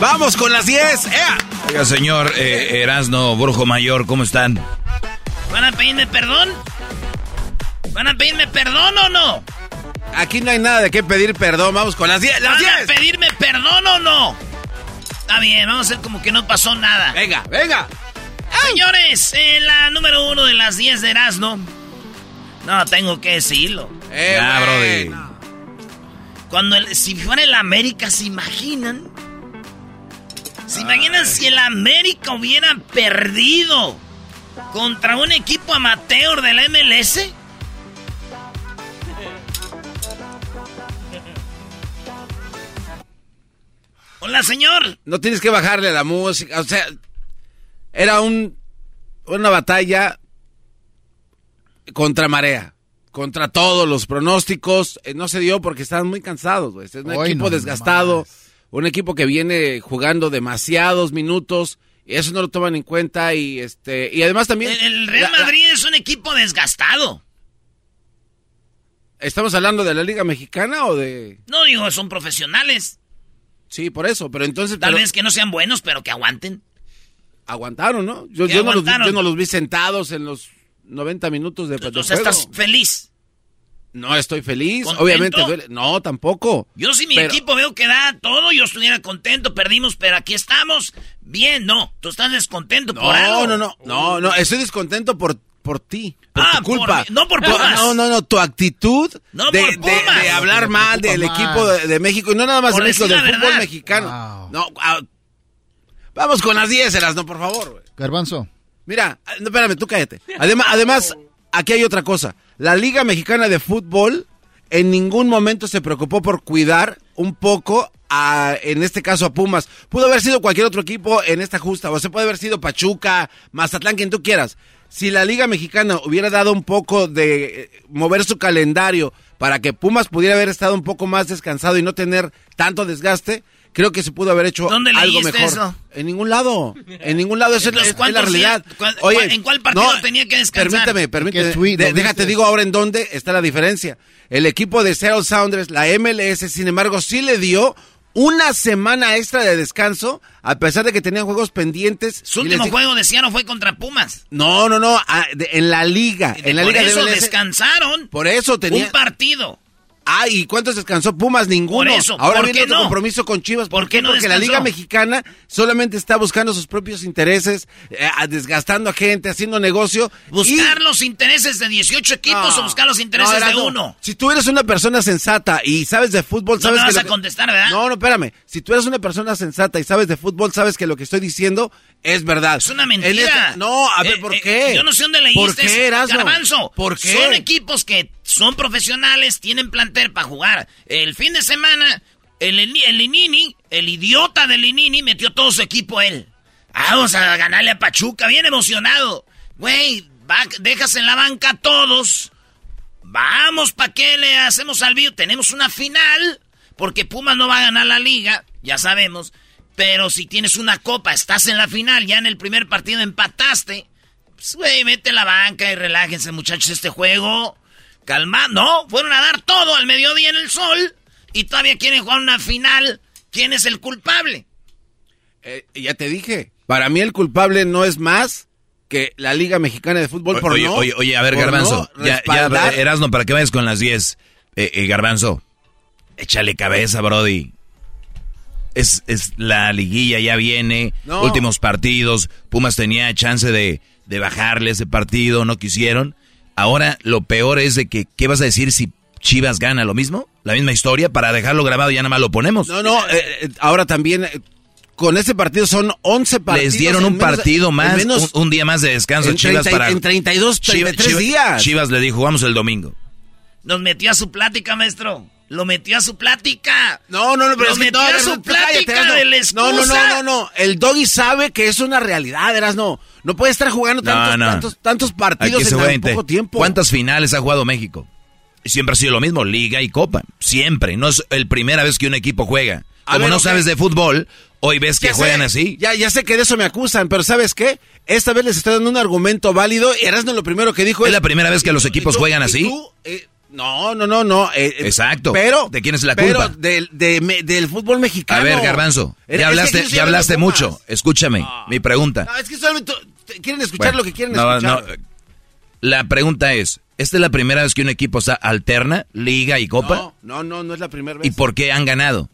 Vamos con las 10. ¡Ea! Oiga, señor eh, Erasno Brujo Mayor, ¿cómo están? ¿Van a pedirme perdón? ¿Van a pedirme perdón o no? Aquí no hay nada de qué pedir perdón. Vamos con las 10. ¡Las ¿Van 10! a pedirme perdón o no? Está bien, vamos a hacer como que no pasó nada. Venga, venga. Señores, en la número uno de las 10 de Erasmo. No, tengo que decirlo. Eh, ya, brody. Cuando el, si fuera el América, ¿se imaginan? ¿Se imaginan si el América hubiera perdido contra un equipo amateur de la MLS? Hola, señor. No tienes que bajarle la música. O sea, era un una batalla contra marea. Contra todos los pronósticos. Eh, no se dio porque estaban muy cansados, güey. Es un Hoy equipo no desgastado. más. Un equipo que viene jugando demasiados minutos. Y eso no lo toman en cuenta. Y este y además también. El, el Real la- la- Madrid es un equipo desgastado. ¿Estamos hablando de la Liga Mexicana o de.? No digo, son profesionales. Sí, por eso. Pero entonces. Tal pero- vez que no sean buenos, pero que aguanten. Aguantaron, ¿no? Yo, ¿Qué yo no los, yo no los vi sentados en los 90 minutos de, de O sea, juego. estás feliz. No estoy feliz, ¿Contento? obviamente. duele- No, tampoco. Yo si mi Pero- equipo veo que da todo, yo estuviera contento, perdimos, pero aquí estamos. Bien, no, tú estás descontento por algo. No, no, no, no, no, estoy descontento por, por ti, por Ah, tu culpa. por no por Tu- Pumas. No, no, no, tu actitud No de, por de- de hablar mal del más. equipo de, de México y no nada más Por de México, del fútbol verdad. mexicano. Wow. No, ah, vamos con las 10, no, por favor. güey. Garbanzo. Mira, ah, no, espérame, tú cállate. Además, además, aquí hay otra cosa. La Liga Mexicana de Fútbol en ningún momento se preocupó por cuidar un poco a, en este caso a Pumas. Pudo haber sido cualquier otro equipo en esta justa, o se puede haber sido Pachuca, Mazatlán, quien tú quieras. Si la Liga Mexicana hubiera dado un poco de eh, mover su calendario para que Pumas pudiera haber estado un poco más descansado y no tener tanto desgaste, creo que se pudo haber hecho ¿Dónde algo mejor. eso? En ningún lado. En ningún lado. Eso es, la ¿cuántos realidad. cuál- cuál- en cuál partido tenía que descansar? Permíteme, permíteme. ¿Qué tweet De- déjate, digo ahora en dónde está la diferencia. El equipo de Seattle Sounders, la MLS, sin embargo, sí le dio una semana extra de descanso, a pesar de que tenían juegos pendientes. Su último juego de Ciano fue contra Pumas. No, no, no, ah, de- en la liga. En la por liga de eso MLS. descansaron Por eso tenía. un partido. Ah, ¿y cuántos descansó Pumas? Ninguno. Por eso, Ahora ¿por viene otro no? compromiso con Chivas. ¿Por qué no Porque la? Liga Mexicana solamente está buscando sus propios intereses, eh, desgastando a gente, haciendo negocio. Buscar y- los intereses de 18 equipos o buscar los intereses No, de uno. Si tú eres una persona sensata y sabes de fútbol, No sabes me que vas a contestar, ¿verdad? No, no, espérame. Si tú eres una persona sensata y sabes de fútbol, sabes que lo que estoy diciendo es verdad. Es una En mentira. este- No, a ver, Eh, ¿por eh, qué? Yo no sé dónde leíste. ¿Por qué, Erasmo? Garbanzo. ¿Por qué? Son equipos que son profesionales, tienen plantel para jugar. El fin de semana, el, el Linini, el idiota del Linini, metió todo su equipo él. Vamos a ganarle a Pachuca, bien emocionado. Güey, dejas en la banca a todos. Vamos, ¿para qué le hacemos al video? Tenemos una final, porque Pumas no va a ganar la liga, ya sabemos. Pero si tienes una copa, estás en la final, ya en el primer partido empataste. Pues, güey, mete la banca y relájense, muchachos, este juego. Calma, no, fueron a dar todo al mediodía en el sol y todavía quieren jugar una final. ¿Quién es el culpable? Eh, ya te dije, para mí el culpable no es más que la Liga Mexicana de Fútbol por oye, no, oye, oye, a ver, Garbanzo, ya, ya, Erasno, para que vayas con las 10. Eh, eh, Garbanzo, échale cabeza, Brody. Es, es la liguilla, ya viene, últimos partidos, Pumas tenía chance de, de bajarle ese partido, no quisieron. Ahora lo peor es de que, ¿qué vas a decir si Chivas gana lo mismo? La misma historia, para dejarlo grabado ya nada más lo ponemos. No, no, eh, ahora también con ese partido son 11 partidos. Les dieron un partido más, un, día más de descanso en Chivas para... En 32, 33 días. Chivas le dijo, vamos el domingo. Nos metió a su plática, maestro. Lo metió a su plática. No, no, no, pero Lo metió a su plática no. del No, no, no, no, no. El doggy sabe que es una realidad, eras no. No puede estar jugando tantos, tantos, tantos partidos en tan poco tiempo. ¿Cuántas finales ha jugado México? Siempre ha sido lo mismo, Liga y Copa. Siempre. No es la primera vez que un equipo juega. Como no sabes de fútbol, Hoy ves que juegan así. Ya, ya sé que de eso me acusan, pero ¿sabes qué? Esta vez les estoy dando un argumento válido y Erasmo lo primero que dijo es... ¿Es la primera vez que los equipos juegan así? Eh, no, no, no, no. Eh, eh, Exacto. Pero... ¿De quién es la pero culpa? Del, del fútbol mexicano. A ver, Garbanzo, ya hablaste, ya hablaste mucho. Escúchame, mi pregunta. No, es que solamente quieren escuchar lo que quieren escuchar. No, la pregunta es, ¿esta es la primera vez que un equipo alterna liga y copa? No, no, no, no es la primera vez. ¿Y por qué han ganado?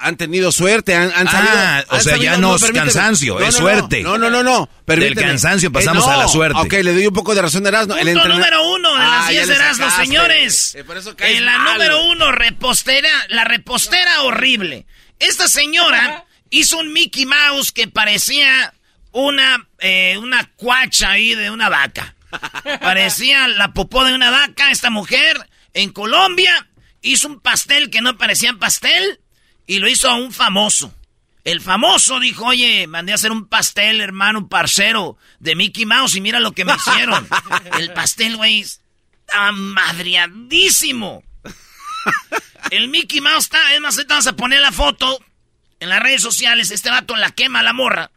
Han tenido suerte, han, han ah, o sea, ya no, es cansancio, es suerte. No, no, no, no. Del cansancio pasamos a la suerte. Ok, le doy un poco de razón a Erasmo. Punto el número uno de las 10 ah, Erasmo, señores. Eh, en la número uno, repostera, la repostera horrible. Esta señora hizo un Mickey Mouse que parecía una, eh, una cuacha ahí de una vaca. parecía la popó de una vaca. Esta mujer en Colombia hizo un pastel que no parecía pastel y lo hizo a un famoso. El famoso dijo, oye, mandé a hacer un pastel, hermano, un parcero de Mickey Mouse y mira lo que me hicieron. El pastel, güey, estaba madriadísimo. El Mickey Mouse está, además, ahorita vamos a poner la foto en las redes sociales. Este vato la quema a la morra.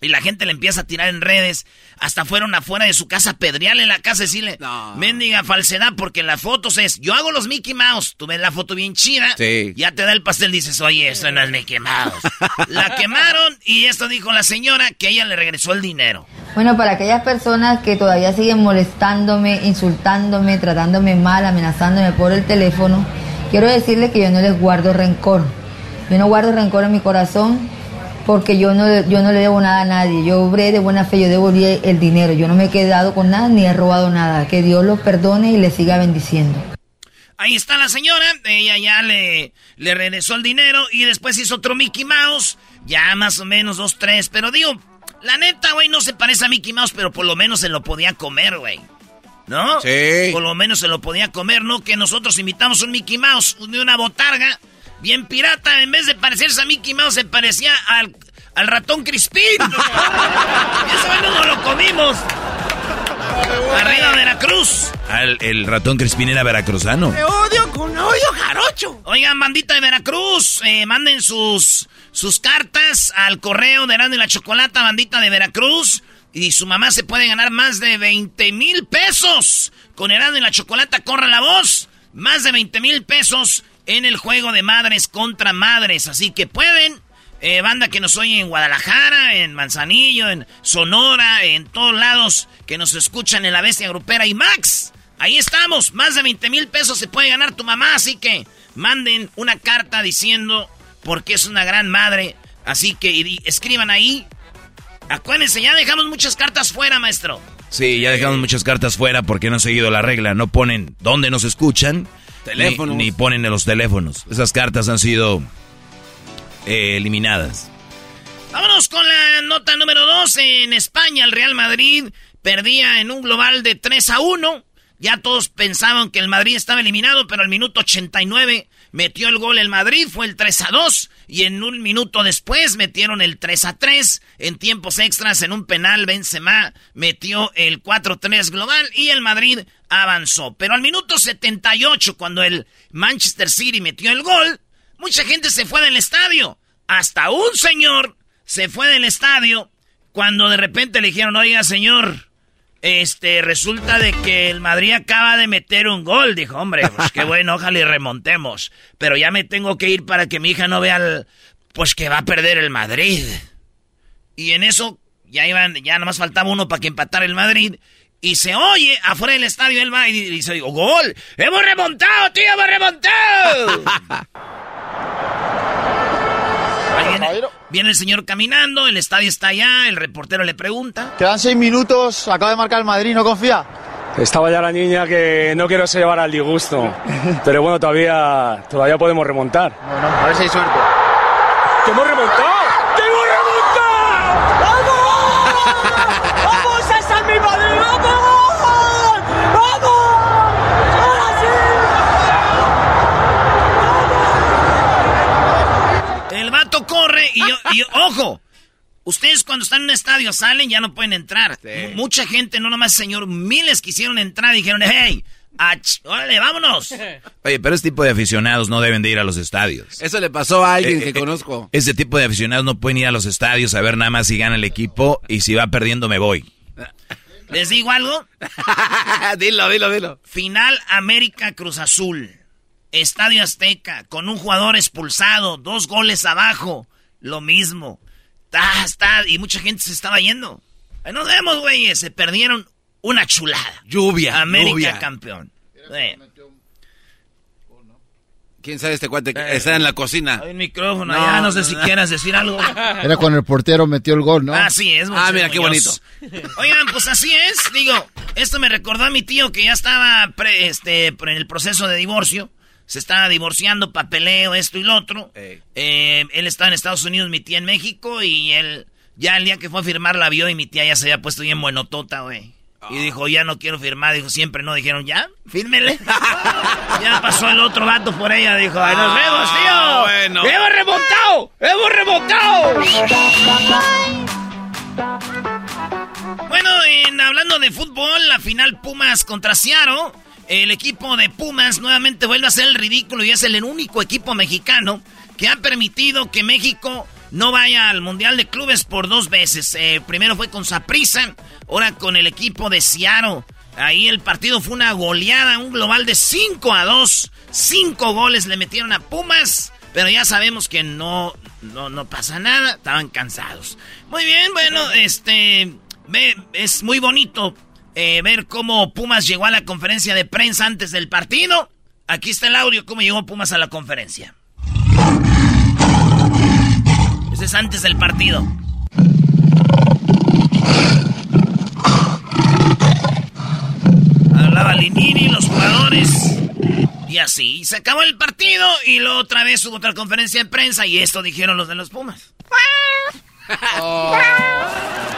Y la gente le empieza a tirar en redes. Hasta fueron afuera de su casa a pedrearle la casa y decirle, no. mendiga falsedad, porque en las fotos es, yo hago los Mickey Mouse. Tú ves la foto bien chida. Sí. Ya te da el pastel, dices, oye, eso no es Mickey Mouse. la quemaron y esto dijo la señora que ella le regresó el dinero. Bueno, para aquellas personas que todavía siguen molestándome, insultándome, tratándome mal, amenazándome por el teléfono, quiero decirles que yo no les guardo rencor. Yo no guardo rencor en mi corazón porque yo no, yo no le debo nada a nadie. Yo obré de buena fe, yo devolví el dinero. Yo no me he quedado con nada ni he robado nada. Que Dios los perdone y le siga bendiciendo. Ahí está la señora, ella ya le, le regresó el dinero y después hizo otro Mickey Mouse, ya más o menos dos, tres, pero digo, la neta, güey, no se parece a Mickey Mouse, pero por lo menos se lo podía comer, güey. ¿No? Sí. Por lo menos se lo podía comer, ¿no? Que nosotros invitamos un Mickey Mouse de una botarga bien pirata, en vez de parecerse a Mickey Mouse, se parecía al, al ratón Crispín. Eso no lo comimos. Arriba Veracruz. el, el ratón Crispín era veracruzano. Te odio con odio jarocho. Oigan, bandita de Veracruz, eh, manden sus, sus cartas al correo de Erasmo y la Chocolata, bandita de Veracruz. Y su mamá se puede ganar más de 20 mil pesos. Con Erasmo y la Chocolata, corra la voz. Más de 20 mil pesos en el juego de madres contra madres. Así que pueden, eh, banda que nos oye en Guadalajara, en Manzanillo, en Sonora, en todos lados que nos escuchan en la bestia grupera y Max. Ahí estamos, más de 20 mil pesos se puede ganar tu mamá, así que manden una carta diciendo por qué es una gran madre. Así que escriban ahí. Acuérdense, ya dejamos muchas cartas fuera, maestro. Sí, ya dejamos muchas cartas fuera porque no han seguido la regla. No ponen dónde nos escuchan Teléfonos. Ni, ponen en los teléfonos. Esas cartas han sido eh, eliminadas. Vámonos con la nota número 2. En España, el Real Madrid perdía en un global de 3 a 1 Ya todos pensaban que el Madrid estaba eliminado, pero al minuto 89 metió el gol el Madrid, fue el 3 a 2 y en un minuto después metieron el 3 a 3 en tiempos extras en un penal Benzema metió el 4-3 global y el Madrid avanzó. Pero al minuto 78 cuando el Manchester City metió el gol, mucha gente se fue del estadio. Hasta un señor se fue del estadio cuando de repente le dijeron, "Oiga, señor, este, resulta de que el Madrid acaba de meter un gol. Dijo, hombre, pues qué bueno, ojalá y remontemos. Pero ya me tengo que ir para que mi hija no vea, pues que va a perder el Madrid. Y en eso, ya iban, ya nomás faltaba uno para que empatara el Madrid. Y se oye afuera del estadio, él va y dice, gol, hemos remontado, tío, hemos remontado. Viene, el señor caminando, el estadio está allá, el reportero le pregunta. Quedan seis minutos, acaba de marcar el Madrid, ¿no confía? Estaba ya la niña que no quiero se llevar al disgusto. Pero bueno, todavía, todavía podemos remontar. Bueno, a ver si hay suerte. ¡Que hemos remontado! Y, ojo, ustedes cuando están en un estadio salen, ya no pueden entrar. Mucha gente, no nomás señor, miles quisieron entrar y dijeron, hey, órale, vámonos. Oye, pero ese tipo de aficionados no deben de ir a los estadios. Eso le pasó a alguien eh, que eh, conozco. Ese tipo de aficionados no pueden ir a los estadios a ver nada más si gana el equipo y si va perdiendo me voy. ¿Les digo algo? dilo, dilo, dilo. Final América Cruz Azul. Estadio Azteca, con un jugador expulsado, dos goles abajo. Lo mismo. Está, está, y mucha gente se estaba yendo. Ahí nos vemos, güeyes. Se perdieron una chulada. Lluvia. América campeón. ¿Quién sabe este cuate que eh. está en la cocina? Hay un micrófono no, ya, no sé si quieras decir algo. Era cuando el portero metió el gol, ¿no? Así es. Ah, mira, qué bonito. Oigan, pues así es. Digo, esto me recordó a mi tío que ya estaba este, en el proceso de divorcio se estaba divorciando, papeleo, esto y lo otro. Eh, él estaba en Estados Unidos, mi tía en México, y él, ya el día que fue a firmar la vio y mi tía ya se había puesto bien buenotota, güey. Y ah. dijo, ya no quiero firmar, dijo, siempre no, dijeron, ya, fírmele. ya pasó el otro vato por ella, dijo, ay, nos vemos, ah, tío. Bueno. ¡Hemos remontado! ¡Hemos remontado! bueno, hablando de fútbol, la final Pumas contra Ciaro el equipo de Pumas nuevamente vuelve a hacer el ridículo y es el único equipo mexicano que ha permitido que México no vaya al Mundial de Clubes por dos veces. Eh, primero fue con Saprissa, ahora con el equipo de Seattle. Ahí el partido fue una goleada, un global de 5 a 2. Cinco goles le metieron a Pumas, pero ya sabemos que no, no, no pasa nada, estaban cansados. Muy bien, bueno, este, es muy bonito eh, ver cómo Pumas llegó a la conferencia de prensa antes del partido. Aquí está el audio, cómo llegó Pumas a la conferencia. Ese es antes del partido. Hablaba Linini, los jugadores. Y así, se acabó el partido y luego otra vez hubo otra conferencia de prensa y esto dijeron los de los Pumas. Oh.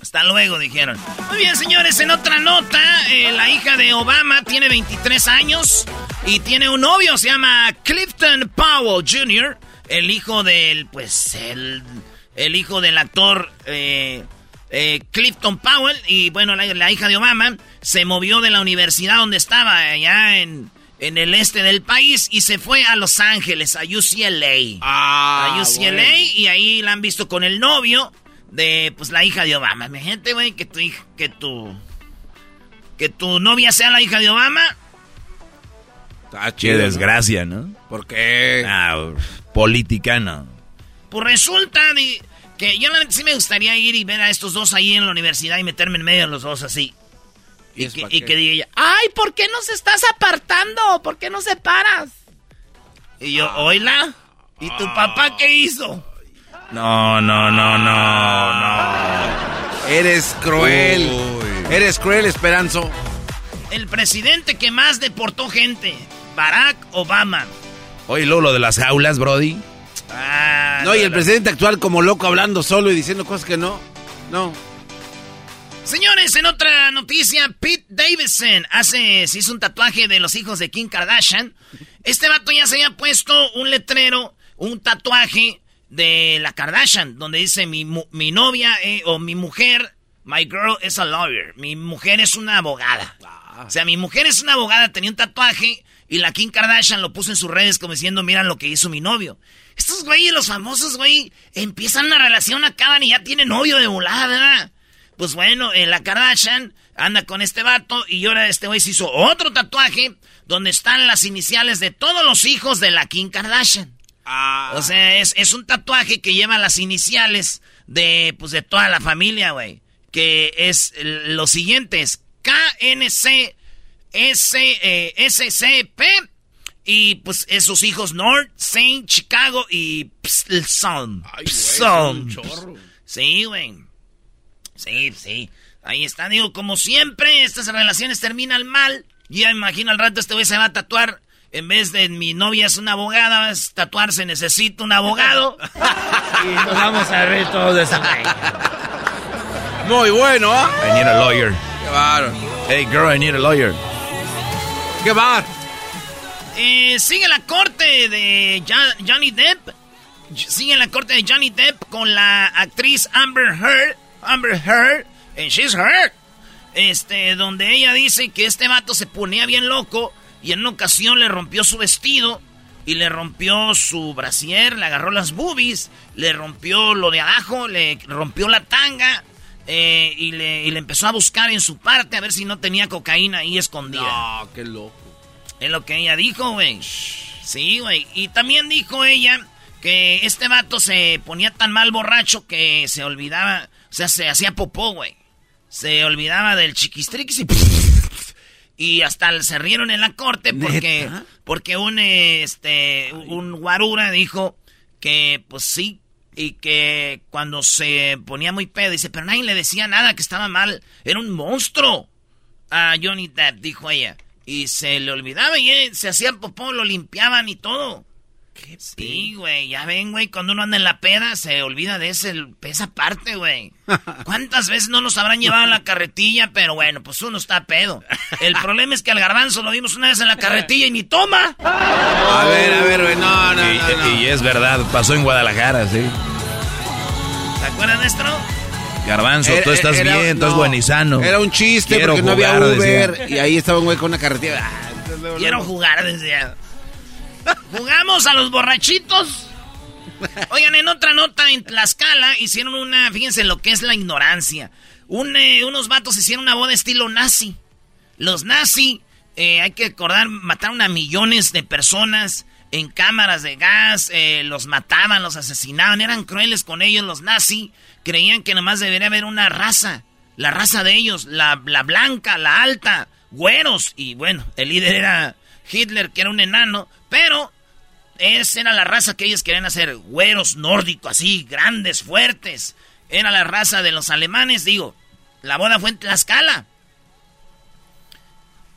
Hasta luego, dijeron. Muy bien, señores, en otra nota, eh, la hija de Obama tiene 23 años y tiene un novio, se llama Clifton Powell Jr., el hijo del, pues, el, el hijo del actor eh, eh, Clifton Powell. Y bueno, la, hija de Obama se movió de la universidad donde estaba, allá en, en el este del país, y se fue a Los Ángeles, a UCLA. Ah, a UCLA, y ahí la han visto con el novio de pues la hija de Obama. Imagínate, güey, que tu que tu que tu novia sea la hija de Obama. Qué desgracia, ¿no? ¿Por qué? Ah, política no. Pues resulta que yo sí me gustaría ir y ver a estos dos ahí en la universidad y meterme en medio de los dos así. Y, que, diga ella, ay, ¿por qué nos estás apartando? ¿Por qué no separas? Y yo, oíla. ¿Y tu papá qué hizo? No, no, no, no, no. Eres cruel. Eres cruel, Esperanzo. El presidente que más deportó gente, Barack Obama. Oye, lo de las jaulas, Brody. Ah, no, y el presidente actual como loco hablando solo y diciendo cosas que no. No. Señores, en otra noticia, Pete Davidson hace, se hizo un tatuaje de los hijos de Kim Kardashian. Este vato ya se había puesto un letrero, un tatuaje de la Kardashian, donde dice mi, mi novia eh, o mi mujer, my girl is a lawyer. Mi mujer es una abogada. O sea, mi mujer es una abogada, tenía un tatuaje y la Kim Kardashian lo puso en sus redes como diciendo, miran lo que hizo mi novio. Estos güeyes, los famosos, güey, empiezan una relación, acaban y ya tienen novio de volada, ¿verdad? Pues bueno, en la Kardashian anda con este vato y ahora este güey se hizo otro tatuaje donde están las iniciales de todos los hijos de la Kim Kardashian. Ah. O sea, es, es, un tatuaje que lleva las iniciales de, pues, de toda la familia, güey. Que es los siguientes. KNC S, SCP y pues esos hijos North, Saint, Chicago y Psalm. Psalm. Sí, güey. Sí, sí. Ahí está, digo, como siempre, estas relaciones terminan mal. Ya imagino al rato este güey se va a tatuar. En vez de mi novia es una abogada, es tatuarse necesito un abogado. y nos vamos a ver todo eso. Muy bueno, ¿ah? I need a lawyer. Qué bárbaro. Hey, girl, I need a lawyer. Qué va. Eh, sigue la corte de Johnny Depp. Sigue la corte de Johnny Depp con la actriz Amber Heard. Amber Heard. And she's hurt. Este, donde ella dice que este vato se ponía bien loco y en una ocasión le rompió su vestido y le rompió su brasier, le agarró las boobies, le rompió lo de abajo, le rompió la tanga eh, y, le, y, le, empezó a buscar en su parte a ver si no tenía cocaína ahí escondida. No, qué loco. Es lo que ella dijo, güey. Sí, güey. Y también dijo ella que este vato se ponía tan mal borracho que se olvidaba, o sea, se hacía popó, güey. Se olvidaba del chiquistrix y... Y hasta se rieron en la corte porque, porque un, este, un guarura dijo que, pues sí, y que cuando se ponía muy pedo, dice, pero nadie le decía nada, que estaba mal, era un monstruo. A Johnny Depp, dijo ella. Y se le olvidaba y eh, se hacía popó, lo limpiaban y todo. ¿Qué sí, güey, ya ven, güey, cuando uno anda en la peda se olvida de ese, esa parte, güey. ¿Cuántas veces no nos habrán llevado a la carretilla? Pero bueno, pues uno está pedo. El problema es que al garbanzo lo vimos una vez en la carretilla y ni toma. A ver, a ver, güey, no, no, y, y es verdad, pasó en Guadalajara, sí. ¿Se acuerdan de esto? Garbanzo, tú estás bien, tú estás buen y sano. Era un chiste porque no había Uber y ahí estaba un güey con una carretilla. Quiero jugar, decía. ¿Jugamos a los borrachitos? Oigan, en otra nota, en Tlaxcala hicieron una, fíjense lo que es la ignorancia. Eh, unos vatos hicieron una boda estilo nazi. Los nazi, eh, hay que recordar, mataron a millones de personas en cámaras de gas, eh, los mataban, los asesinaban, eran crueles con ellos los nazi. Creían que nomás debería haber una raza, la raza de ellos, la, la blanca, la alta, güeros. Y bueno, el líder era Hitler, que era un enano, pero esa era la raza que ellos querían hacer, güeros nórdicos, así, grandes, fuertes. Era la raza de los alemanes, digo. La boda fue en Tlaxcala.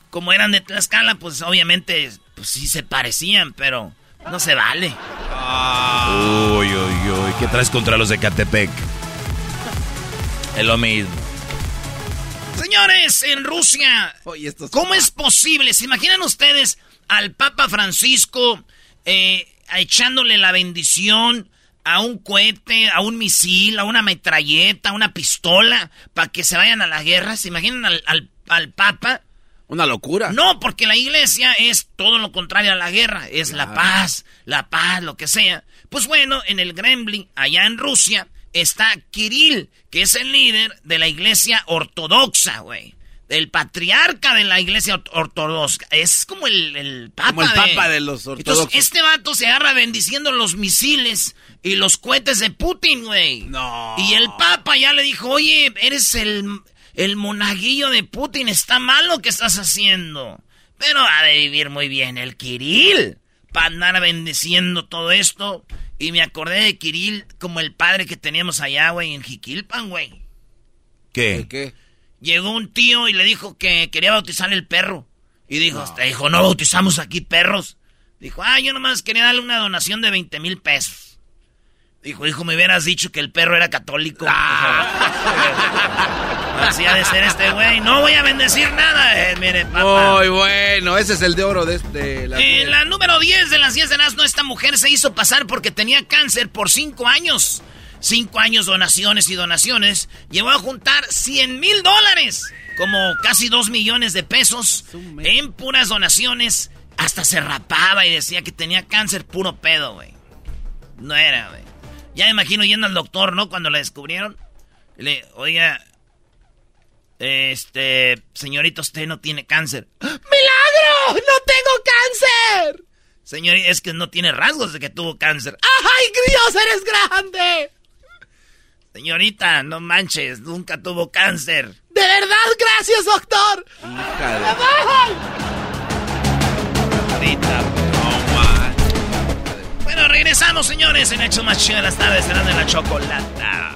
Como eran de Tlaxcala, pues obviamente, pues sí se parecían, pero no se vale. Uy, uy, uy, ¿qué traes contra los de Catepec? Es lo mismo. Señores, en Rusia, ¿cómo es posible? ¿Se imaginan ustedes al Papa Francisco eh, echándole la bendición a un cohete, a un misil, a una metralleta, a una pistola, para que se vayan a la guerra? ¿Se imaginan al, al, Papa? Una locura. No, porque la iglesia es todo lo contrario a la guerra, es la paz, la paz, lo que sea. Pues bueno, en el Kremlin, allá en Rusia, está Kirill, que es el líder de la iglesia ortodoxa, güey. El patriarca de la iglesia ortodoxa. Es como el, papa. Como el papa de, los ortodoxos. Entonces, este vato se agarra bendiciendo los misiles y los cohetes de Putin, güey. No. Y el papa ya le dijo, oye, eres el, el monaguillo de Putin, está mal lo que estás haciendo. Pero ha de vivir muy bien el Kirill. para andar bendeciendo todo esto. Y me acordé de Kirill como el padre que teníamos allá, güey, en Jiquilpan, güey. ¿Qué? ¿Qué? Llegó un tío y le dijo que quería bautizar el perro. Y dijo, no. dijo, no bautizamos aquí perros. Dijo, ah, yo nomás quería darle una donación de 20 mil pesos. Dijo, hijo, me hubieras dicho que el perro era católico. Ah. Así ha de ser este güey. No voy a bendecir nada, eh, mire, papá. Muy bueno, ese es el de oro de este. La, eh, la número 10 de las 10 de Nazno, esta mujer se hizo pasar porque tenía cáncer por 5 años. 5 años donaciones y donaciones. Llevó a juntar 100 mil dólares. Como casi 2 millones de pesos en puras donaciones. Hasta se rapaba y decía que tenía cáncer puro pedo, güey. No era, güey. Ya me imagino yendo al doctor, ¿no? Cuando la descubrieron. Le, oiga, este, señorita, usted no tiene cáncer. ¡Milagro! ¡No tengo cáncer! Señorita, es que no tiene rasgos de que tuvo cáncer. ¡Ay, Dios, eres grande! Señorita, no manches, nunca tuvo cáncer. ¿De verdad? Gracias, doctor. Bueno, regresamos, señores, en Hecho Más Chido de las tardes, serán de la chocolata.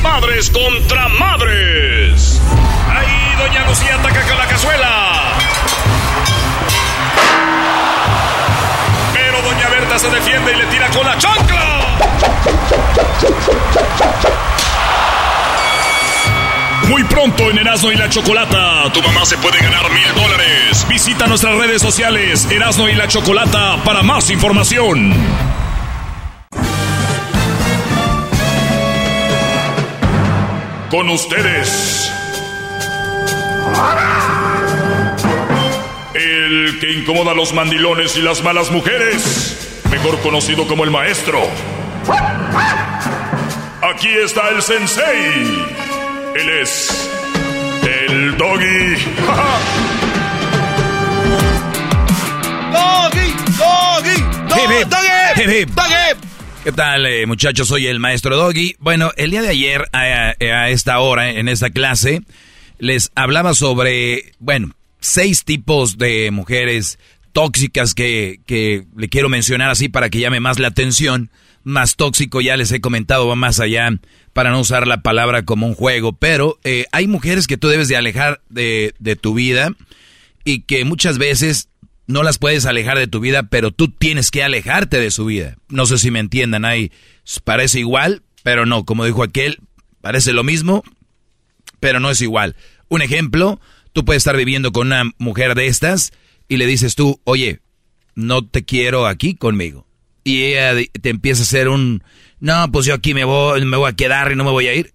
Madres contra madres. Ahí Doña Lucía ataca con la cazuela. Se defiende y le tira con la chancla. Muy pronto en Erasmo y la Chocolata, tu mamá se puede ganar mil dólares. Visita nuestras redes sociales, Erasmo y la Chocolata, para más información. Con ustedes. El que incomoda a los mandilones y las malas mujeres, mejor conocido como el maestro. Aquí está el sensei. Él es el doggy. ¡Doggy! ¡Doggy! ¡Doggy! ¡Doggy! ¡Doggy! ¿Qué tal, eh, muchachos? Soy el maestro Doggy. Bueno, el día de ayer, a, a, esta hora, en esta clase, les hablaba sobre, bueno, seis tipos de mujeres tóxicas que, que le quiero mencionar así para que llame más la atención. Más tóxico, ya les he comentado, va más allá para no usar la palabra como un juego, pero eh, hay mujeres que tú debes de alejar de, de tu vida y que muchas veces no las puedes alejar de tu vida, pero tú tienes que alejarte de su vida. No sé si me entiendan ahí. Parece igual, pero no. Como dijo aquel, parece lo mismo, pero no es igual. Un ejemplo, tú puedes estar viviendo con una mujer de estas y le dices tú, oye, no te quiero aquí conmigo. Y ella te empieza a hacer un, no, pues yo aquí me voy, me voy a quedar y no me voy a ir.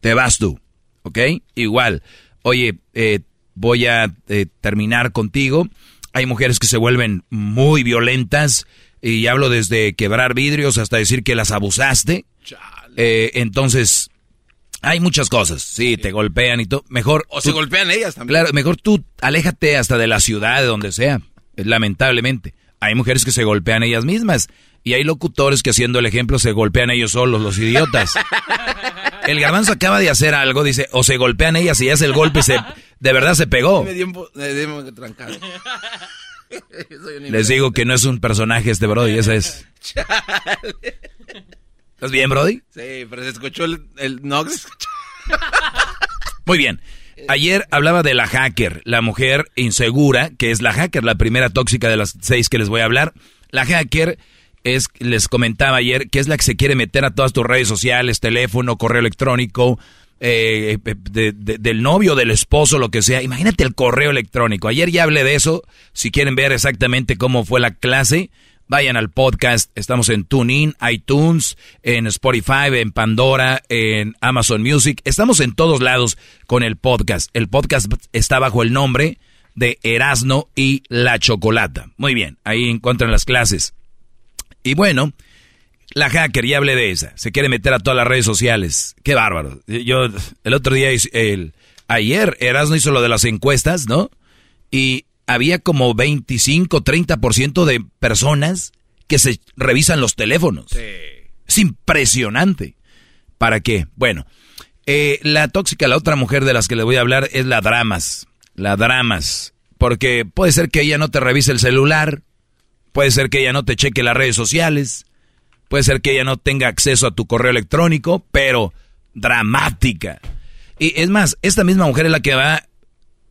Te vas tú, ¿ok? Igual, oye, eh, voy a eh, terminar contigo hay mujeres que se vuelven muy violentas y hablo desde quebrar vidrios hasta decir que las abusaste. Eh, entonces, hay muchas cosas. Sí, te golpean y todo. Mejor. O se golpean ellas también. Claro, mejor tú aléjate hasta de la ciudad, de donde sea. Lamentablemente. Hay mujeres que se golpean ellas mismas. Y hay locutores que haciendo el ejemplo se golpean ellos solos, los idiotas. El garbanzo acaba de hacer algo, dice, o se golpean ellas y hace el golpe se, de verdad se pegó. Les digo que no es un personaje este Brody, ese es. ¿Estás bien, Brody? Sí, pero se escuchó el, el Nox. Muy bien. Ayer hablaba de la hacker, la mujer insegura, que es la hacker, la primera tóxica de las seis que les voy a hablar. La hacker es, les comentaba ayer, que es la que se quiere meter a todas tus redes sociales, teléfono, correo electrónico, eh, del novio, del esposo, lo que sea. Imagínate el correo electrónico. Ayer ya hablé de eso. Si quieren ver exactamente cómo fue la clase, vayan al podcast. Estamos en TuneIn, iTunes, en Spotify, en Pandora, en Amazon Music. Estamos en todos lados con el podcast. El podcast está bajo el nombre de Erasno y la Chocolata. Muy bien, ahí encuentran las clases. Y bueno, la hacker, ya hablé de esa. Se quiere meter a todas las redes sociales. Qué bárbaro. Yo, el otro día, el, ayer, Erasmo hizo lo de las encuestas, ¿no? Y había como 25, 30% de personas que se revisan los teléfonos. Sí. Es impresionante. ¿Para qué? Bueno, eh, la tóxica, la otra mujer de las que le voy a hablar es la Dramas. La Dramas. Porque puede ser que ella no te revise el celular, puede ser que ella no te cheque las redes sociales, puede ser que ella no tenga acceso a tu correo electrónico, pero dramática. Y es más, esta misma mujer es la que va,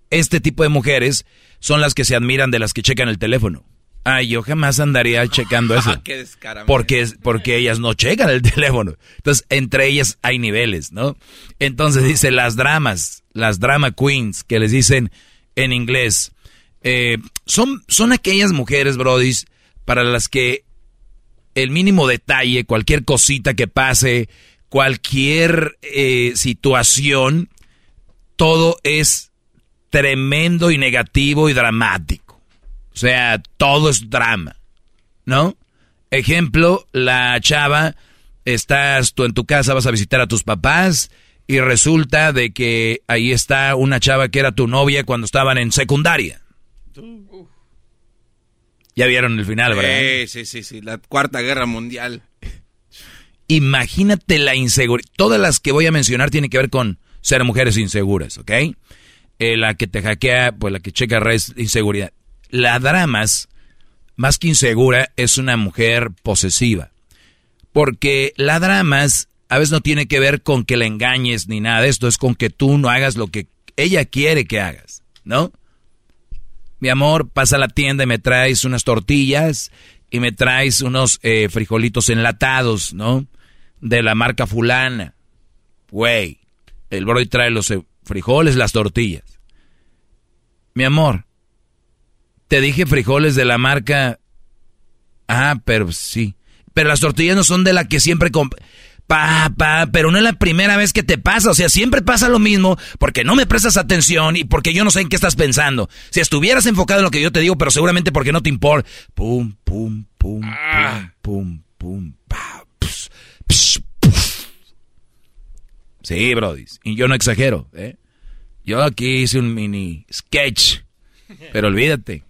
este tipo de mujeres son las que se admiran de las que checan el teléfono. Ay, yo jamás andaría checando eso. Qué porque, porque ellas no checan el teléfono. Entonces, entre ellas hay niveles, ¿no? Entonces dice las dramas, las drama queens, que les dicen en inglés. Eh, son, son aquellas mujeres, brodis, para las que el mínimo detalle, cualquier cosita que pase, cualquier eh, situación, todo es tremendo y negativo y dramático. O sea, todo es drama, ¿no? Ejemplo, la chava, estás tú en tu casa, vas a visitar a tus papás y resulta de que ahí está una chava que era tu novia cuando estaban en secundaria. Ya vieron el final, ¿verdad? Sí, sí, sí, sí, la cuarta guerra mundial. Imagínate la inseguridad. Todas las que voy a mencionar tienen que ver con ser mujeres inseguras, ¿ok? Eh, la que te hackea, pues la que checa redes, inseguridad. La dramas, más que insegura, es una mujer posesiva. Porque la dramas a veces no tiene que ver con que la engañes ni nada de esto, es con que tú no hagas lo que ella quiere que hagas, ¿no? Mi amor, pasa a la tienda y me traes unas tortillas y me traes unos eh, frijolitos enlatados, ¿no? De la marca fulana. Güey, el broy trae los eh, frijoles, las tortillas. Mi amor, te dije frijoles de la marca. Ah, pero sí. Pero las tortillas no son de la que siempre comp Pa, pa, pero no es la primera vez que te pasa. O sea, siempre pasa lo mismo porque no me prestas atención y porque yo no sé en qué estás pensando. Si estuvieras enfocado en lo que yo te digo, pero seguramente porque no te importa. Pum, pum, pum, pum, ah. pum, pum, pa, Sí, Brody. Y yo no exagero, ¿eh? Yo aquí hice un mini sketch. Pero olvídate.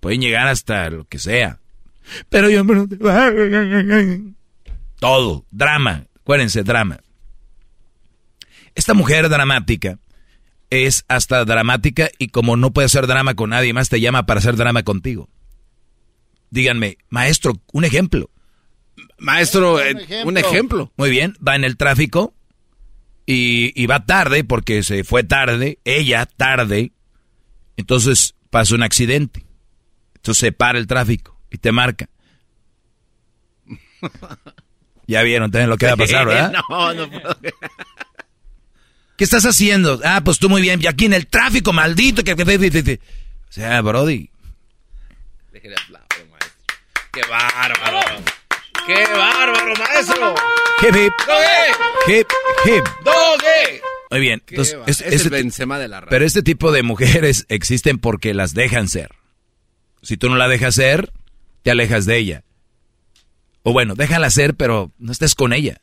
Pueden llegar hasta lo que sea. Pero yo no Todo. Drama. Acuérdense, drama. Esta mujer dramática es hasta dramática y como no puede hacer drama con nadie más, te llama para hacer drama contigo. Díganme, maestro, un ejemplo. Maestro, un, eh, ejemplo. un ejemplo. Muy bien, va en el tráfico y, y, va tarde porque se fue tarde, ella tarde, entonces pasa un accidente. Entonces se para el tráfico y te marca. ya vieron también lo que va a pasar, ¿verdad? no, no puedo. ¿Qué estás haciendo? Ah, pues tú muy bien. Y aquí en el tráfico, maldito. Que... O sea, Brody. Déjale aplauso, maestro. ¡Qué bárbaro! ¡Qué bárbaro, maestro! Hip, hip. Hip, hip. Doge. Muy bien. Entonces, es, es, el Benzema de la radio. Pero este tipo de mujeres existen porque las dejan ser. Si tú no la dejas ser, te alejas de ella. O bueno, déjala ser, pero no estés con ella.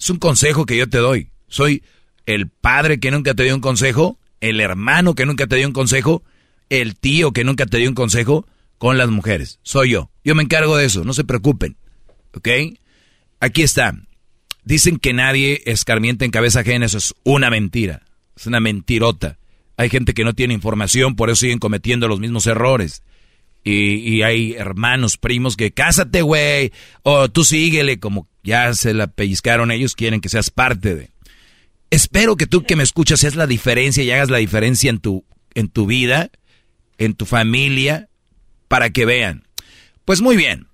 Es un consejo que yo te doy. Soy el padre que nunca te dio un consejo, el hermano que nunca te dio un consejo, el tío que nunca te dio un consejo con las mujeres. Soy yo. Yo me encargo de eso, no se preocupen. ¿Ok? Aquí está. Dicen que nadie escarmienta en cabeza ajena, eso es una mentira. Es una mentirota. Hay gente que no tiene información, por eso siguen cometiendo los mismos errores. Y, hay hermanos, primos que cásate, güey, o tú síguele, como ya se la pellizcaron ellos, quieren que seas parte de. Espero que tú que me escuchas seas la diferencia y hagas la diferencia en tu, en tu vida, en tu familia, para que vean. Pues muy bien.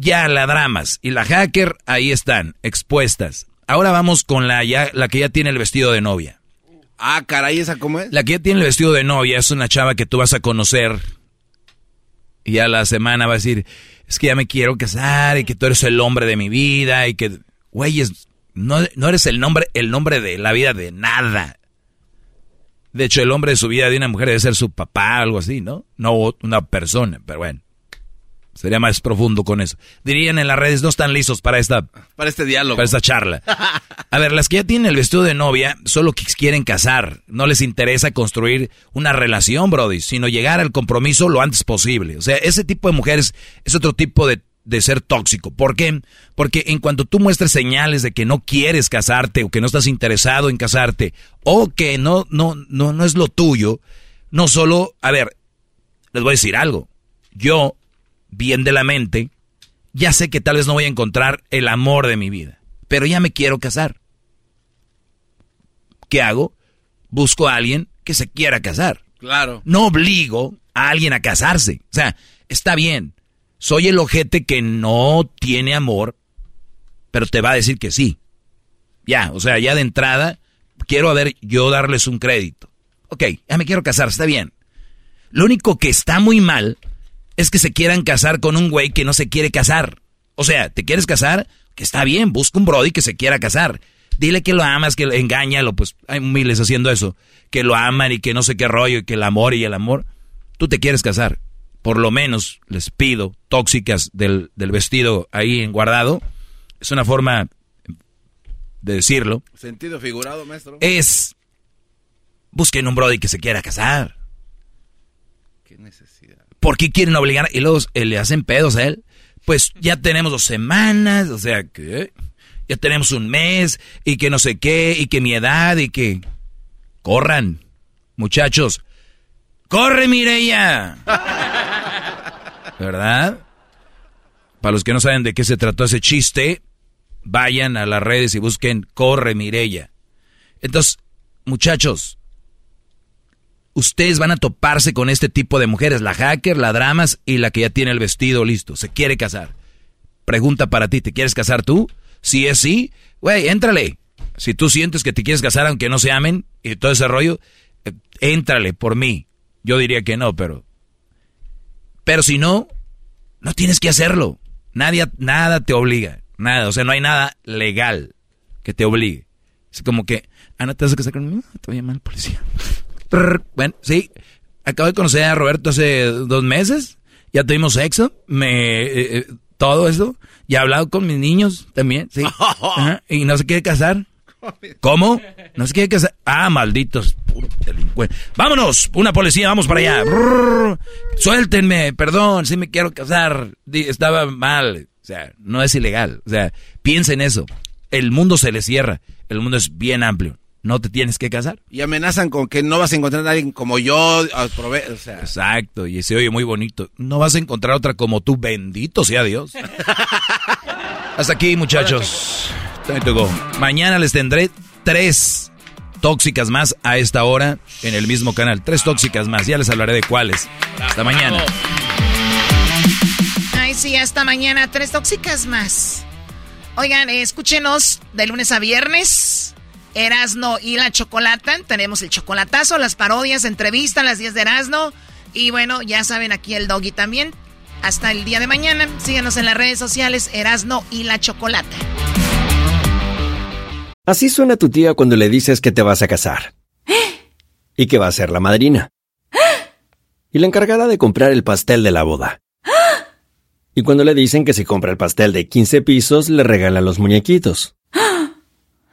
Ya la dramas y la hacker ahí están, expuestas. Ahora vamos con la, ya, la que ya tiene el vestido de novia. Ah, caray, ¿esa cómo es? La que ya tiene el vestido de novia es una chava que tú vas a conocer y ya la semana va a decir, es que ya me quiero casar y que tú eres el hombre de mi vida y que, güeyes, no, no eres el nombre, el nombre de la vida de nada. De hecho, el hombre de su vida de una mujer debe ser su papá, algo así, ¿no? No una persona, pero bueno. Sería más profundo con eso. Dirían en las redes, no están listos para esta... Para este diálogo. Para esta charla. A ver, las que ya tienen el vestido de novia, solo quieren casar. No les interesa construir una relación, Brody, sino llegar al compromiso lo antes posible. O sea, ese tipo de mujeres es otro tipo de, de ser tóxico. ¿Por qué? Porque en cuanto tú muestres señales de que no quieres casarte o que no estás interesado en casarte o que no, no, no, no es lo tuyo, no solo, a ver, les voy a decir algo. Yo, bien de la mente, ya sé que tal vez no voy a encontrar el amor de mi vida, pero ya me quiero casar. ¿Qué hago? Busco a alguien que se quiera casar. Claro. No obligo a alguien a casarse. O sea, está bien. Soy el ojete que no tiene amor, pero te va a decir que sí. Ya, o sea, ya de entrada, quiero a ver yo darles un crédito. Ok, ya me quiero casar, está bien. Lo único que está muy mal es que se quieran casar con un güey que no se quiere casar. O sea, ¿te quieres casar? Que está bien, busca un brody que se quiera casar. Dile que lo amas, que engáñalo, pues hay miles haciendo eso. Que lo aman y que no sé qué rollo, y que el amor y el amor. Tú te quieres casar. Por lo menos les pido tóxicas del, del vestido ahí en guardado. Es una forma de decirlo. Sentido figurado, maestro. Es busquen un brody que se quiera casar. ¿Por qué quieren obligar? Y luego eh, le hacen pedos a él. Pues ya tenemos dos semanas, o sea que ya tenemos un mes y que no sé qué y que mi edad y que corran, muchachos. ¡Corre, Mireya! ¿Verdad? Para los que no saben de qué se trató ese chiste, vayan a las redes y busquen Corre, Mireya. Entonces, muchachos, ustedes van a toparse con este tipo de mujeres, la hacker, la dramas y la que ya tiene el vestido listo, se quiere casar. Pregunta para ti, ¿te quieres casar tú? Si es sí, güey, éntrale. Si tú sientes que te quieres casar aunque no se amen y todo ese rollo, eh, éntrale por mí. Yo diría que no, pero... Pero si no, no tienes que hacerlo. Nadie, nada te obliga. Nada. O sea, no hay nada legal que te obligue. Es como que, ah, no te vas a casar conmigo, te voy a llamar al policía. Bueno, sí. Acabo de conocer a Roberto hace dos meses. Ya tuvimos sexo. Me... Eh, eh, todo eso. Y he hablado con mis niños también, sí. Y no se quiere casar. ¿Cómo? No se quiere casar. Ah, malditos. Puro delincuente. Vámonos, una policía, vamos para allá. suéltenme, perdón, si me quiero casar. Estaba mal. O sea, no es ilegal. O sea, piensen eso. El mundo se le cierra. El mundo es bien amplio no te tienes que casar. Y amenazan con que no vas a encontrar a alguien como yo. O sea. Exacto, y se oye muy bonito. No vas a encontrar otra como tú, bendito sea Dios. Hasta aquí, muchachos. Mañana les tendré tres tóxicas más a esta hora en el mismo canal. Tres tóxicas más, ya les hablaré de cuáles. Hasta mañana. Ay, sí, hasta mañana. Tres tóxicas más. Oigan, escúchenos de lunes a viernes Erasno y la Chocolata. Tenemos el chocolatazo, las parodias, entrevistas, las 10 de Erasno. Y bueno, ya saben, aquí el doggy también. Hasta el día de mañana. Síganos en las redes sociales Erasno y la Chocolata. Así suena tu tía cuando le dices que te vas a casar. Y que va a ser la madrina. Y la encargada de comprar el pastel de la boda. Y cuando le dicen que si compra el pastel de 15 pisos, le regalan los muñequitos.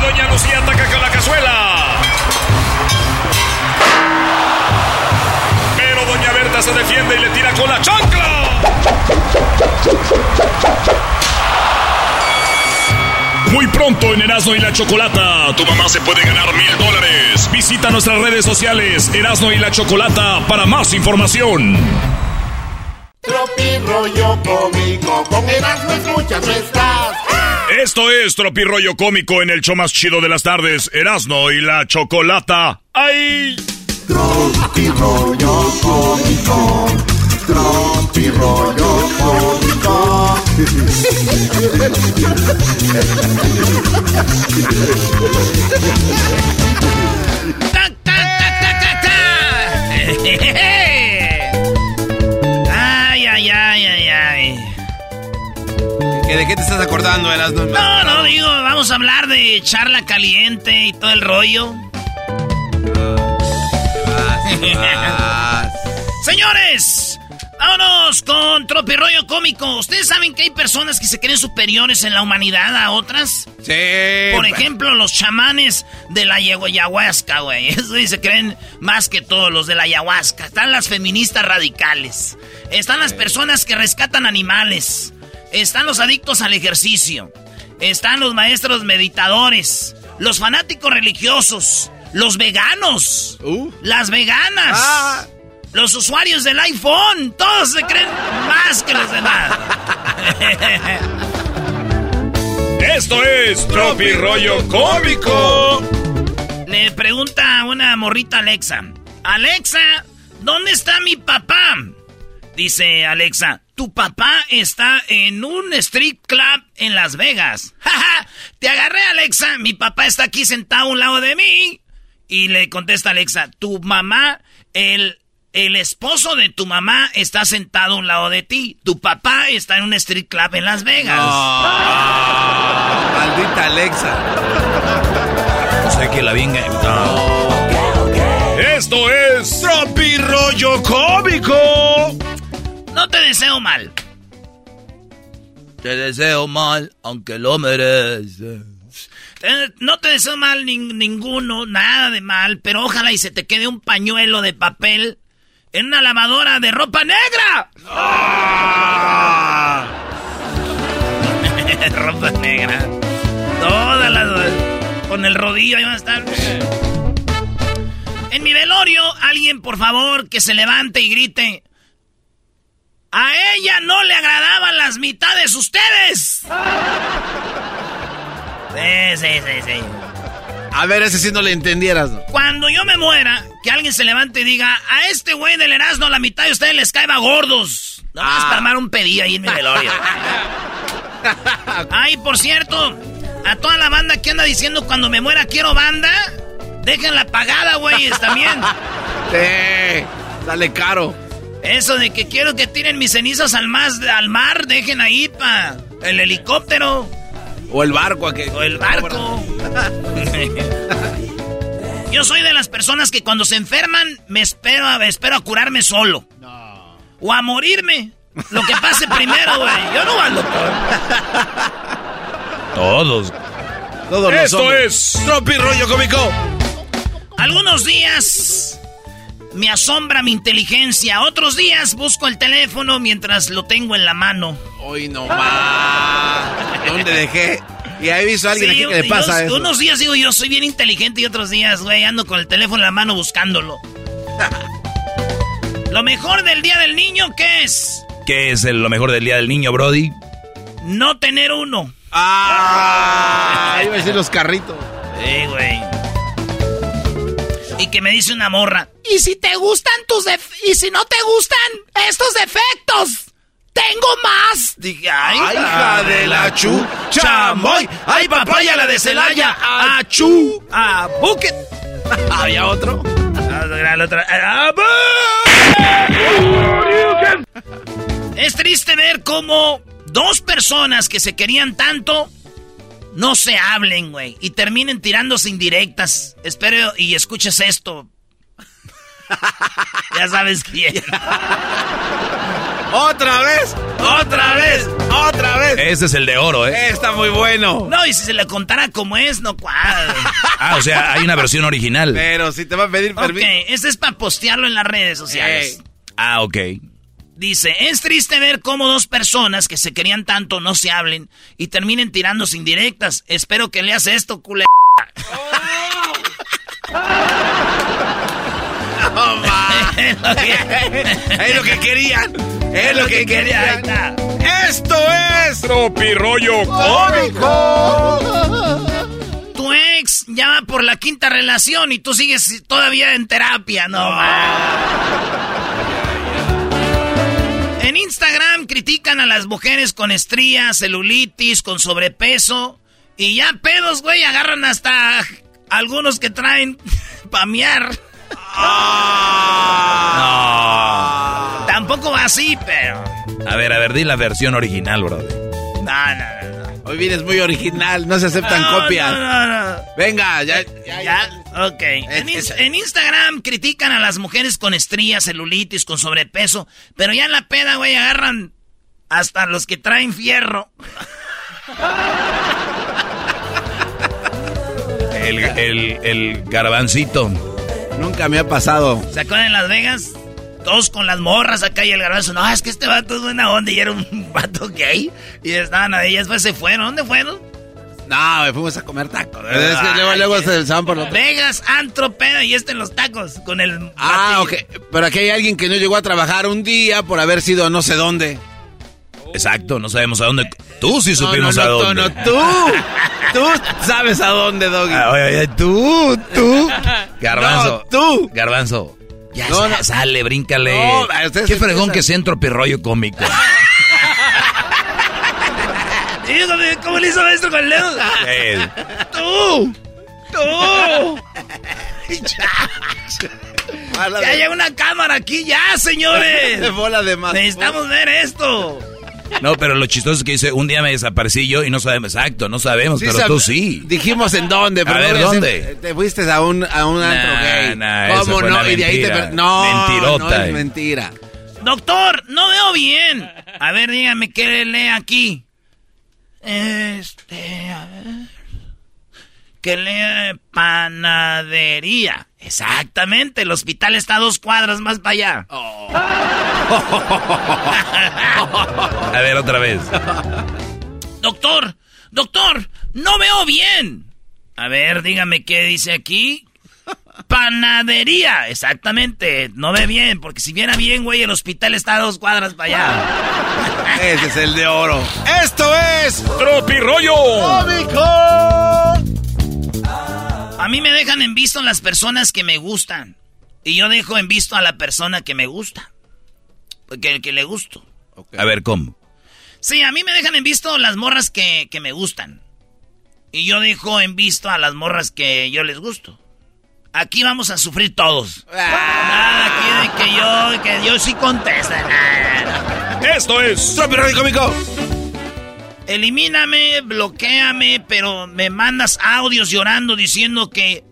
Doña Lucía ataca con la cazuela. Pero Doña Berta se defiende y le tira con la chancla. Muy pronto en Erasmo y la Chocolata, tu mamá se puede ganar mil dólares. Visita nuestras redes sociales Erasmo y la Chocolata para más información. Tropi rollo cómico, con Erasmo escuchas no estás. Esto es Tropi rollo cómico en el show más chido de las tardes, Erasmo y la Chocolata. ¡Ay! Tropi rollo cómico, tropi rollo cómico. ¿Que ¿De qué te estás acordando, Erasmo? No, no, digo, vamos a hablar de charla caliente y todo el rollo. Señores, vámonos con tropirollo cómico. ¿Ustedes saben que hay personas que se creen superiores en la humanidad a otras? Sí. Por ejemplo, los chamanes de la ayahuasca, güey. Eso se creen más que todos los de la ayahuasca. Están las feministas radicales. Están las personas que rescatan animales. Están los adictos al ejercicio. Están los maestros meditadores. Los fanáticos religiosos. Los veganos. Las veganas. Los usuarios del iPhone. Todos se creen más que los demás. Esto es Tropi rollo cómico. Le pregunta una morrita Alexa. Alexa, ¿dónde está mi papá? Dice Alexa, tu papá está en un street club en Las Vegas. ¡Ja, Te agarré, Alexa. Mi papá está aquí sentado a un lado de mí. Y le contesta Alexa, tu mamá, el, el esposo de tu mamá está sentado a un lado de ti. Tu papá está en un street club en Las Vegas. Maldita Alexa. O sea que la venga. Esto es Tropi rollo cómico. No te deseo mal. Te deseo mal, aunque lo mereces. Eh, No te deseo mal nin- ninguno, nada de mal, pero ojalá y se te quede un pañuelo de papel en una lavadora de ropa negra. ropa negra. Todas las... Con el rodillo ahí van a estar. En mi velorio, alguien por favor que se levante y grite. A ella no le agradaban las mitades ustedes. Sí, sí, sí, sí. A ver, ese sí no le entendieras. ¿no? Cuando yo me muera, que alguien se levante y diga, a este güey del Erasmo la mitad de ustedes les cae gordos. No vas a armar un pedillo ahí en mi velorio. Ay, por cierto, a toda la banda que anda diciendo cuando me muera quiero banda, déjenla pagada, güeyes, también. Sí, sale caro. Eso de que quiero que tiren mis cenizas al, más, al mar, dejen ahí pa el helicóptero. O el barco. Que... O el barco. Yo soy de las personas que cuando se enferman me espero a, espero a curarme solo. O a morirme. Lo que pase primero, güey. Yo no voy al doctor. Todos. Todos los Esto hombres. es Tropi rollo cómico. Algunos días me asombra mi inteligencia. Otros días busco el teléfono mientras lo tengo en la mano. Hoy no más. ¿Dónde dejé? Y ahí visto a alguien Sí, aquí que le yo- pasa eso. Unos días digo yo soy bien inteligente y otros días, güey, ando con el teléfono en la mano buscándolo. Lo mejor del Día del Niño, ¿qué es? ¿Qué es el- lo mejor del día del niño, Brody? No tener uno. Ah, iba a decir los carritos. Sí, güey. Y que me dice una morra. ¿Y si te gustan tus def y si no te gustan estos defectos? Tengo más. Dije, ay, Ay, hija de la chu, chamoy. Ay, papaya la de Celaya. Achú. a bucket. Había otro. La otra. Bu- Es triste ver cómo dos personas que se querían tanto no se hablen, güey, y terminen tirándose indirectas. Espero y escuches esto. ya sabes quién. ¡Otra vez! ¡Otra vez! ¡Otra vez! Ese es el de oro, ¿eh? Está muy bueno. No, y si se le contara como es, no cuadra. ah, o sea, hay una versión original. Pero si te va a pedir permiso. Ok, este es para postearlo en las redes sociales. Ah, ok. Dice, es triste ver cómo dos personas que se querían tanto no se hablen y terminen tirándose indirectas. Espero que leas esto, culé. es lo que querían. Es lo que querían. Esto es Tropirollo Cómico. Tu ex ya va por la quinta relación y tú sigues todavía en terapia, no En Instagram critican a las mujeres con estrías, celulitis, con sobrepeso. Y ya pedos, güey, agarran hasta algunos que traen pamear. No. Tampoco va así, pero. A ver, a ver, di la versión original, bro. No, no, no. Hoy vienes muy original, no se aceptan copias. No, no, no. Venga, ya. Ya, ok. En, en, Instagram critican a las mujeres con estrías, celulitis, con sobrepeso, pero ya en la peda, güey, agarran hasta los que traen fierro. el, el, el garbancito. Nunca me ha pasado. ¿Se acuerdan en Las Vegas? Todos con las morras acá y el garbanzo. No, es que este vato es buena onda y era un vato gay. Y estaban ahí, después se fueron. ¿Dónde fueron? No, fuimos a comer tacos. Es que luego, luego se van por los... Vegas, antro, pedo y este en los tacos. Con el... Ah, ok. Pero aquí hay alguien que no llegó a trabajar un día por haber sido no sé dónde. Exacto, no sabemos a dónde. Tú sí supimos no, a dónde. No, no, tú. tú sabes a dónde, Doggy. Ah, oye, oye, tú, tú. Garbanzo. No, tú. Garbanzo. Ya sale, sale, bríncale. Qué fregón que sea en tropirroyo cómico. ¿Cómo le hizo esto con el dedo? ¡Tú! ¡Tú! ya hay una cámara aquí, ya, señores. Bola de más. Necesitamos ver esto. No, pero lo chistoso es que dice, un día me desaparecí yo y no sabemos, exacto, no sabemos, pero tú sí. Dijimos en dónde, pero a ver, ¿dónde? Te fuiste a un, a un antro gay. ¿Cómo no? Y de ahí te... No, Mentirota. no es mentira. Doctor, no veo bien. A ver, dígame qué lee aquí. Este, a ver. Que lee panadería. Exactamente, el hospital está a dos cuadras más para allá. Oh. a ver, otra vez. Doctor, doctor, no veo bien. A ver, dígame qué dice aquí. Panadería, exactamente. No ve bien, porque si viera bien, güey, el hospital está a dos cuadras para allá. Ese es el de oro. Esto es Tropirollo Cómico. A mí me dejan en visto las personas que me gustan. Y yo dejo en visto a la persona que me gusta. Porque el que le gusto. A ver, ¿cómo? Sí, a mí me dejan en visto las morras que, que me gustan. Y yo dejo en visto a las morras que yo les gusto. Aquí vamos a sufrir todos. Nada aquí de que yo, que yo sí contesta. Esto es Cómico. Elimíname, bloqueame, pero me mandas audios llorando diciendo que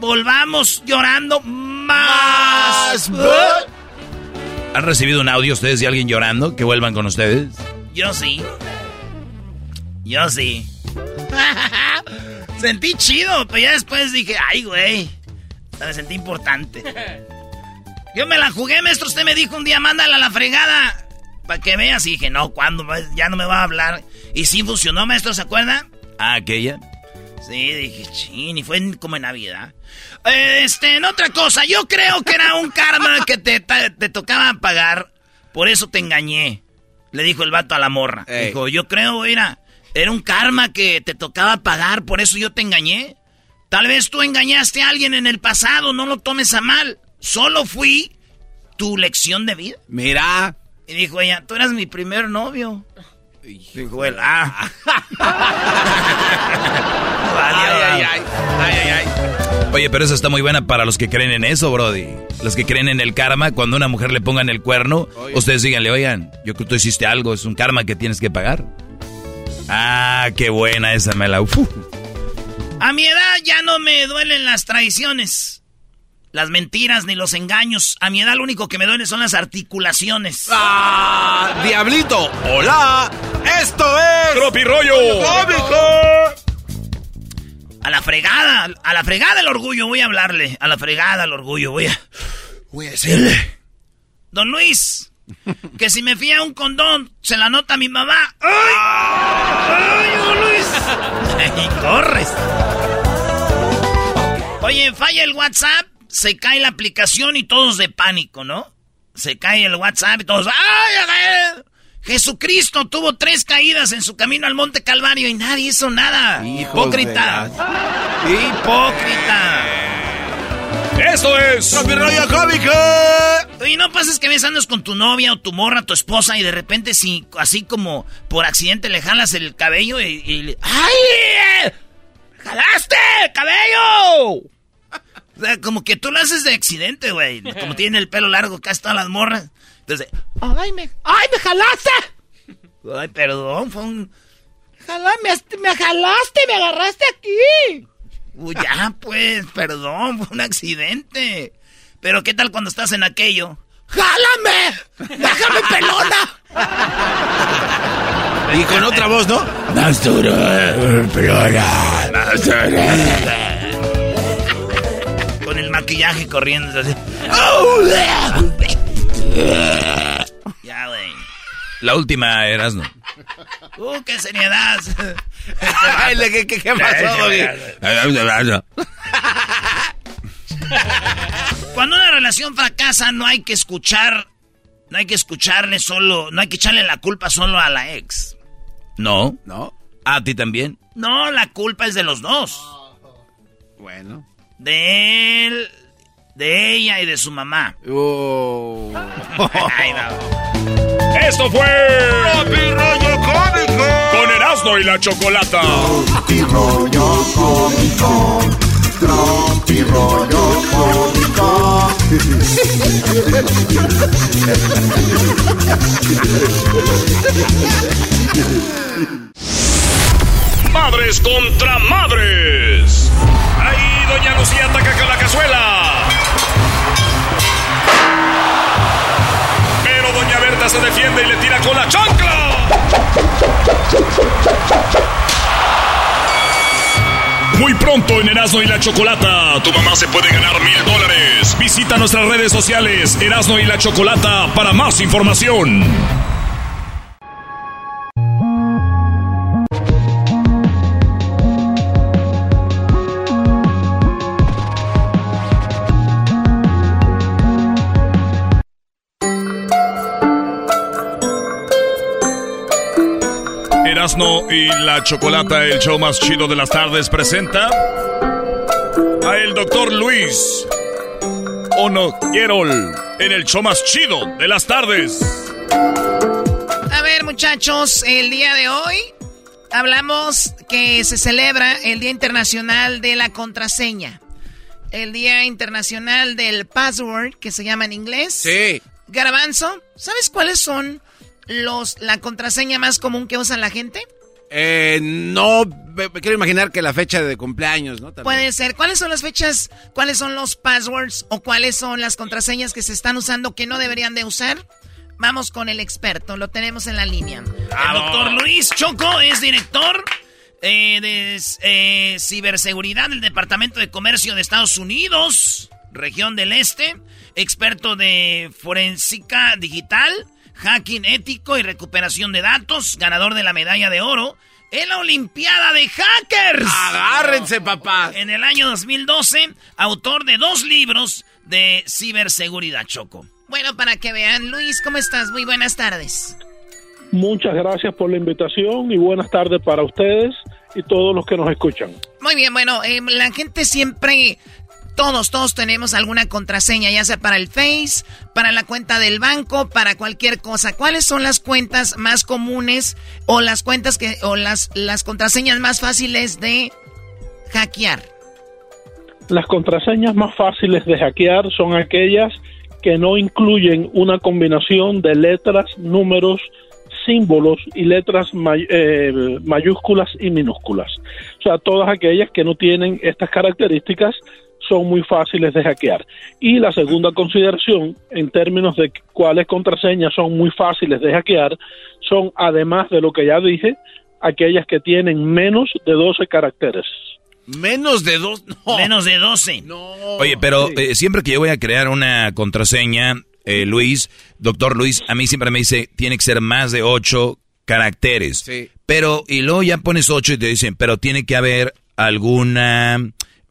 volvamos llorando más. ¿Han recibido un audio ustedes de alguien llorando que vuelvan con ustedes? Yo sí. Yo sí. sentí chido, pero ya después dije, ay, güey. Me sentí importante. Yo me la jugué, maestro. Usted me dijo un día, mándala a la fregada. Para que veas. Y dije, no, ¿cuándo? Ya no me va a hablar. Y sí funcionó, maestro, ¿se acuerda? Ah, aquella. Sí, dije, chin, y fue como en Navidad. Este, en otra cosa, yo creo que era un karma que te, te tocaba pagar. Por eso te engañé. Le dijo el vato a la morra. Ey. Dijo, yo creo, mira, era un karma que te tocaba pagar, por eso yo te engañé. Tal vez tú engañaste a alguien en el pasado, no lo tomes a mal. Solo fui tu lección de vida. Mira. Y dijo ella, tú eras mi primer novio. Él, ah. Ay, ay, ay. Ay, ay, ay. Oye, pero eso está muy buena para los que creen en eso, Brody. Los que creen en el karma, cuando una mujer le pongan el cuerno, ustedes díganle, oigan, yo creo que tú hiciste algo, es un karma que tienes que pagar. Ah, qué buena esa me la... A mi edad ya no me duelen las traiciones, las mentiras ni los engaños. A mi edad lo único que me duele son las articulaciones. ¡Ah! ¡Diablito! ¡Hola! ¡Esto es... ¡Tropi Rollo! A la fregada, a la fregada el orgullo, voy a hablarle. A la fregada el orgullo, voy a... Voy a decirle. Don Luis, que si me fía un condón, se la nota mi mamá. ¡Ay! ¡Ay, don Luis! y corres. Oye, falla el WhatsApp, se cae la aplicación y todos de pánico, ¿no? Se cae el WhatsApp y todos... ¡Ay, Jesucristo tuvo tres caídas en su camino al Monte Calvario y nadie hizo nada. Hipócrita. Hipócrita. Eso es. Y no pases que ves andas con tu novia o tu morra, tu esposa, y de repente, si, así como por accidente le jalas el cabello y. y ¡Ay! ¡Jalaste! ¡Cabello! O sea, como que tú lo haces de accidente, güey. Como tiene el pelo largo, casi todas las morras. Entonces, ¡ay, me, ay, me jalaste! Ay, perdón, fue un. Jala, me, me jalaste, me agarraste aquí. Uy, ya, pues, perdón, fue un accidente. Pero, ¿qué tal cuando estás en aquello? ¡Jálame! ¡Déjame pelona! Y con otra voz, ¿no? Más duro, pelona. Más duro. Maquillaje corriendo así. ya, güey. La última, Erasno. Uh, qué seriedad. ¿Qué, qué, qué pasó, Cuando una relación fracasa, no hay que escuchar. No hay que escucharle solo. No hay que echarle la culpa solo a la ex. No. ¿No? ¿A ti también? No, la culpa es de los dos. Bueno. De él, de ella y de su mamá. Oh. Esto fue. Tropi Rollo Cómico. Con Erasmo y la Chocolata. Tropi Rollo Cómico. Tropi Rollo Cómico. Madres contra madres. Doña Lucía ataca con la cazuela. Pero Doña Berta se defiende y le tira con la chancla. Muy pronto en Erasmo y la Chocolata, tu mamá se puede ganar mil dólares. Visita nuestras redes sociales Erasmo y la Chocolata para más información. Erasmo y la Chocolata, el show más chido de las tardes, presenta a el doctor Luis Ono Quierol en el show más chido de las tardes. A ver, muchachos, el día de hoy hablamos que se celebra el Día Internacional de la Contraseña. El Día Internacional del Password, que se llama en inglés. Sí. Garbanzo, ¿sabes cuáles son los la contraseña más común que usa la gente? Eh, no, me, me quiero imaginar que la fecha de cumpleaños, ¿no? También. Puede ser. ¿Cuáles son las fechas? ¿Cuáles son los passwords? ¿O cuáles son las contraseñas que se están usando que no deberían de usar? Vamos con el experto, lo tenemos en la línea. El doctor Luis Choco es director eh, de eh, ciberseguridad del Departamento de Comercio de Estados Unidos, región del Este, experto de forensica digital, hacking ético y recuperación de datos, ganador de la medalla de oro en la Olimpiada de Hackers. Agárrense, papá. En el año 2012, autor de dos libros de ciberseguridad, Choco. Bueno, para que vean, Luis, ¿cómo estás? Muy buenas tardes. Muchas gracias por la invitación y buenas tardes para ustedes y todos los que nos escuchan. Muy bien, bueno, eh, la gente siempre, todos, todos tenemos alguna contraseña, ya sea para el Face, para la cuenta del banco, para cualquier cosa. ¿Cuáles son las cuentas más comunes o las cuentas que, o las, contraseñas más fáciles de hackear? Las contraseñas más fáciles de hackear son aquellas que no incluyen una combinación de letras, números, símbolos y letras eh, mayúsculas y minúsculas. O sea, todas aquellas que no tienen estas características son muy fáciles de hackear. Y la segunda consideración, en términos de cuáles contraseñas son muy fáciles de hackear, son, además de lo que ya dije, aquellas que tienen menos de 12 caracteres. Menos de dos, Menos de 12. Oye, pero eh, siempre que yo voy a crear una contraseña, eh, Luis, doctor Luis, a mí siempre me dice, tiene que ser más de 8 caracteres. Sí. Pero, y luego ya pones 8 y te dicen, pero tiene que haber alguna,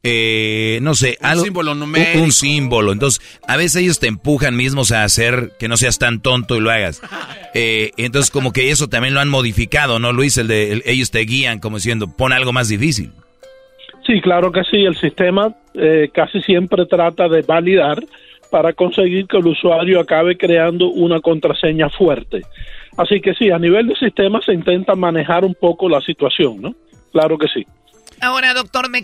eh, no sé, un algo, símbolo numérico. Un, un, símbolo. Entonces, a veces ellos te empujan mismos a hacer que no seas tan tonto y lo hagas. Eh, entonces, como que eso también lo han modificado, ¿no, Luis? El de ellos te guían como diciendo, pon algo más difícil. Sí, claro que sí. El sistema eh, casi siempre trata de validar para conseguir que el usuario acabe creando una contraseña fuerte. Así que sí, a nivel de sistema se intenta manejar un poco la situación, ¿no? Claro que sí. Ahora, doctor, me,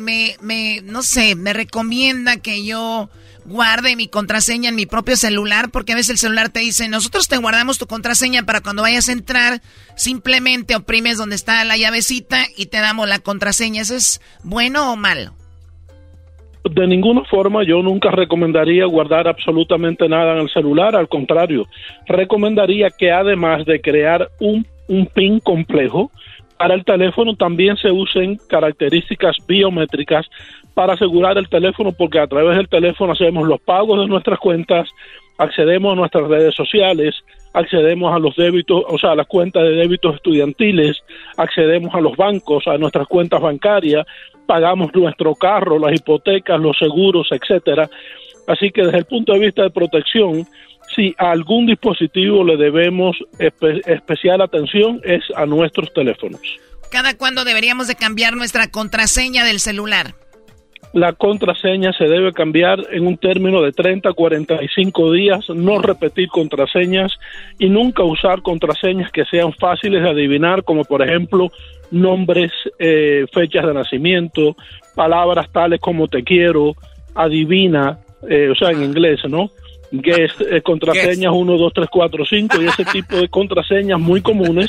me, me, no sé, me recomienda que yo guarde mi contraseña en mi propio celular, porque a veces el celular te dice, nosotros te guardamos tu contraseña para cuando vayas a entrar, simplemente oprimes donde está la llavecita y te damos la contraseña. ¿Eso es bueno o malo? De ninguna forma yo nunca recomendaría guardar absolutamente nada en el celular, al contrario, recomendaría que además de crear un, un PIN complejo, para el teléfono también se usen características biométricas para asegurar el teléfono porque a través del teléfono hacemos los pagos de nuestras cuentas, accedemos a nuestras redes sociales, accedemos a los débitos, o sea, a las cuentas de débitos estudiantiles, accedemos a los bancos, a nuestras cuentas bancarias, pagamos nuestro carro, las hipotecas, los seguros, etcétera. Así que desde el punto de vista de protección, si a algún dispositivo le debemos espe especial atención es a nuestros teléfonos. ¿Cada cuándo deberíamos de cambiar nuestra contraseña del celular? La contraseña se debe cambiar en un término de 30 a 45 días, no repetir contraseñas y nunca usar contraseñas que sean fáciles de adivinar, como por ejemplo nombres, eh, fechas de nacimiento, palabras tales como te quiero, adivina, eh, o sea, en inglés, ¿no? Guest, eh, contraseñas 1, 2, 3, 4, 5 y ese tipo de contraseñas muy comunes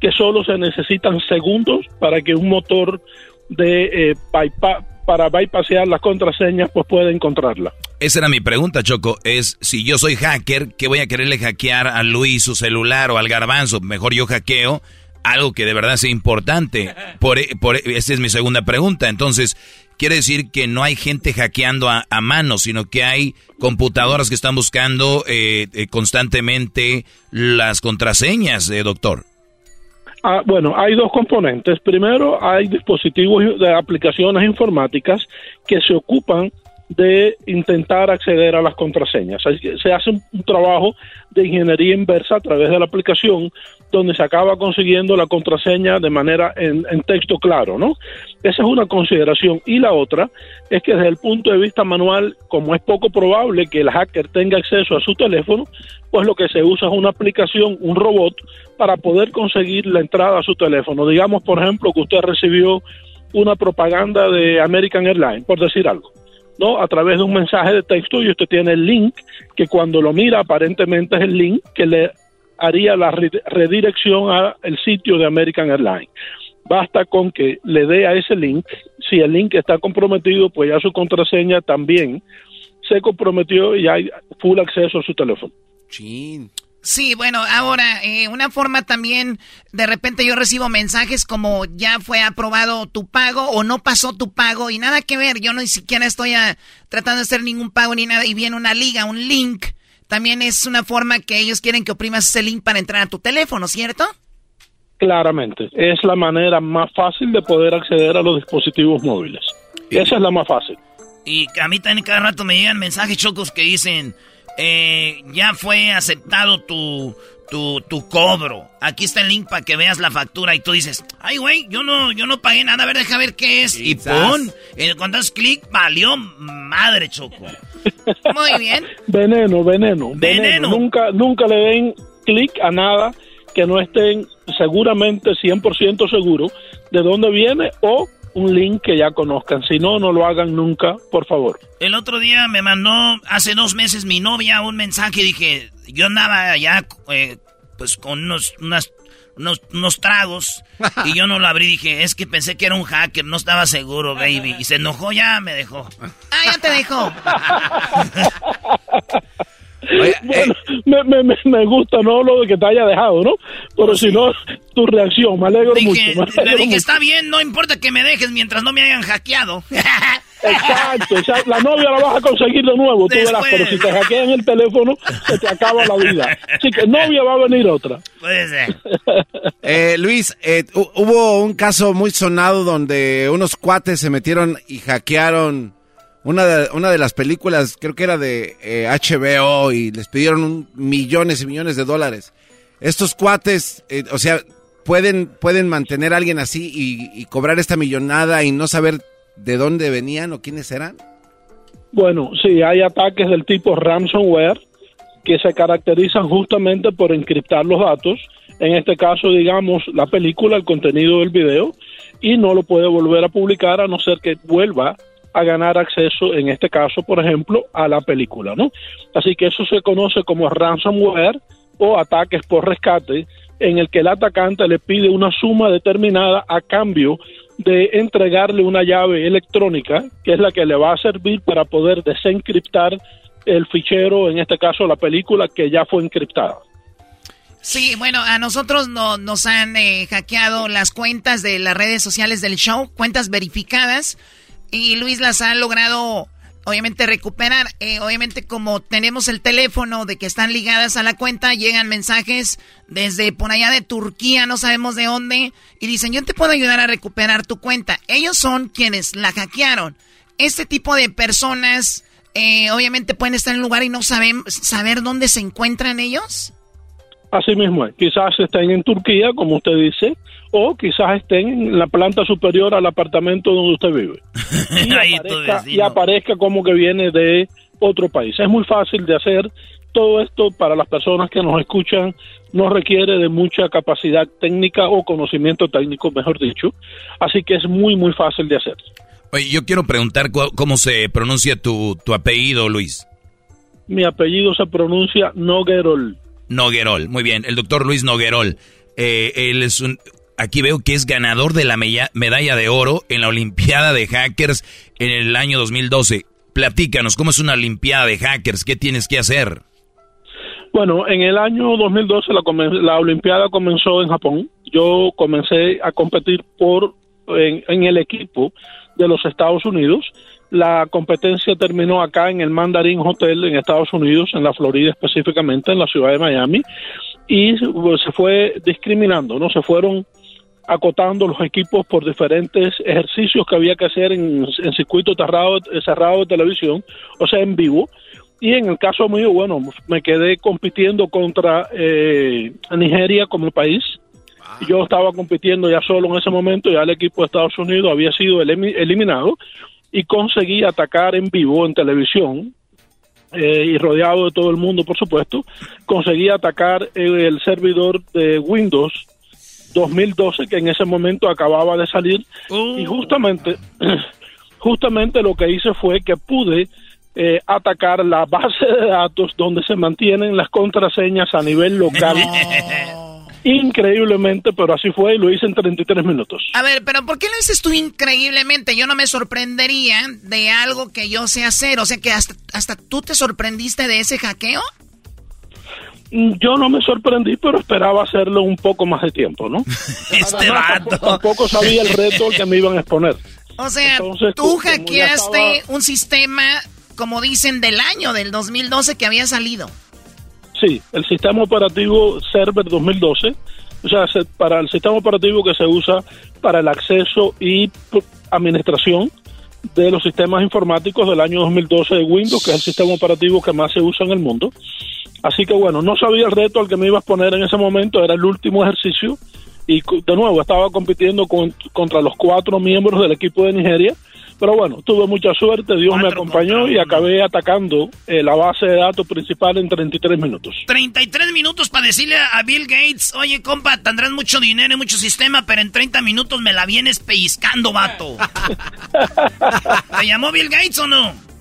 que solo se necesitan segundos para que un motor de eh, bypass, para bypassear las contraseñas pues pueda encontrarla. Esa era mi pregunta, Choco, es si yo soy hacker, ¿qué voy a quererle hackear a Luis su celular o al garbanzo? Mejor yo hackeo algo que de verdad sea importante. Por, por, esa es mi segunda pregunta. Entonces, quiere decir que no hay gente hackeando a, mano, sino que hay computadoras que están buscando eh, eh, constantemente las contraseñas, eh, doctor. Ah, bueno, hay dos componentes. Primero, hay dispositivos de aplicaciones informáticas que se ocupan de intentar acceder a las contraseñas. Se hace un trabajo de ingeniería inversa a través de la aplicación donde se acaba consiguiendo la contraseña de manera en, texto claro, ¿no? Esa es una consideración. Y la otra es que desde el punto de vista manual, como es poco probable que el hacker tenga acceso a su teléfono, pues lo que se usa es una aplicación, un robot, para poder conseguir la entrada a su teléfono. Digamos, por ejemplo, que usted recibió una propaganda de American Airlines, por decir algo. ¿no? A través de un mensaje de texto y usted tiene el link que cuando lo mira aparentemente es el link que le haría la redirección al sitio de American Airlines. Basta con que le dé a ese link, si el link está comprometido, pues ya su contraseña también se comprometió y hay full acceso a su teléfono. Sí, bueno, ahora, eh, una forma también, de repente yo recibo mensajes como ya fue aprobado tu pago o no pasó tu pago y nada que ver, yo no ni siquiera estoy tratando de hacer ningún pago ni nada y viene una liga, un link, también es una forma que ellos quieren que oprimas ese link para entrar a tu teléfono, ¿cierto? Claramente, es la manera más fácil de poder acceder a los dispositivos móviles. Esa es la más fácil. Y a mí también cada rato me llegan mensajes chocos que dicen eh, ya fue aceptado tu, tu, tu, cobro. Aquí está el link para que veas la factura y tú dices, ay, güey, yo no, yo no pagué nada, a ver, deja ver qué es. Y pon, eh, cuando das clic, valió madre, Choco. Muy bien. Veneno, veneno, veneno. Nunca, nunca le den clic a nada que no estén seguramente 100% seguros de dónde viene o un link que ya conozcan. Si no, no lo hagan nunca, por favor. El otro día me mandó hace dos meses mi novia un mensaje y dije, yo andaba ya eh, pues con unos, unas, unos, unos tragos. y yo no lo abrí, dije, es que pensé que era un hacker, no estaba seguro, baby. Y se enojó, ya me dejó. Ah, ya te dejó. bueno, me, me, me, gusta, ¿no? Lo de que te haya dejado, ¿no? Pero si no, tu reacción, me alegro mucho. le dije, está bien, no importa que me dejes mientras no me hayan hackeado. Exacto, la novia la vas a conseguir de nuevo, tú verás, pero si te hackean el teléfono, se te acaba la vida. Así que novia va a venir otra. Puede ser. eh, Luis, eh, hubo un caso muy sonado donde unos cuates se metieron y hackearon una de, una de las películas, creo que era de HBO, eh, y les pidieron millones y millones de dólares. Estos cuates, eh, o sea, pueden, pueden mantener a alguien así y, cobrar esta millonada y no saber de dónde venían o quiénes eran? Bueno, sí, hay ataques del tipo ransomware que se caracterizan justamente por encriptar los datos, en este caso, digamos, la película, el contenido del video, y no lo puede volver a publicar a no ser que vuelva a ganar acceso, en este caso, por ejemplo, a la película, ¿no? Así que eso se conoce como ransomware o ataques por rescate, en el que el atacante le pide una suma determinada a cambio de entregarle una llave electrónica, que es la que le va a servir para poder desencriptar el fichero, en este caso la película, que ya fue encriptada. Sí, bueno, a nosotros no, nos han eh, hackeado las cuentas de las redes sociales del show, cuentas verificadas, y Luis las ha logrado obviamente recuperar. Eh, obviamente como tenemos el teléfono de que están ligadas a la cuenta, llegan mensajes desde por allá de Turquía, no sabemos de dónde, y dicen, yo te puedo ayudar a recuperar tu cuenta. Ellos son quienes la hackearon. Este tipo de personas eh, obviamente pueden estar en un lugar y no saben saber dónde se encuentran ellos. Así mismo. Quizás estén en Turquía, como usted dice, o quizás estén en la planta superior al apartamento donde usted vive. Y, aparezca, como que viene de otro país. Es muy fácil de hacer. Todo esto para las personas que nos escuchan no requiere de mucha capacidad técnica o conocimiento técnico, mejor dicho. Así que es muy, muy fácil de hacer. Oye, yo quiero preguntar cómo se pronuncia tu, tu apellido, Luis. Mi apellido se pronuncia Noguerol. Noguerol, muy bien. El doctor Luis Noguerol. Eh, él es un, aquí veo que es ganador de la medalla de oro en la Olimpiada de Hackers en el año 2012. Platícanos, ¿cómo es una Olimpiada de Hackers? ¿Qué tienes que hacer? Bueno, en el año 2012 la, la Olimpiada comenzó en Japón. Yo comencé a competir por en, el equipo de los Estados Unidos. La competencia terminó acá en el Mandarin Hotel en Estados Unidos, en la Florida específicamente, en la ciudad de Miami, y se fue discriminando, ¿no? Se fueron acotando los equipos por diferentes ejercicios que había que hacer en, en circuito cerrado, cerrado de televisión, o sea, en vivo. Y en el caso mío, bueno, me quedé compitiendo contra eh, Nigeria como país. Yo estaba compitiendo ya solo en ese momento, ya el equipo de Estados Unidos había sido eliminado y conseguí atacar en vivo en televisión eh, y rodeado de todo el mundo, por supuesto. Conseguí atacar el servidor de Windows 2012 que en ese momento acababa de salir y oh. justamente justamente lo que hice fue que pude eh, atacar la base de datos donde se mantienen las contraseñas a nivel local. Increíblemente, pero así fue y lo hice en 33 minutos. A ver, pero ¿por qué lo dices tú increíblemente? Yo no me sorprendería de algo que yo sé hacer. O sea que hasta, hasta tú te sorprendiste de ese hackeo. Yo no me sorprendí, pero esperaba hacerlo un poco más de tiempo, ¿no? este vato. Tampoco, sabía el reto al que me iban a exponer. O sea, tú hackeaste un sistema, como dicen, del año, del 2012 que había salido. Sí, el sistema operativo Server 2012, o sea, para el sistema operativo que se usa para el acceso y administración de los sistemas informáticos del año 2012 de Windows, que es el sistema operativo que más se usa en el mundo. Así que bueno, no sabía el reto al que me iba a poner en ese momento, era el último ejercicio y de nuevo estaba compitiendo contra los cuatro miembros del equipo de Nigeria. Pero bueno, tuve mucha suerte, Dios me acompañó y acabé atacando eh, la base de datos principal en 33 minutos. 33 minutos para decirle a Bill Gates, oye compa, tendrás mucho dinero y mucho sistema, pero en 30 minutos me la vienes pellizcando, vato. ¿Te llamó Bill Gates o no?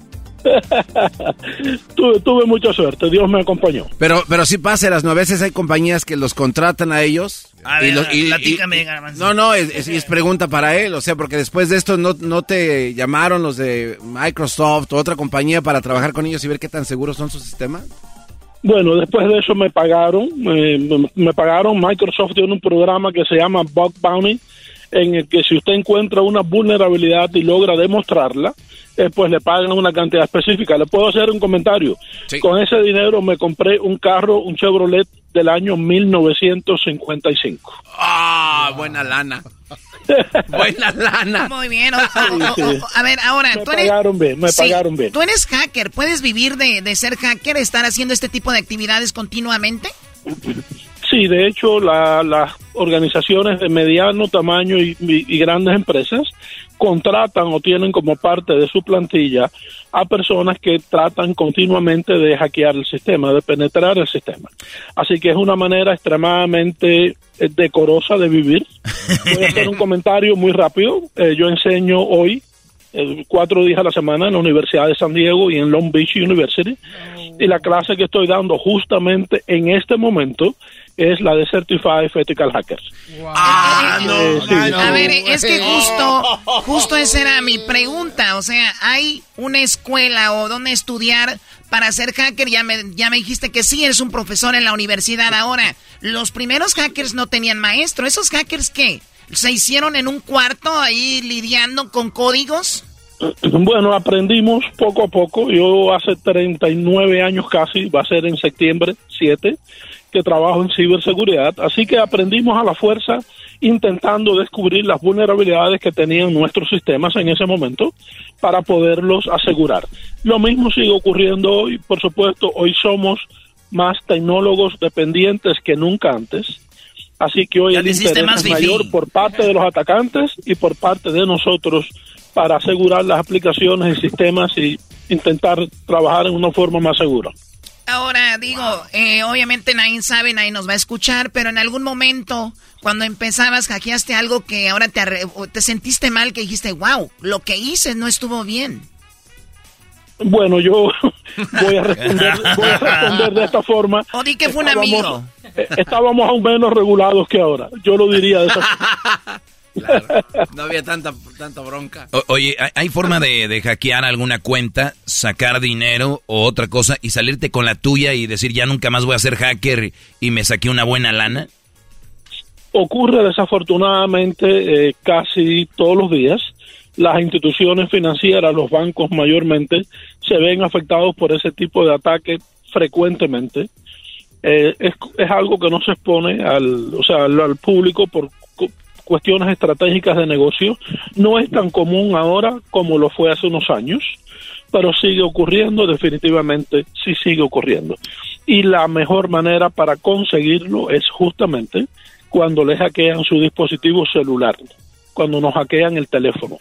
tuve, tuve mucha suerte, Dios me acompañó. Pero, pero sí pasa, las nueve veces hay compañías que los contratan a ellos. A y los- y- platícame, y- Garbanzo. No, no, es, es- es pregunta para él, o sea, porque después de esto no, no te llamaron los de Microsoft o otra compañía para trabajar con ellos y ver qué tan seguros son sus sistemas. Bueno, después de eso me pagaron, eh, me, me pagaron, Microsoft tiene un programa que se llama Bug Bounty, en el que si usted encuentra una vulnerabilidad y logra demostrarla, eh, pues le pagan una cantidad específica. Le puedo hacer un comentario. Con ese dinero me compré un carro, un Chevrolet del año 1955. Ah, buena lana. buena lana. Muy bien. o- o- o- o- a ver, ahora, Me tú eres... pagaron bien, me Sí, pagaron bien. Tú eres hacker. ¿Puedes vivir de, de ser hacker, estar haciendo este tipo de actividades continuamente? Sí, de hecho, la- las organizaciones de mediano tamaño y, grandes empresas contratan o tienen como parte de su plantilla a personas que tratan continuamente de hackear el sistema, de penetrar el sistema. Así que es una manera extremadamente eh, decorosa de vivir. Voy a hacer un comentario muy rápido. Eh, yo enseño hoy eh, cuatro días a la semana en la Universidad de San Diego y en Long Beach University. Y la clase que estoy dando justamente en este momento es la de Certified Ethical Hackers. Ah, Eh, sí, A ver, es que justo, justo esa era mi pregunta. O sea, ¿hay una escuela o donde estudiar para ser hacker? Ya me, ya me dijiste que sí, eres un profesor en la universidad ahora. Los primeros hackers no tenían maestro. ¿Esos hackers qué? ¿Se hicieron en un cuarto ahí lidiando con códigos? Bueno, aprendimos poco a poco. Yo hace 39 años casi, va a ser en septiembre 7, que trabajo en ciberseguridad. Así que aprendimos a la fuerza intentando descubrir las vulnerabilidades que tenían nuestros sistemas en ese momento para poderlos asegurar. Lo mismo sigue ocurriendo hoy. Por supuesto, hoy somos más tecnólogos dependientes que nunca antes. Así que hoy Ya el interés más es mayor por parte de los atacantes y por parte de nosotros para asegurar las aplicaciones y sistemas y intentar trabajar en una forma más segura. Ahora digo, eh, obviamente nadie sabe, nadie nos va a escuchar, pero en algún momento, cuando empezabas, hackeaste algo que ahora te, arre- o te sentiste mal, que dijiste, wow, lo que hice no estuvo bien. Bueno, yo voy a responder, voy a responder de esta forma. O di que fue un Estábamos- amigo. eh, Estábamos aún menos regulados que ahora. Yo lo diría de esa forma. No había tanta, tanta bronca. O- oye, ¿hay- ¿hay forma de, de hackear alguna cuenta, sacar dinero o otra cosa y salirte con la tuya y decir ya nunca más voy a ser hacker y me saqué una buena lana? ocurre desafortunadamente eh, casi todos los días. Las instituciones financieras, los bancos mayormente, se ven afectados por ese tipo de ataque frecuentemente. Eh, es, es algo que no se expone al, o sea, al, al público por cuestiones estratégicas de negocio. No es tan común ahora como lo fue hace unos años, pero sigue ocurriendo, definitivamente sí sigue ocurriendo. Y la mejor manera para conseguirlo es justamente cuando le hackean su dispositivo celular, cuando nos hackean el teléfono.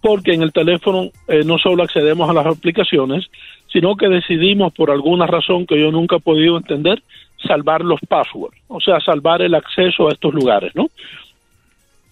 Porque en el teléfono eh, no solo accedemos a las aplicaciones, sino que decidimos por alguna razón que yo nunca he podido entender, salvar los passwords, o sea, salvar el acceso a estos lugares, ¿no?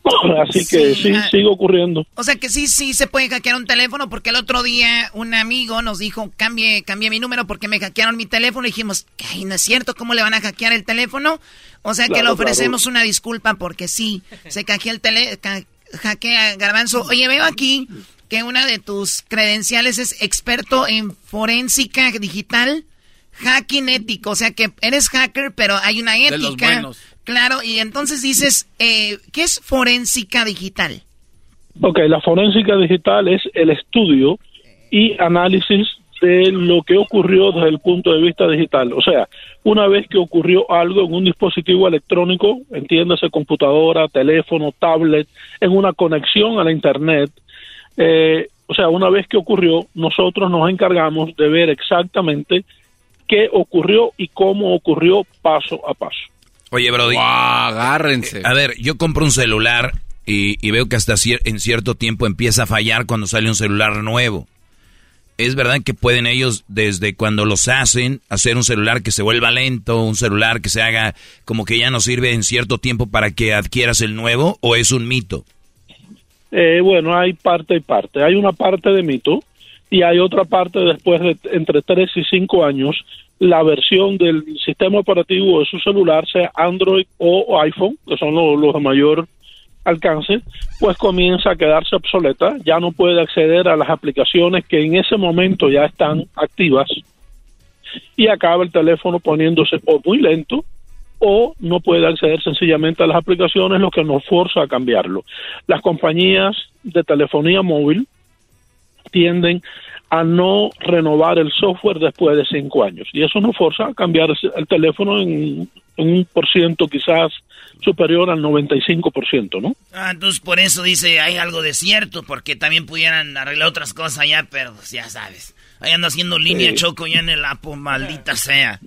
Así que Sí, sí, ah. sigue ocurriendo. O sea que sí, sí se puede hackear un teléfono, porque el otro día un amigo nos dijo, cambie, cambie mi número porque me hackearon mi teléfono. Y dijimos, ay, no es cierto, ¿cómo le van a hackear el teléfono? O sea que le ofrecemos claro. una disculpa porque sí, se hackea el tele, ca- hackea Garbanzo. Oye, veo aquí que una de tus credenciales es experto en forénsica digital, hacking ético. O sea que eres hacker, pero hay una De los ética. Claro, y entonces dices, eh, ¿qué es forénsica digital? Ok, la forénsica digital es el estudio y análisis de lo que ocurrió desde el punto de vista digital. O sea, una vez que ocurrió algo en un dispositivo electrónico, entiéndase computadora, teléfono, tablet, en una conexión a la Internet, eh, o sea, una vez que ocurrió, nosotros nos encargamos de ver exactamente qué ocurrió y cómo ocurrió paso a paso. Oye, Brody. agárrense. A ver, yo compro un celular y, y veo que hasta cier- en cierto tiempo empieza a fallar cuando sale un celular nuevo. ¿Es verdad que pueden ellos, desde cuando los hacen, hacer un celular que se vuelva lento, un celular que se haga como que ya no sirve en cierto tiempo para que adquieras el nuevo, o es un mito? Eh, bueno, hay parte y parte. Hay una parte de mito y hay otra parte después de entre 3 y 5 años, la versión del sistema operativo de su celular, sea Android o iPhone, que son los, de mayor alcance, pues comienza a quedarse obsoleta, ya no puede acceder a las aplicaciones que en ese momento ya están activas y acaba el teléfono poniéndose o muy lento o no puede acceder sencillamente a las aplicaciones, lo que nos forza a cambiarlo. Las compañías de telefonía móvil tienden a no renovar el software después de cinco años. Y eso nos forza a cambiar el teléfono en, un por ciento quizás superior al 95%, ¿no? Ah, entonces por eso dice, hay algo de cierto, porque también pudieran arreglar otras cosas allá, pero pues, ya sabes. Ahí anda haciendo línea choco ya en el Apple, maldita sea.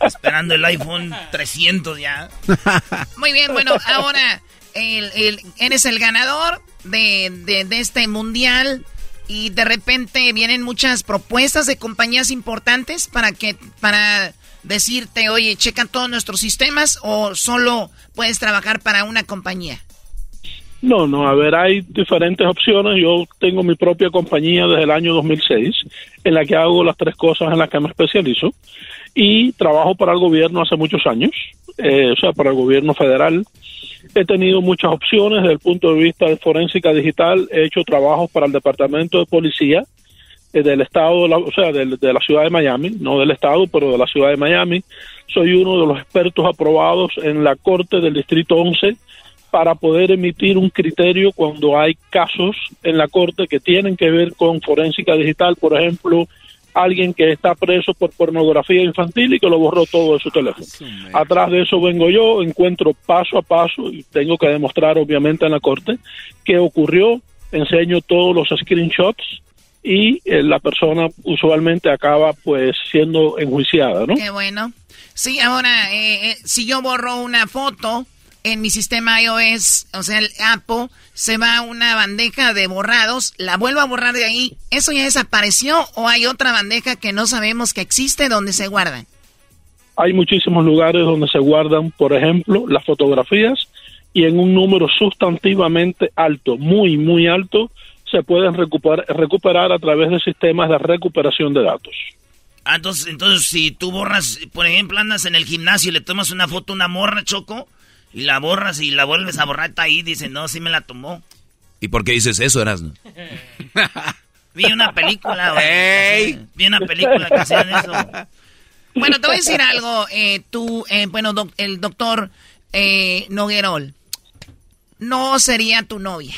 Esperando el iPhone 300 ya. Muy bien, bueno, ahora el, el, eres el ganador de, de, de este mundial y de repente vienen muchas propuestas de compañías importantes para que para decirte, oye, checan todos nuestros sistemas o solo puedes trabajar para una compañía? No, no, a ver, hay diferentes opciones. Yo tengo mi propia compañía desde el año 2006, en la que hago las tres cosas en las que me especializo, y trabajo para el gobierno hace muchos años, eh, o sea, para el gobierno federal, He tenido muchas opciones desde el punto de vista de forénsica digital. He hecho trabajos para el Departamento de Policía eh, del Estado, o sea, de, la ciudad de Miami, no del Estado, pero de la ciudad de Miami. Soy uno de los expertos aprobados en la Corte del Distrito 11 para poder emitir un criterio cuando hay casos en la Corte que tienen que ver con forénsica digital, por ejemplo, alguien que está preso por pornografía infantil y que lo borró todo de su teléfono. Atrás de eso vengo yo, encuentro paso a paso y tengo que demostrar obviamente en la corte qué ocurrió, enseño todos los screenshots y eh, la persona usualmente acaba pues siendo enjuiciada, ¿no? Qué bueno. Sí, ahora, eh, eh, si yo borro una foto en mi sistema iOS, o sea, el Apple, se va a una bandeja de borrados, la vuelvo a borrar de ahí, ¿eso ya desapareció o hay otra bandeja que no sabemos que existe donde se guardan? Hay muchísimos lugares donde se guardan, por ejemplo, las fotografías y en un número sustantivamente alto, muy, muy alto, se pueden recuperar, recuperar a través de sistemas de recuperación de datos. Ah, entonces, entonces, si tú borras, por ejemplo, andas en el gimnasio y le tomas una foto a una morra, Choco, y la borras y la vuelves a borrar, está ahí, dice, no, sí me la tomó. ¿Y por qué dices eso, Erasmo? Vi una película, güey. Vi una película que hacían eso. Bueno, te voy a decir algo. Eh, tú, eh, bueno, el doctor eh, Noguerol, no sería tu novia.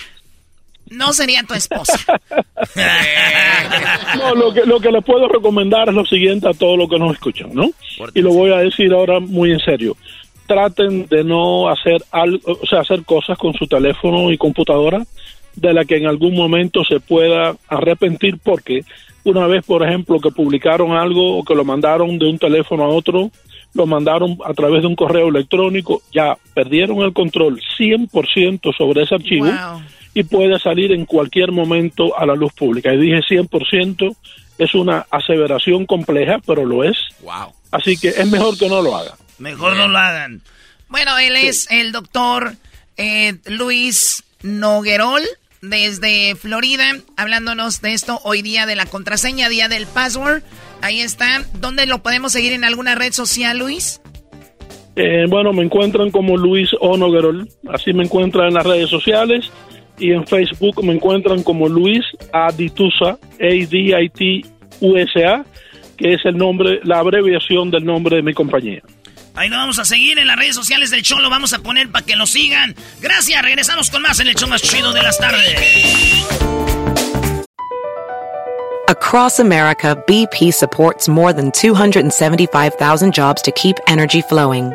No sería tu esposa. no, lo que, lo que les puedo recomendar es lo siguiente a todos los que nos escuchan, ¿no? Y lo voy a decir ahora muy en serio traten de no hacer algo, o sea, hacer cosas con su teléfono y computadora de la que en algún momento se pueda arrepentir porque una vez, por ejemplo, que publicaron algo o que lo mandaron de un teléfono a otro, lo mandaron a través de un correo electrónico, ya perdieron el control 100% sobre ese archivo y puede salir en cualquier momento a la luz pública. Y dije 100%, es una aseveración compleja, pero lo es. Así que es mejor que no lo haga. Mejor no lo hagan. Bueno, él es el doctor eh, Luis Noguerol desde Florida, hablándonos de esto hoy día de la contraseña, día del password. Ahí está. ¿Dónde lo podemos seguir en alguna red social, Luis? Eh, bueno, me encuentran como Luis O. Noguerol. Así me encuentran en las redes sociales. Y en Facebook me encuentran como Luis Aditusa, A-D-I-T-U-S-A, que es el nombre, la abreviación del nombre de mi compañía. Ahí nos vamos a seguir en las redes sociales del show, lo vamos a poner para que lo sigan. Gracias, regresamos con más en el show más chido de las tardes. Across America, BP supports more than 275,000 jobs to keep energy flowing.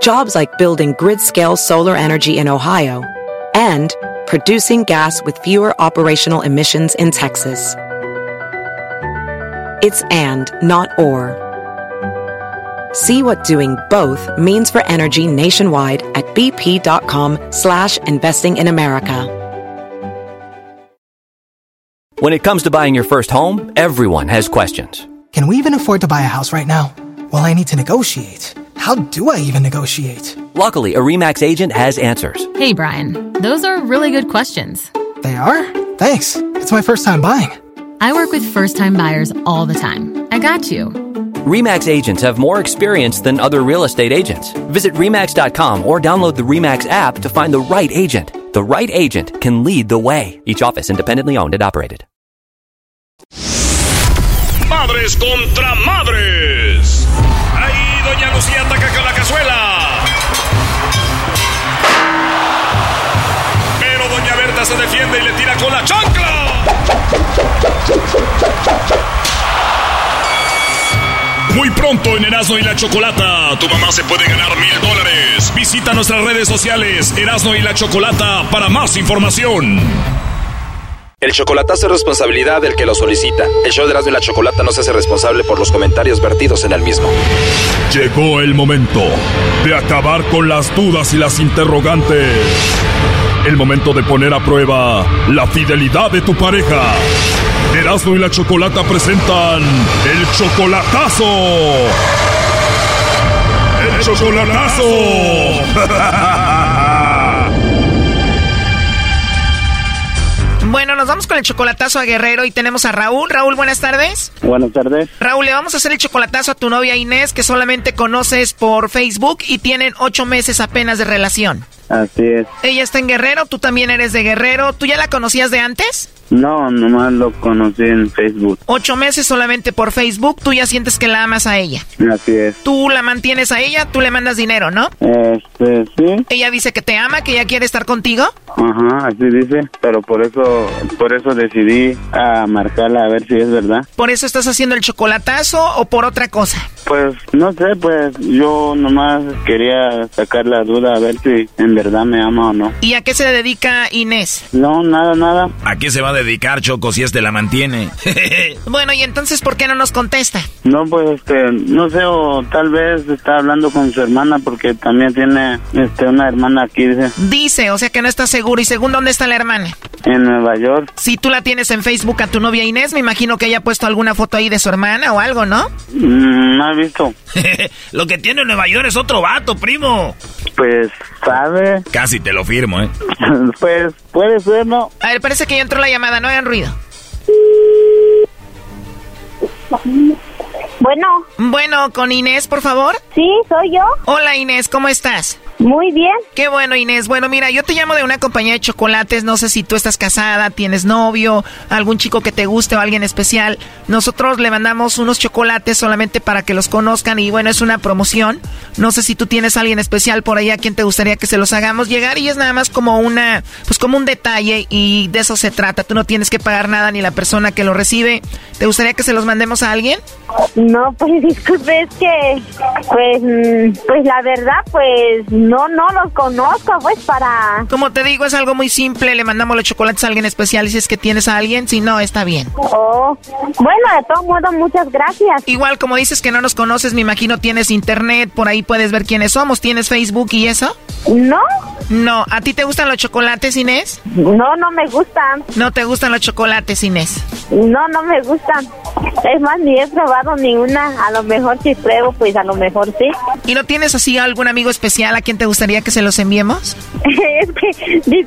Jobs like building grid-scale solar energy in Ohio and producing gas with fewer operational emissions in Texas. It's and, not or. See what doing both means for energy nationwide at bp.com slash investing in America. When it comes to buying your first home, everyone has questions. Can we even afford to buy a house right now? Well, I need to negotiate. How do I even negotiate? Luckily, a REMAX agent has answers. Hey, Brian, those are really good questions. They are? Thanks. It's my first time buying. I work with first time buyers all the time. I got you. REMAX agents have more experience than other real estate agents. Visit REMAX.com or download the REMAX app to find the right agent. The right agent can lead the way. Each office independently owned and operated. Madres contra madres. Ahí Doña Lucía ataca con la cazuela. Pero Doña Berta se defiende y le tira con la chancla. Muy pronto en Erasmo y la Chocolata, tu mamá se puede ganar mil dólares. Visita nuestras redes sociales Erasmo y la Chocolata para más información. El chocolatazo es responsabilidad del que lo solicita. El show de Erasmo y la Chocolata no se hace responsable por los comentarios vertidos en el mismo. Llegó el momento de acabar con las dudas y las interrogantes. El momento de poner a prueba la fidelidad de tu pareja. Erasmo y la Chocolata presentan el chocolatazo. El chocolatazo. Bueno, nos vamos con el chocolatazo a Guerrero y tenemos a Raúl. Raúl, buenas tardes. Buenas tardes. Raúl, le vamos a hacer el chocolatazo a tu novia Inés, que solamente conoces por Facebook y tienen ocho meses apenas de relación. Así es. Ella está en Guerrero, tú también eres de Guerrero. ¿Tú ya la conocías de antes? No, nomás lo conocí en Facebook. Ocho meses solamente por Facebook, tú ya sientes que la amas a ella. Así es. Tú la mantienes a ella, tú le mandas dinero, ¿no? Este, sí. Ella dice que te ama, que ella quiere estar contigo. Ajá, así dice, pero por eso, por eso decidí a marcarla a ver si es verdad. ¿Por eso estás haciendo el chocolatazo o por otra cosa? Pues, no sé, pues yo nomás quería sacar la duda a ver si en verdad me ama o no. ¿Y a qué se dedica Inés? No, nada, nada. ¿A qué se va a dedicar, Choco, si este la mantiene? bueno, ¿y entonces por qué no nos contesta? No, pues, este, no sé, o tal vez está hablando con su hermana porque también tiene, este, una hermana aquí, dice. Dice, o sea que no está seguro. ¿Y según dónde está la hermana? En Nueva York. Si tú la tienes en Facebook a tu novia Inés, me imagino que haya puesto alguna foto ahí de su hermana o algo, ¿no? Mm, no he visto. Lo que tiene en Nueva York es otro vato, primo. Pues, ¿sabe? Casi te lo firmo, ¿eh? pues, puede ser, ¿no? A ver, parece que ya entró la llamada, no hagan ruido. Bueno. Bueno, con Inés, por favor. Sí, soy yo. Hola Inés, ¿cómo estás? Muy bien. Qué bueno, Inés. Bueno, mira, yo te llamo de una compañía de chocolates. No sé si tú estás casada, tienes novio, algún chico que te guste o alguien especial. Nosotros le mandamos unos chocolates solamente para que los conozcan y bueno, es una promoción. No sé si tú tienes a alguien especial por ahí a quien te gustaría que se los hagamos llegar y es nada más como una, pues como un detalle y de eso se trata. Tú no tienes que pagar nada ni la persona que lo recibe. ¿Te gustaría que se los mandemos a alguien? No, pues disculpe, es que, pues, mm, pues la verdad, pues no, no los conozco, pues para... Como te digo, es algo muy simple, le mandamos los chocolates a alguien especial y si es que tienes a alguien, si no, está bien. Oh, bueno, de todos modos, muchas gracias. Igual, como dices que no nos conoces, me imagino tienes internet, por ahí puedes ver quiénes somos, ¿tienes Facebook y eso? No. No, ¿a ti te gustan los chocolates, Inés? No, no me gustan. ¿No te gustan los chocolates, Inés? No, no me gustan. Es más, ni he probado ni una. A lo mejor si pruebo, pues a lo mejor sí. ¿Y no tienes así algún amigo especial a quien te gustaría que se los enviemos? es que, que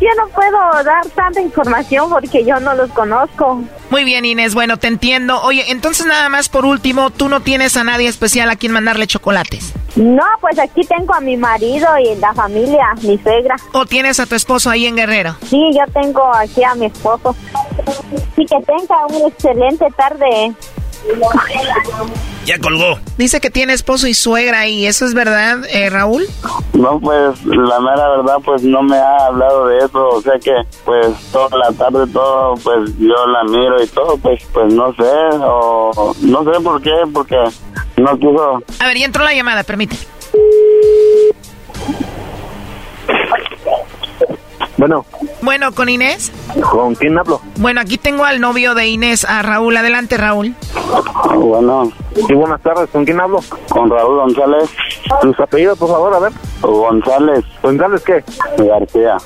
yo no puedo dar tanta información porque yo no los conozco. Muy bien, Inés, bueno, te entiendo. Oye, entonces nada más por último, ¿tú no tienes a nadie especial a quien mandarle chocolates? No, pues aquí tengo a mi marido y la familia, mi suegra. ¿O tienes a tu esposo ahí en Guerrero? Sí, yo tengo aquí a mi esposo. Y que tenga una excelente tarde. Ya colgó. Dice que tiene esposo y suegra y eso es verdad, eh, Raúl. No, pues la mera verdad, pues no me ha hablado de eso. O sea que, pues toda la tarde, todo, pues yo la miro y todo, pues, pues no sé, o no sé por qué, porque no quiso. A ver, ya entró la llamada, permite. Bueno. Bueno, ¿con Inés? ¿Con quién hablo? Bueno, aquí tengo al novio de Inés, a Raúl. Adelante, Raúl. Bueno. Sí, buenas tardes. ¿Con quién hablo? Con Raúl González. ¿Tus apellidos, por favor, a ver? González. ¿González qué? García.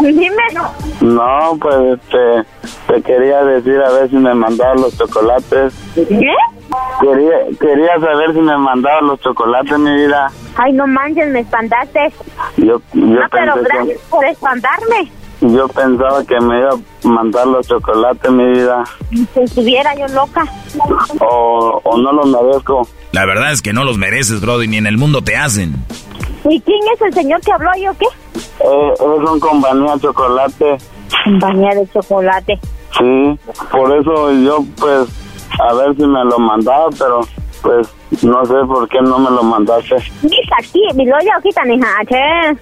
Dime. No, pues te, te quería decir a ver si me mandaba los chocolates. ¿Qué? Quería, quería saber si me mandaba los chocolates, mi vida. Ay, no manches, me espantaste. Yo, yo no, pero pensé que- gracias por espantarme. Yo pensaba que me iba a mandar los chocolates, mi vida. Si estuviera yo loca. O, o no los merezco. La verdad es que no los mereces, Brody, ni en el mundo te hacen. ¿Y quién es el señor que habló yo qué? Eh, es un compañía de chocolate. Compañía de chocolate. Sí, por eso yo pues a ver si me lo mandaba, pero pues no sé por qué no me lo mandaste. Mira aquí, mi loya kita ni hache.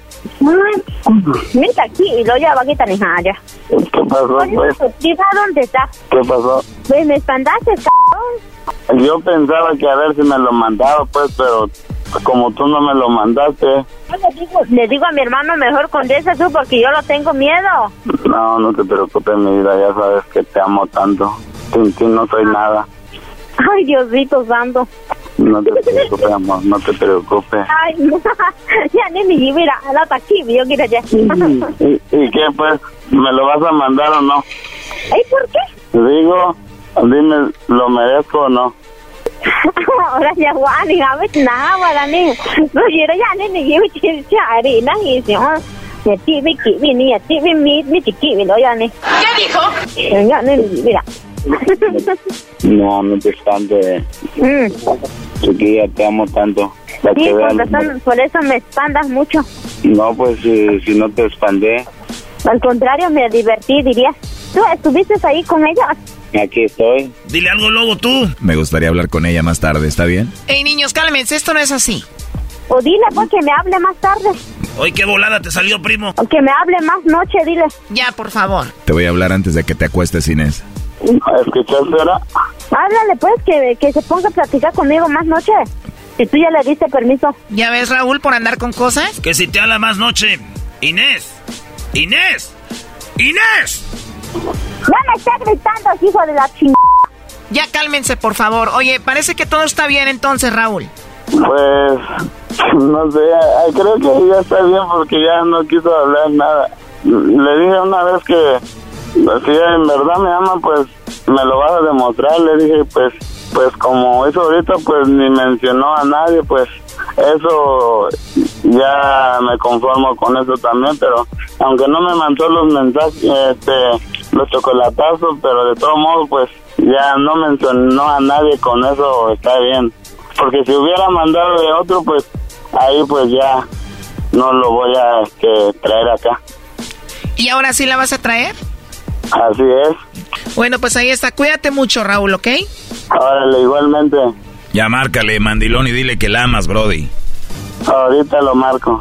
Mira aquí, mi loya va kita ni hache. ¿Qué pasó, pues? ¿Dónde está? ¿Qué pasó? Pues me espantaste, cabrón. Yo pensaba que a ver si me lo mandaba, pues, pero como tú no me lo mandaste. Le digo, le digo a mi hermano mejor condesa tú porque yo lo tengo miedo. No, no te preocupes, mi vida, ya sabes que te amo tanto. Sin ti no soy nada. Ay, Diosito santo. No te preocupes, amor, no te preocupes. Ay, no. ya ni mi mira, la aquí, yo quiero ya. ¿Y, ¿Y qué, pues? ¿Me lo vas a mandar o no? ¿Ay, por qué? Digo, dime, ¿lo merezco o no? Ahora ya guani, a ver, nada, para ni. No, yo ya ni ni y si, ah. Ti ni, ti ti lo ya ni. ¿Qué dijo? Ya ni, mira. No, no te espantes. Mm. Chiquilla, te amo tanto. Para Sí, por, veas- razón, por eso me espantas mucho. No, pues eh, si no te expandé, Al contrario, me divertí, dirías. ¿Tú estuviste ahí con ella? aquí estoy. Dile algo, Lobo, tú. Me gustaría hablar con ella más tarde, ¿está bien? Ey, niños, cálmense, esto no es así. O dile, pues, que me hable más tarde. Hoy qué volada te salió, primo. O que me hable más noche, dile. Ya, por favor. Te voy a hablar antes de que te acuestes, Inés. ¿Escuchaste ahora? Háblale, pues, que, que se ponga a platicar conmigo más noche. Si tú ya le diste permiso. ¿Ya ves, Raúl, por andar con cosas? Que si te habla más noche. Inés. Inés. Inés. Ya me está gritando, hijo de la chingada. Ya cálmense, por favor. Oye, parece que todo está bien entonces, Raúl. Pues, no sé, creo que ya está bien porque ya no quiso hablar nada. Le dije una vez que si en verdad me ama, pues me lo vas a demostrar. Le dije, pues, pues como eso ahorita, pues ni mencionó a nadie, pues eso ya me conformo con eso también, pero aunque no me mandó los mensajes, este, los chocolatazos, pero de todos modos, pues ya no mencionó a nadie con eso, está bien. Porque si hubiera mandado de otro, pues ahí pues ya no lo voy a este, traer acá. ¿Y ahora sí la vas a traer? Así es. Bueno, pues ahí está. Cuídate mucho, Raúl, ¿ok? Órale, igualmente. Ya márcale, mandilón, y dile que la amas, Brody. Ahorita lo marco.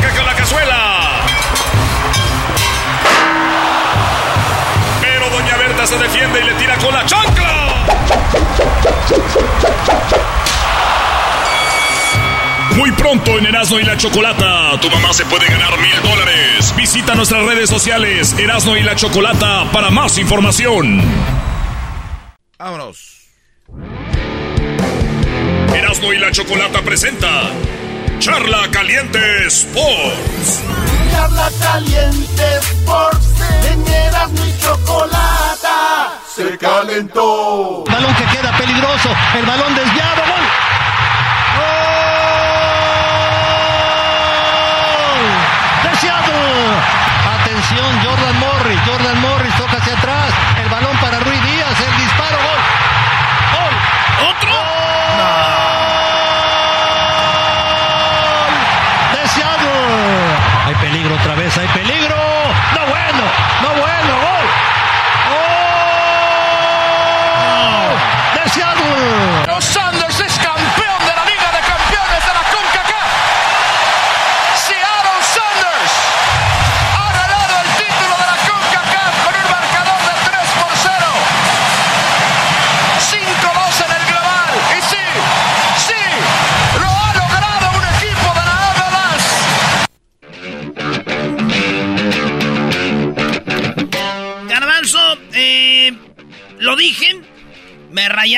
se defiende y le tira con la chancla. Muy pronto en Erasmo y la Chocolata, tu mamá se puede ganar mil dólares. Visita nuestras redes sociales Erasmo y la Chocolata para más información. Vámonos. Erasmo y la Chocolata presenta Charla Caliente Sports. Charla caliente Sports. En Erasmo y Chocolata se calentó. Balón que queda peligroso. El balón desviado. Gol. ¡Gol!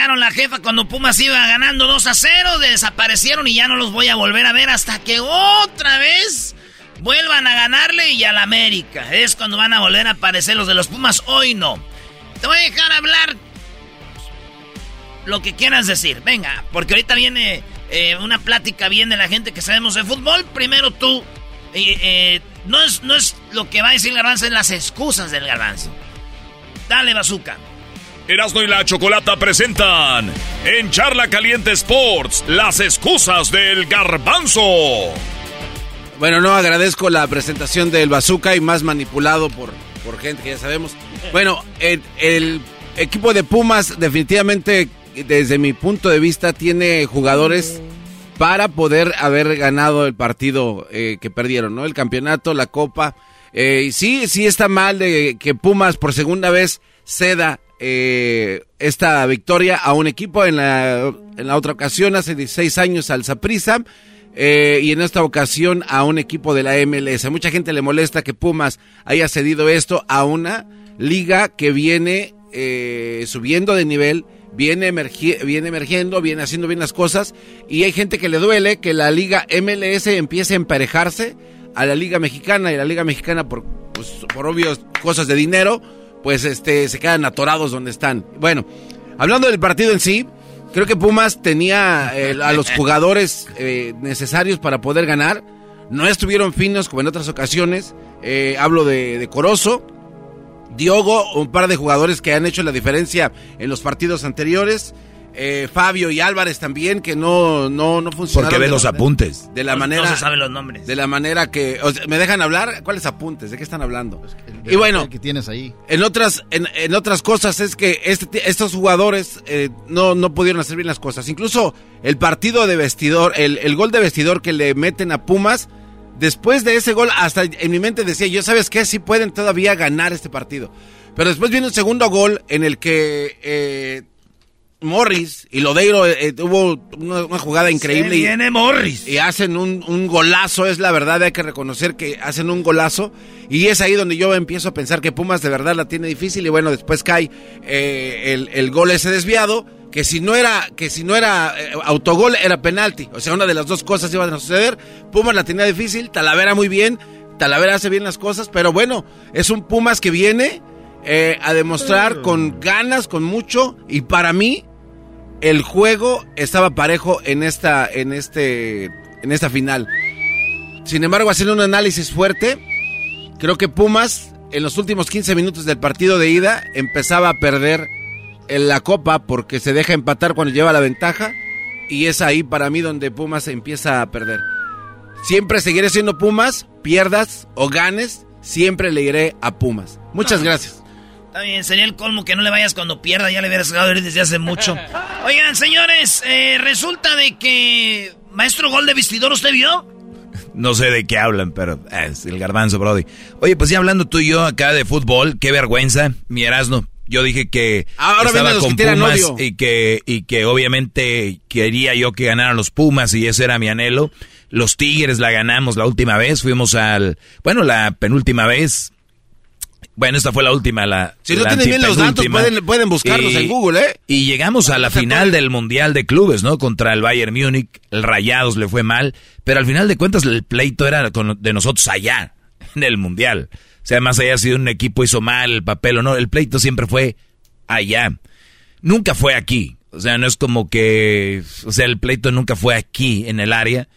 La jefa cuando Pumas iba ganando 2 a 0. Desaparecieron y ya no los voy a volver a ver hasta que otra vez vuelvan a ganarle y a la América. Es cuando van a volver a aparecer los de los Pumas. Hoy no. Te voy a dejar hablar lo que quieras decir. Venga, porque ahorita viene eh, una plática bien de la gente que sabemos de fútbol. Primero tú. Eh, no, es, no es lo que va a decir garbanzo, es las excusas del garbanzo. Dale, bazooka. Erasmo y la Chocolata presentan en Charla Caliente Sports las excusas del garbanzo. Bueno, no agradezco la presentación del bazooka y más manipulado por, por gente que ya sabemos. Bueno, el, equipo de Pumas definitivamente, desde mi punto de vista, tiene jugadores para poder haber ganado el partido eh, que perdieron, ¿no? El campeonato, la copa. Eh, sí, sí está mal de que Pumas por segunda vez ceda eh, esta victoria a un equipo en la, en la otra ocasión, hace 16 años al Zaprisa. Eh, y en esta ocasión a un equipo de la MLS. Mucha gente le molesta que Pumas haya cedido esto a una liga que viene eh, subiendo de nivel, viene, viene emergiendo, viene haciendo bien las cosas y hay gente que le duele que la liga MLS empiece a emparejarse a la liga mexicana y la liga mexicana por, pues, por obvias cosas de dinero pues este, se quedan atorados donde están. Bueno, hablando del partido en sí, creo que Pumas tenía eh, a los jugadores eh, necesarios para poder ganar. No estuvieron finos como en otras ocasiones. Eh, hablo de, de Corozo, Diogo, un par de jugadores que han hecho la diferencia en los partidos anteriores. Eh, Fabio y Álvarez también, que no, no, no funcionaron. Porque ve los apuntes. De la manera. No se saben los nombres. De la manera que. ¿Me dejan hablar? ¿Cuáles apuntes? ¿De qué están hablando? y bueno. que tienes ahí. En otras, en, otras cosas es que este, estos jugadores eh, no, no pudieron hacer bien las cosas. Incluso el partido de vestidor, el, el gol de vestidor que le meten a Pumas. Después de ese gol, hasta en mi mente decía, yo sabes qué, sí pueden todavía ganar este partido. Pero después viene un segundo gol en el que eh, Morris y Lodeiro eh, tuvo una, jugada increíble. y, viene Morris. Y hacen un, golazo, es la verdad, hay que reconocer que hacen un golazo. Y es ahí donde yo empiezo a pensar que Pumas de verdad la tiene difícil. Y bueno, después cae eh, el, gol ese desviado. Que si no era, que si no era eh, autogol, era penalti. O sea, una de las dos cosas iban a suceder. Pumas la tenía difícil, Talavera muy bien. Talavera hace bien las cosas, pero bueno, es un Pumas que viene a demostrar con ganas, con mucho. Y para mí, el juego estaba parejo en esta, en este, en esta final. Sin embargo, haciendo un análisis fuerte, creo que Pumas en los últimos 15 minutos del partido de ida empezaba a perder en la copa porque se deja empatar cuando lleva la ventaja y es ahí para mí donde Pumas empieza a perder. Siempre seguiré siendo Pumas, pierdas o ganes, siempre le iré a Pumas. Muchas gracias. Está bien, sería el colmo que no le vayas cuando pierda, ya le hubieras dejado ir desde hace mucho. Oigan, señores, eh, resulta de que... Maestro Gol de Vestidor, ¿usted vio? No sé de qué hablan, pero es el garbanzo, Brody. Oye, pues ya hablando tú y yo acá de fútbol, qué vergüenza, mi Erasno. Yo dije que Ahora estaba con Pumas y que, y que obviamente quería yo que ganaran los Pumas y ese era mi anhelo. Los Tigres la ganamos la última vez, fuimos al, bueno, la penúltima vez, bueno, esta fue la última, la. Si no tienen bien los datos, pueden, pueden buscarlos en Google, ¿eh? Y llegamos a la final del Mundial de Clubes, ¿no? Contra el Bayern Múnich. El Rayados le fue mal. Pero al final de cuentas, el pleito era de nosotros allá, en el Mundial. O sea, más allá si un equipo hizo mal el papel o no, el pleito siempre fue allá. Nunca fue aquí. O sea, no es como que. O sea, el pleito nunca fue aquí, en el área.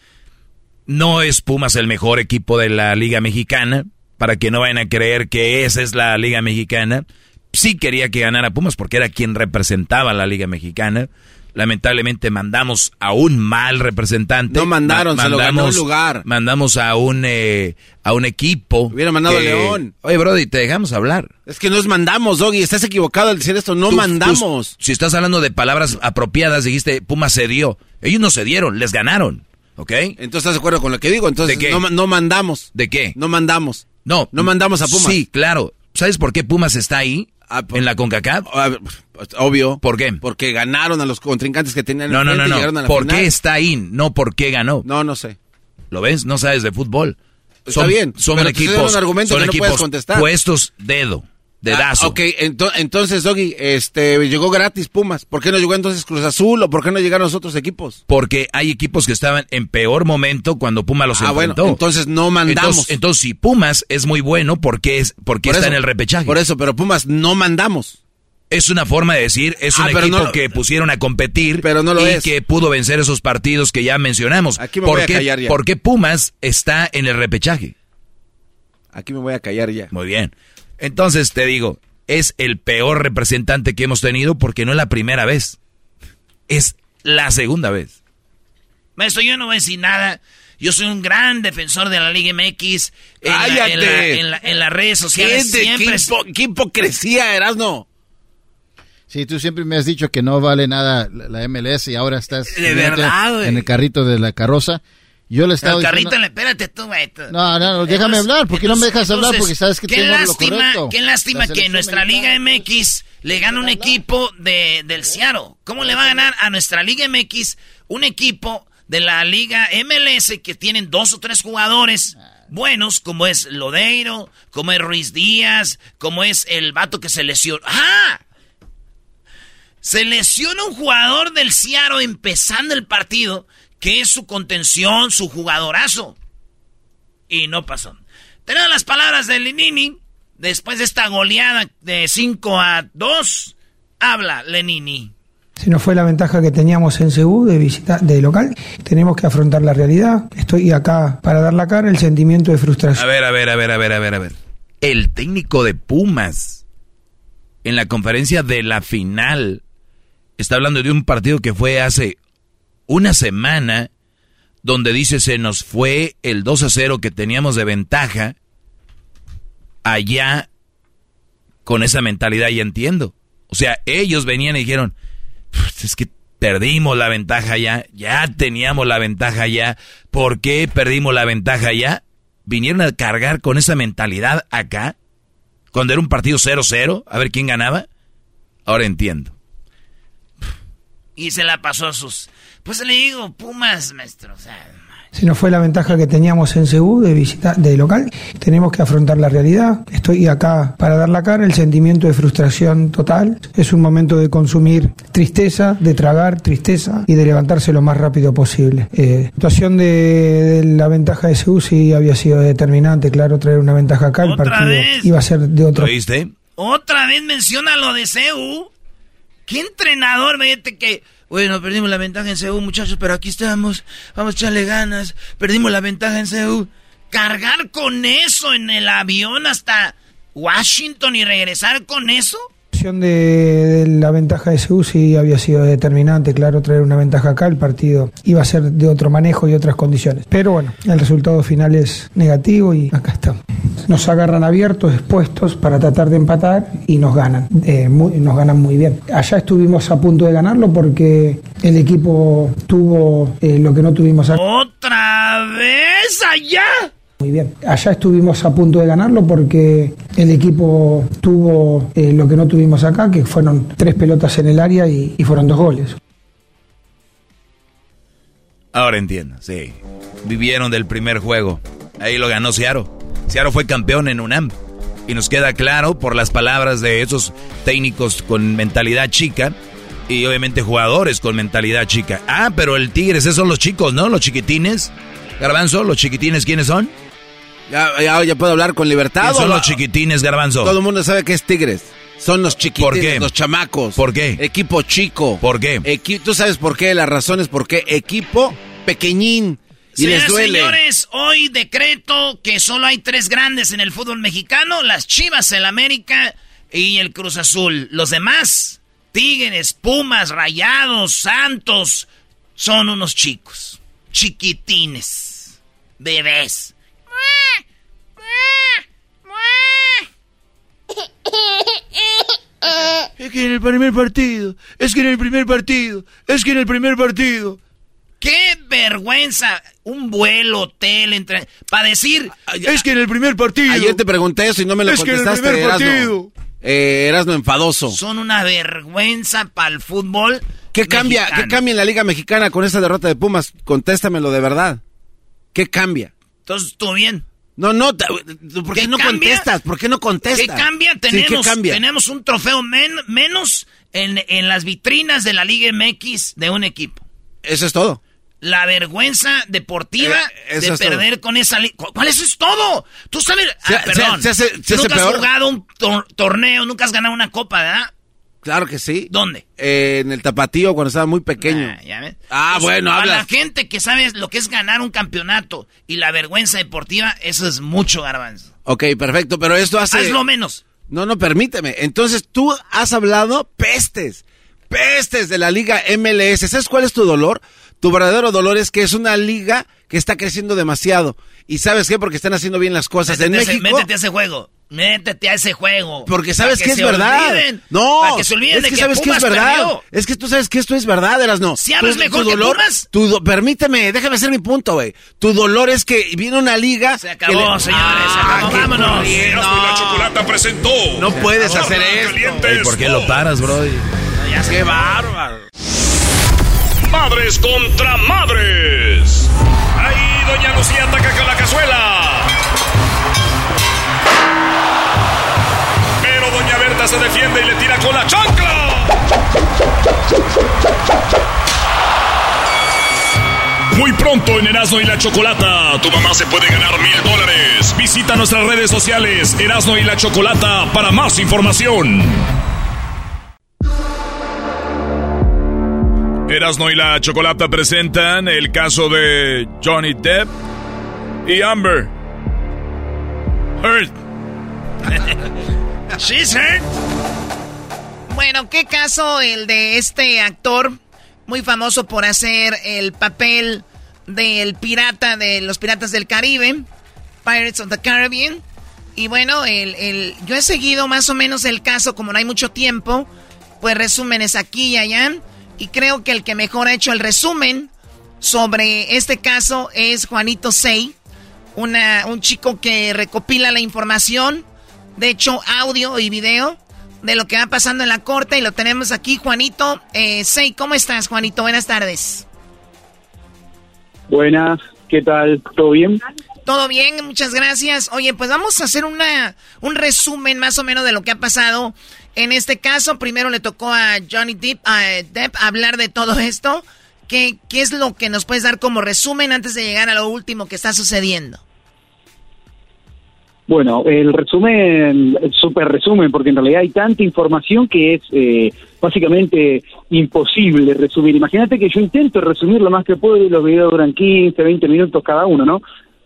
No es Pumas el mejor equipo de la Liga Mexicana para que no vayan a creer que esa es la Liga Mexicana. Sí quería que ganara Pumas porque era quien representaba la Liga Mexicana. Lamentablemente mandamos a un mal representante. No mandaron, se lo ganó lugar. Mandamos a un eh, a un equipo. Hubiera mandado a León. Oye, Brody, te dejamos hablar. Es que nos mandamos, Doggy. Estás equivocado al decir esto. No mandamos. si estás hablando de palabras apropiadas, dijiste Pumas cedió. Ellos no cedieron, les ganaron. ¿Ok? Entonces, ¿estás de acuerdo con lo que digo? Entonces, No, no mandamos. ¿De qué? No mandamos. No. No mandamos a Pumas. Sí, claro. ¿Sabes por qué Pumas está ahí? Ah, en la CONCACAF? Obvio. ¿Por qué? Porque ganaron a los contrincantes que tenían No, no, no, no. ¿Por qué está ahí? No, ¿por qué ganó? No, no sé. ¿Lo ves? No sabes de fútbol. Está bien. Son equipos, son equipos no puestos dedo. De ah, ok, entonces, Doggy, este, llegó gratis Pumas. ¿Por qué no llegó entonces Cruz Azul o por qué no llegaron los otros equipos? Porque hay equipos que estaban en peor momento cuando Pumas los ah, enfrentó. Bueno, entonces no mandamos. Entonces, si Pumas es muy bueno, ¿por qué, es, porque está en el repechaje? Por eso, pero Pumas no mandamos. Es una forma de decir, es un equipo que pusieron a competir pero no lo y que pudo vencer esos partidos que ya mencionamos. Aquí me ¿Por, voy a callar ya. ¿Por qué Pumas está en el repechaje? Aquí me voy a callar ya. Muy bien. Entonces te digo, es el peor representante que hemos tenido porque no es la primera vez. Es la segunda vez. Maestro, yo no voy a decir nada. Yo soy un gran defensor de la Liga MX. En, en, las redes sociales siempre... Qué, hipocresía, Erasno. Sí, tú siempre me has dicho que no vale nada la MLS y ahora estás de verdad, en el carrito de la carroza. Yo le estaba El carrito, espérate tú, güey. No, no, déjame hablar. ¿Por qué no me dejas hablar? Porque sabes que qué tengo lástima, lo correcto. Qué lástima que nuestra Liga MX le gana un equipo de, del Ciaro. ¿Cómo le va a ganar a nuestra Liga MX un equipo de la Liga MLS que tienen dos o tres jugadores buenos, como es Lodeiro, como es Ruiz Díaz, como es el vato que se lesionó? ¡Ah! Se lesiona un jugador del Ciaro empezando el partido que es su contención, su jugadorazo. Y no pasó. Tenemos las palabras de Lenini. Después de esta goleada de 5 a 2, habla Lenini. Si no fue la ventaja que teníamos en Cebú de visita de local, tenemos que afrontar la realidad. Estoy acá para dar la cara, el sentimiento de frustración. A ver, a ver, a ver, a ver, a ver, a ver. El técnico de Pumas en la conferencia de la final está hablando de un partido que fue hace una semana donde dice se nos fue el 2 a 0 que teníamos de ventaja allá con esa mentalidad y entiendo. O sea, ellos venían y dijeron, es que perdimos la ventaja ya, ya teníamos la ventaja ya, ¿por qué perdimos la ventaja ya? Vinieron a cargar con esa mentalidad acá, cuando era un partido 0-0, a ver quién ganaba. Ahora entiendo. Y se la pasó a sus pues le digo, Pumas, maestro. O sea, si no fue la ventaja que teníamos en Cebú de visita de local, tenemos que afrontar la realidad. Estoy acá para dar la cara, el sentimiento de frustración total. Es un momento de consumir tristeza, de tragar tristeza y de levantarse lo más rápido posible. Eh, situación de, la ventaja de Cebú sí había sido determinante, claro, traer una ventaja acá. El partido iba a ser de otro. ¿Lo viste? Otra vez menciona lo de Cebú. ¿Qué entrenador, vete que bueno, perdimos la ventaja en Seúl, muchachos, pero aquí estamos. Vamos a echarle ganas. Perdimos la ventaja en Seúl. Cargar con eso en el avión hasta Washington y regresar con eso de, la ventaja de Seúl sí había sido determinante, claro, traer una ventaja acá, el partido iba a ser de otro manejo y otras condiciones. Pero bueno, el resultado final es negativo y acá estamos. Nos agarran abiertos, expuestos para tratar de empatar y nos ganan, eh, nos ganan muy bien. Allá estuvimos a punto de ganarlo porque el equipo tuvo eh, lo que no tuvimos. ¿Otra vez allá? Muy bien. Allá estuvimos a punto de ganarlo porque el equipo tuvo eh, lo que no tuvimos acá, que fueron tres pelotas en el área y, fueron dos goles. Ahora entiendo, sí. Vivieron del primer juego. Ahí lo ganó Ciaro. Ciaro fue campeón en UNAM. Y nos queda claro por las palabras de esos técnicos con mentalidad chica y obviamente jugadores con mentalidad chica. Ah, pero el Tigres, esos son los chicos, ¿no? Los chiquitines. Garbanzo, los chiquitines, ¿quiénes son? Ya, ya, puedo hablar con libertad. son los chiquitines, Garbanzo? Todo el mundo sabe que es Tigres. Son los chiquitines, los chamacos. ¿Por qué? Equipo chico. ¿Por qué? Tú sabes por qué, las razones por qué. Equipo pequeñín. Y les duele. Señores, hoy decreto que solo hay tres grandes en el fútbol mexicano: las Chivas, el América y el Cruz Azul. Los demás, Tigres, Pumas, Rayados, Santos, son unos chicos, chiquitines, bebés. Es que en el primer partido, es que en el primer partido, es que en el primer partido. ¡Qué vergüenza! Un vuelo, hotel, entre... Para decir... Es que en el primer partido... Ayer te pregunté eso y no me lo es contestaste. Que en el primer partido... Eh, Erasno enfadoso. Son una vergüenza para el fútbol ¿Qué cambia, ¿Qué cambia en la Liga Mexicana con esa derrota de Pumas? Contéstamelo de verdad. ¿Qué cambia? Entonces, ¿todo bien? No, no, ¿por qué, no contestas? ¿Por qué no contestas? ¿Qué cambia? Tenemos, tenemos un trofeo menos en, en las vitrinas de la Liga MX de un equipo. Eso es todo la vergüenza deportiva eh, de perder con esa ¿Cuál eso es todo? Tú sabes, ah, perdón, nunca has jugado un torneo, nunca has ganado una copa, ¿verdad? Claro que sí. ¿Dónde? Eh, en el tapatío cuando estaba muy pequeño. Ah, ah bueno, habla. A la gente que sabe lo que es ganar un campeonato y la vergüenza deportiva, eso es mucho garbanzo. Ok, perfecto, pero esto hace... Hazlo menos. No, no, permíteme. Entonces tú has hablado pestes, pestes de la liga MLS. ¿Sabes cuál es tu dolor? Tu verdadero dolor es que es una liga que está creciendo demasiado. ¿Y sabes qué? Porque están haciendo bien las cosas en México. métete a ese juego. Métete a ese juego. Porque sabes que, es verdad. no, para que se olviden es que, sabes que es verdad. Es que tú sabes que esto es verdad, Eras no. Si hablas mejor tu dolor, Tu permíteme, déjame hacer mi punto, güey. Tu dolor es que viene una liga. Se acabó, señores, se acabó. Ah, Vámonos. No. la chocolata presentó. No puedes hacer esto. ¿Por qué lo paras, bro? Qué bárbaro. Madres contra madres. Ahí Doña Lucía ataca con la cazuela. Se defiende y le tira con la chancla. Muy pronto en Erasmo y la Chocolata, tu mamá se puede ganar mil dólares. Visita nuestras redes sociales Erasmo y la Chocolata para más información. Erasno y la Chocolata presentan el caso de Johnny Depp y Amber. Hurt. Hurt. Bueno, ¿qué caso el de este actor muy famoso por hacer el papel del pirata de los piratas del Caribe, Pirates of the Caribbean? Y bueno, el, el, yo he seguido más o menos el caso, como no hay mucho tiempo, pues resúmenes aquí y allá. Y creo que el que mejor ha hecho el resumen sobre este caso es Juanito Sey, una, un chico que recopila la información, de hecho audio y video, de lo que va pasando en la corte y lo tenemos aquí, Juanito. Eh, Sey, ¿cómo estás, Juanito? Buenas tardes. Buenas, ¿qué tal? ¿Todo bien? Todo bien, muchas gracias. Oye, pues vamos a hacer una, un resumen más o menos de lo que ha pasado en este caso, primero le tocó a Johnny Depp, hablar de todo esto. ¿Qué, ¿Qué es lo que nos puedes dar como resumen antes de llegar a lo último que está sucediendo? Bueno, el resumen, el super resumen, porque en realidad hay tanta información que es eh, básicamente imposible resumir. Imagínate que yo intento resumir lo más que puedo y los videos duran 15, 20 minutos cada uno, ¿no?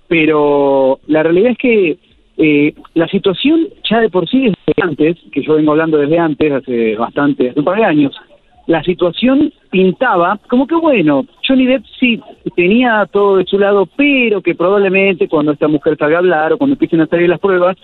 Pero la realidad es que eh, la situación ya de por sí desde antes, que yo vengo hablando desde antes, hace bastante, hace un par de años, la situación pintaba como que bueno, Johnny Depp sí tenía todo de su lado, pero que probablemente cuando esta mujer salga a hablar o cuando empiecen a salir las pruebas,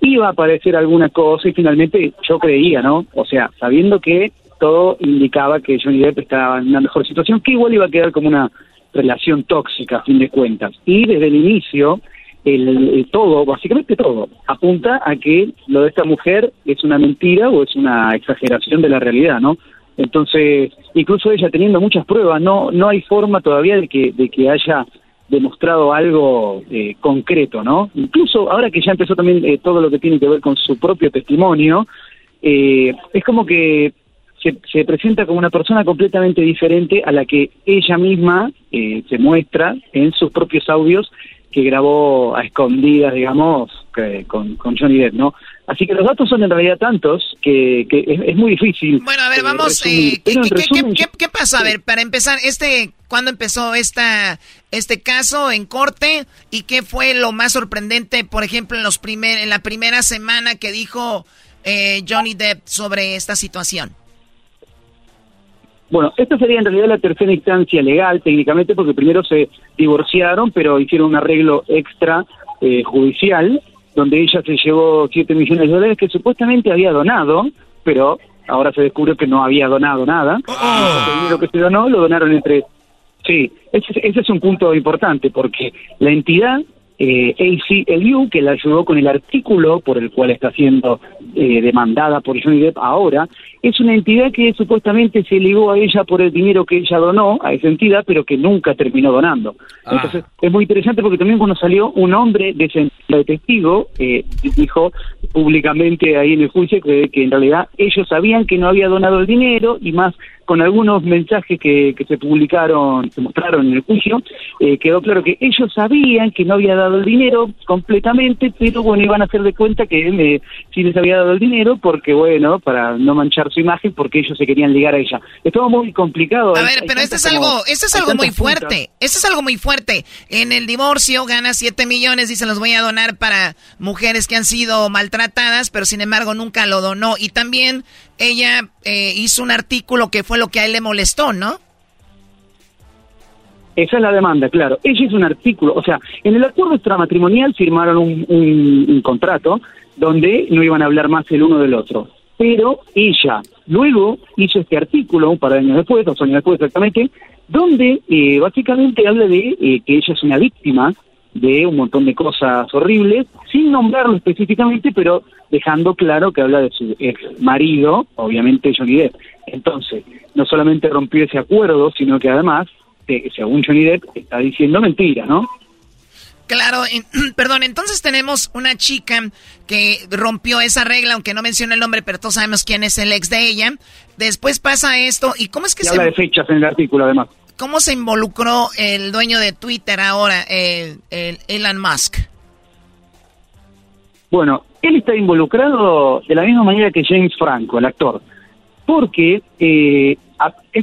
iba a aparecer alguna cosa y finalmente yo creía, ¿no? O sea, sabiendo que todo indicaba que Johnny Depp estaba en una mejor situación, que igual iba a quedar como una relación tóxica a fin de cuentas. Y desde el inicio el, todo, básicamente todo, apunta a que lo de esta mujer es una mentira o es una exageración de la realidad, ¿no? Entonces, incluso ella teniendo muchas pruebas, no no hay forma todavía de que de que haya demostrado algo eh, concreto, ¿no? Incluso ahora que ya empezó también eh, todo lo que tiene que ver con su propio testimonio, eh, es como que se, se, presenta como una persona completamente diferente a la que ella misma se muestra en sus propios audios que grabó a escondidas, digamos, con, con, Johnny Depp, ¿no? Así que los datos son en realidad tantos que, que es, muy difícil. Bueno, a ver, eh, vamos. Eh, ¿qué, qué, pasa? A ver, para empezar, este, ¿cuándo empezó esta, este caso en corte? ¿Y qué fue lo más sorprendente, por ejemplo, en, los primer, en la primera semana que dijo eh, Johnny Depp sobre esta situación? Bueno, esta sería en realidad la tercera instancia legal técnicamente porque primero se divorciaron pero hicieron un arreglo extra eh, judicial donde ella se llevó 7 millones de dólares que supuestamente había donado, pero ahora se descubrió que no había donado nada. Oh. El dinero que se donó lo donaron entre... Sí, ese, ese es un punto importante porque la entidad eh, ACLU, que la ayudó con el artículo por el cual está siendo eh, demandada por Johnny Depp ahora, es una entidad que supuestamente se ligó a ella por el dinero que ella donó a esa entidad, pero que nunca terminó donando. Ah. Entonces, es muy interesante porque también cuando salió un hombre de de testigo, eh, dijo públicamente ahí en el juicio que, que en realidad ellos sabían que no había donado el dinero y más con algunos mensajes que, que se publicaron, se mostraron en el juicio, eh, quedó claro que ellos sabían que no había dado el dinero completamente, pero bueno, iban a hacer de cuenta que él eh, sí les había dado el dinero porque, bueno, para no manchar su imagen, porque ellos se querían ligar a ella. Estuvo muy complicado. A Hay- ver, hay pero esto es como- algo, esto es algo muy fuerte. Esto es algo muy fuerte. En el divorcio gana 7 millones y se los voy a donar para mujeres que han sido maltratadas, pero sin embargo nunca lo donó. Y también ella eh, hizo un artículo que fue lo que a él le molestó, ¿no? Esa es la demanda, claro. Ella hizo un artículo, o sea, en el acuerdo extramatrimonial firmaron un, un- contrato donde no iban a hablar más el uno del otro. Pero ella luego hizo este artículo, un par de años después, dos años después exactamente, donde eh, básicamente habla de eh, que ella es una víctima de un montón de cosas horribles, sin nombrarlo específicamente, pero dejando claro que habla de su ex marido, obviamente Johnny Depp. Entonces, no solamente rompió ese acuerdo, sino que además, según Johnny Depp, está diciendo mentira, ¿no? Claro, en- perdón, entonces tenemos una chica que rompió esa regla, aunque no menciona el nombre, pero todos sabemos quién es el ex de ella. Después pasa esto, ¿y cómo es que Y se, habla de fechas en el artículo, además. cómo se involucró el dueño de Twitter ahora, el, el Elon Musk? Bueno, él está involucrado de la misma manera que James Franco, el actor, porque eh,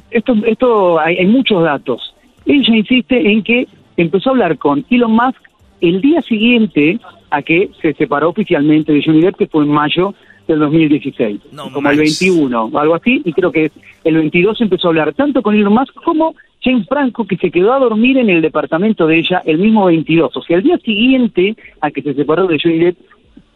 esto, esto hay, hay muchos datos. Ella insiste en que empezó a hablar con Elon Musk el día siguiente a que se separó oficialmente de Johnny Depp, que fue en mayo del 2016, como el 21 o algo así, y creo que el 22 empezó a hablar tanto con Elon Musk como James Franco, que se quedó a dormir en el departamento de ella el mismo 22. O sea, el día siguiente a que se separó de Johnny Depp,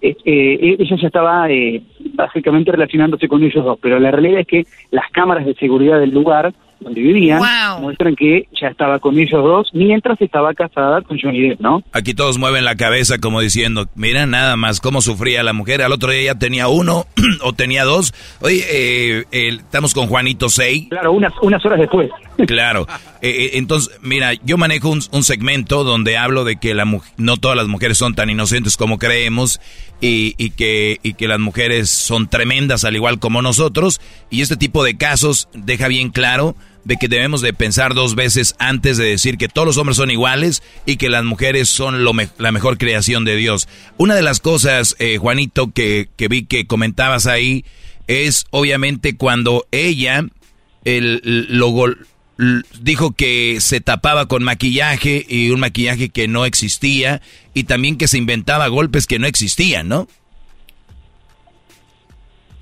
eh, eh, ella ya estaba eh, básicamente relacionándose con ellos dos, pero la realidad es que las cámaras de seguridad del lugar donde vivían muestran que ya estaba con ellos dos mientras estaba casada con Johnny Depp, ¿no? Aquí todos mueven la cabeza como diciendo, mira nada más cómo sufría la mujer. Al otro día ya tenía uno o tenía dos. Oye, eh, eh, estamos con Juanito Sey. Claro, unas, unas horas después. Claro. Eh, eh, entonces, mira, yo manejo un, un segmento donde hablo de que la no todas las mujeres son tan inocentes como creemos y, y que, y que las mujeres son tremendas al igual como nosotros. Y este tipo de casos deja bien claro de que debemos de pensar dos veces antes de decir que todos los hombres son iguales y que las mujeres son lo me- la mejor creación de Dios. Una de las cosas, eh, Juanito, que, que vi que comentabas ahí es obviamente cuando ella el, lo gol- dijo que se tapaba con maquillaje y un maquillaje que no existía y también que se inventaba golpes que no existían, ¿no?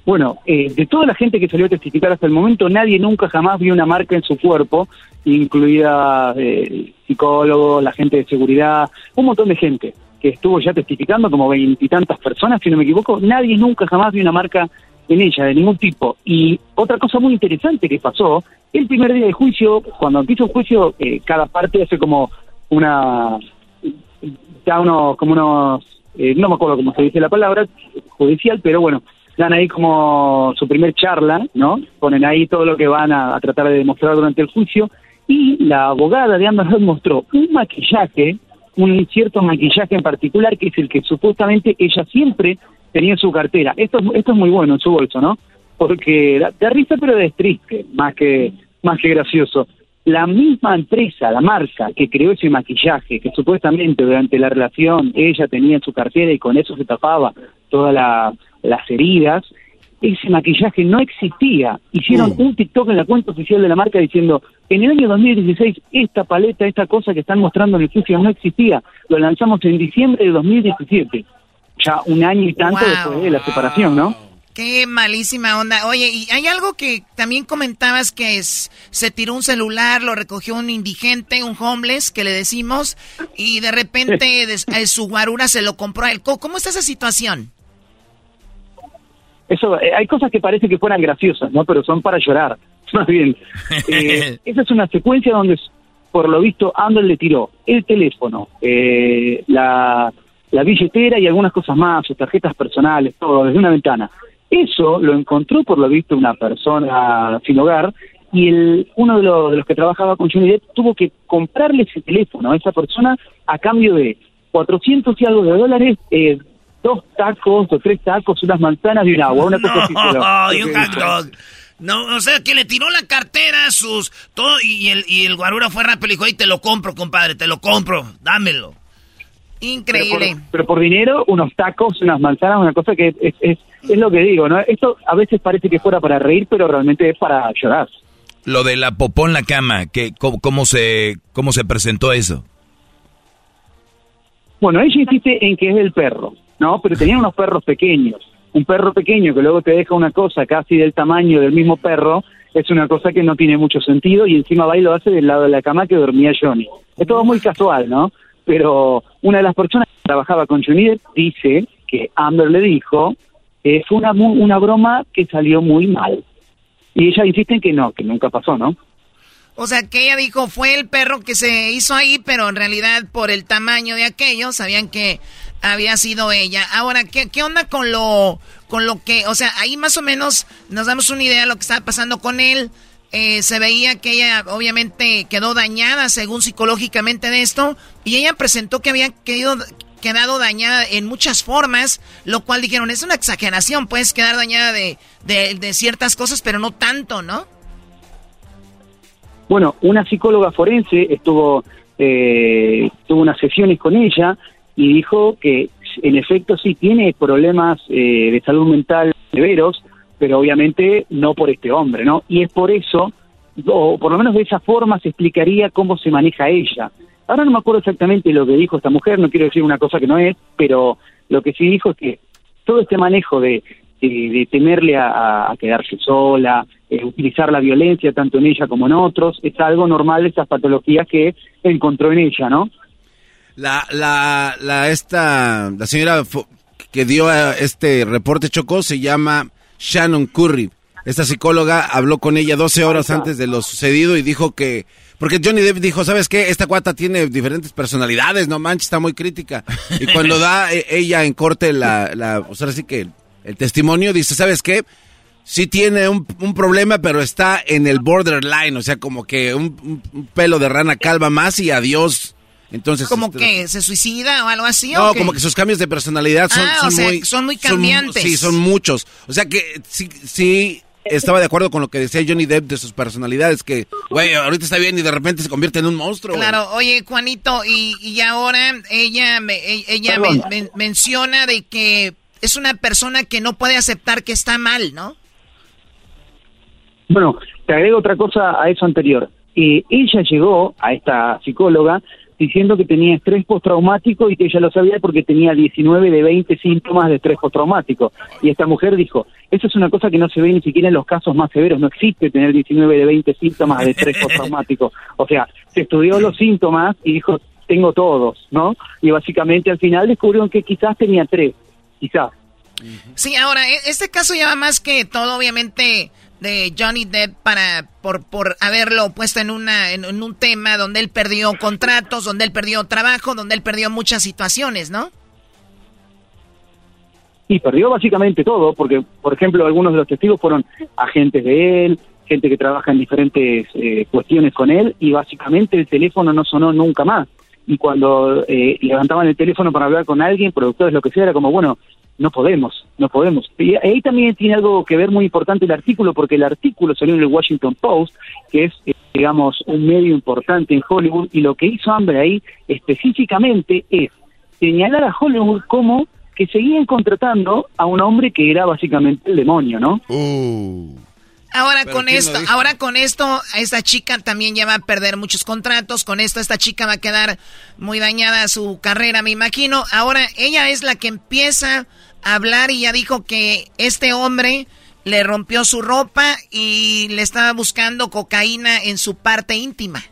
Bueno, eh, de toda la gente que salió a testificar hasta el momento, nadie nunca jamás vio una marca en su cuerpo, incluida eh, psicólogos, la gente de seguridad, un montón de gente que estuvo ya testificando, como veintitantas personas, si no me equivoco, nadie nunca jamás vio una marca en ella, de ningún tipo. Y otra cosa muy interesante que pasó, el primer día de juicio, cuando empieza un juicio, eh, cada parte hace como una, da unos, como unos, eh, no me acuerdo cómo se dice la palabra, judicial, pero bueno, dan ahí como su primer charla, ¿no? Ponen ahí todo lo que van a, tratar de demostrar durante el juicio, y la abogada de Amber mostró un maquillaje, un cierto maquillaje en particular, que es el que supuestamente ella siempre tenía en su cartera. Esto, es- esto es muy bueno en su bolso, ¿no? Porque da, da risa, pero es triste, más que, más que gracioso. La misma empresa, la marca que creó ese maquillaje, que supuestamente durante la relación ella tenía en su cartera y con eso se tapaba todas la- las heridas, ese maquillaje no existía. Hicieron un TikTok en la cuenta oficial de la marca diciendo, en el año 2016 esta paleta, esta cosa que están mostrando en el juicio no existía. Lo lanzamos en diciembre de 2017. Ya un año y tanto Wow. después de la separación, ¿no? Qué malísima onda. Oye, y hay algo que también comentabas que es, se tiró un celular, lo recogió un indigente, un homeless, que le decimos, y de repente des- eh, su guarura se lo compró a él. ¿Cómo está esa situación? Eso, eh, hay cosas que parece que fueran graciosas, ¿no? Pero son para llorar, más bien. Eh, esa es una secuencia donde por lo visto Amber le tiró el teléfono, eh, la, la billetera y algunas cosas más, sus tarjetas personales, todo, desde una ventana. Eso lo encontró por lo visto una persona sin hogar y el, uno de los, de los que trabajaba con Johnny Depp tuvo que comprarle ese teléfono a esa persona a cambio de 400 y algo de dólares, eh, dos tacos o tres tacos, unas manzanas y un agua, una cosa así. Pero, No, o sea, que le tiró la cartera, sus... todo Y el, y el guarura fue rápido y dijo, y te lo compro, compadre, te lo compro, dámelo. Increíble. Pero por, dinero, unos tacos, unas manzanas, una cosa que es, es, es, lo que digo, ¿no? Esto a veces parece que fuera para reír, pero realmente es para llorar. Lo de la popó en la cama, que, cómo, se, ¿cómo se presentó eso? Bueno, ella insiste en que es del perro, ¿no? Pero tenían unos perros pequeños. Un perro pequeño que luego te deja una cosa casi del tamaño del mismo perro, es una cosa que no tiene mucho sentido y encima va y lo hace del lado de la cama que dormía Johnny. Es todo muy casual, ¿no? Pero una de las personas que trabajaba con Johnny dice que Amber le dijo que fue una, una broma que salió muy mal. Y ella insiste en que no, que nunca pasó, ¿no? O sea, que ella dijo, fue el perro que se hizo ahí, pero en realidad por el tamaño de aquello sabían que había sido ella. Ahora, ¿qué, qué onda con lo, con lo que, o sea, ahí más o menos nos damos una idea de lo que estaba pasando con él. Eh, se veía que ella obviamente quedó dañada según psicológicamente de esto y ella presentó que había quedado dañada en muchas formas, lo cual dijeron, es una exageración, puedes quedar dañada de, de, ciertas cosas, pero no tanto, ¿no? Bueno, una psicóloga forense estuvo, eh, tuvo unas sesiones con ella y dijo que en efecto sí tiene problemas eh, de salud mental severos, pero obviamente no por este hombre, ¿no? Y es por eso, o por lo menos de esa forma se explicaría cómo se maneja ella. Ahora no me acuerdo exactamente lo que dijo esta mujer, no quiero decir una cosa que no es, pero lo que sí dijo es que todo este manejo de, de, temerle a, quedarse sola, eh, utilizar la violencia tanto en ella como en otros, es algo normal de esas patologías que encontró en ella, ¿no? La, la, la, esta, la señora que dio este reporte Chocó se llama Shannon Curry. Esta psicóloga habló con ella 12 horas antes de lo sucedido y dijo que... Porque Johnny Depp dijo, ¿sabes qué? Esta cuata tiene diferentes personalidades, no manches, está muy crítica. Y cuando da e, ella en corte la... la o sea, así que el testimonio dice, ¿sabes qué? Sí tiene un, problema, pero está en el borderline, o sea, como que un, pelo de rana calva más y adiós. Entonces, como este, que se suicida o algo así. No, como que sus cambios de personalidad son, ah, muy, son muy cambiantes. sí, son muchos. O sea que sí, sí estaba de acuerdo con lo que decía Johnny Depp de sus personalidades, que, güey, ahorita está bien y de repente se convierte en un monstruo. Claro, oye, Juanito, y, y ahora ella, me, e, ella menciona de que es una persona que no puede aceptar que está mal, ¿no? Bueno, te agrego otra cosa a eso anterior. Eh, ella llegó a esta psicóloga diciendo que tenía estrés postraumático y que ella lo sabía porque tenía 19 de 20 síntomas de estrés postraumático. Y esta mujer dijo, eso es una cosa que no se ve ni siquiera en los casos más severos, no existe tener 19 de 20 síntomas de estrés postraumático. O sea, se estudió los síntomas y dijo, tengo todos, ¿no? Y básicamente al final descubrieron que quizás tenía tres, quizás. Sí, ahora, e-, este caso lleva más que todo, obviamente de Johnny Depp para por, por haberlo puesto en una en, un tema donde él perdió contratos, donde él perdió trabajo, donde él perdió muchas situaciones, ¿no? Y perdió básicamente todo, porque, por ejemplo, algunos de los testigos fueron agentes de él, gente que trabaja en diferentes eh, cuestiones con él, y básicamente el teléfono no sonó nunca más. Y cuando eh, levantaban el teléfono para hablar con alguien, productores, lo que sea, era como, bueno, no podemos, no podemos. Y ahí también tiene algo que ver muy importante el artículo, porque el artículo salió en el Washington Post, que es, eh, digamos, un medio importante en Hollywood, y lo que hizo Amber ahí específicamente es señalar a Hollywood como que seguían contratando a un hombre que era básicamente el demonio, ¿no? Uh. Ahora con esto, ahora con esto, esta chica también ya va a perder muchos contratos. Con esto, esta chica va a quedar muy dañada su carrera, me imagino. Ahora ella es la que empieza a hablar y ya dijo que este hombre le rompió su ropa y le estaba buscando cocaína en su parte íntima.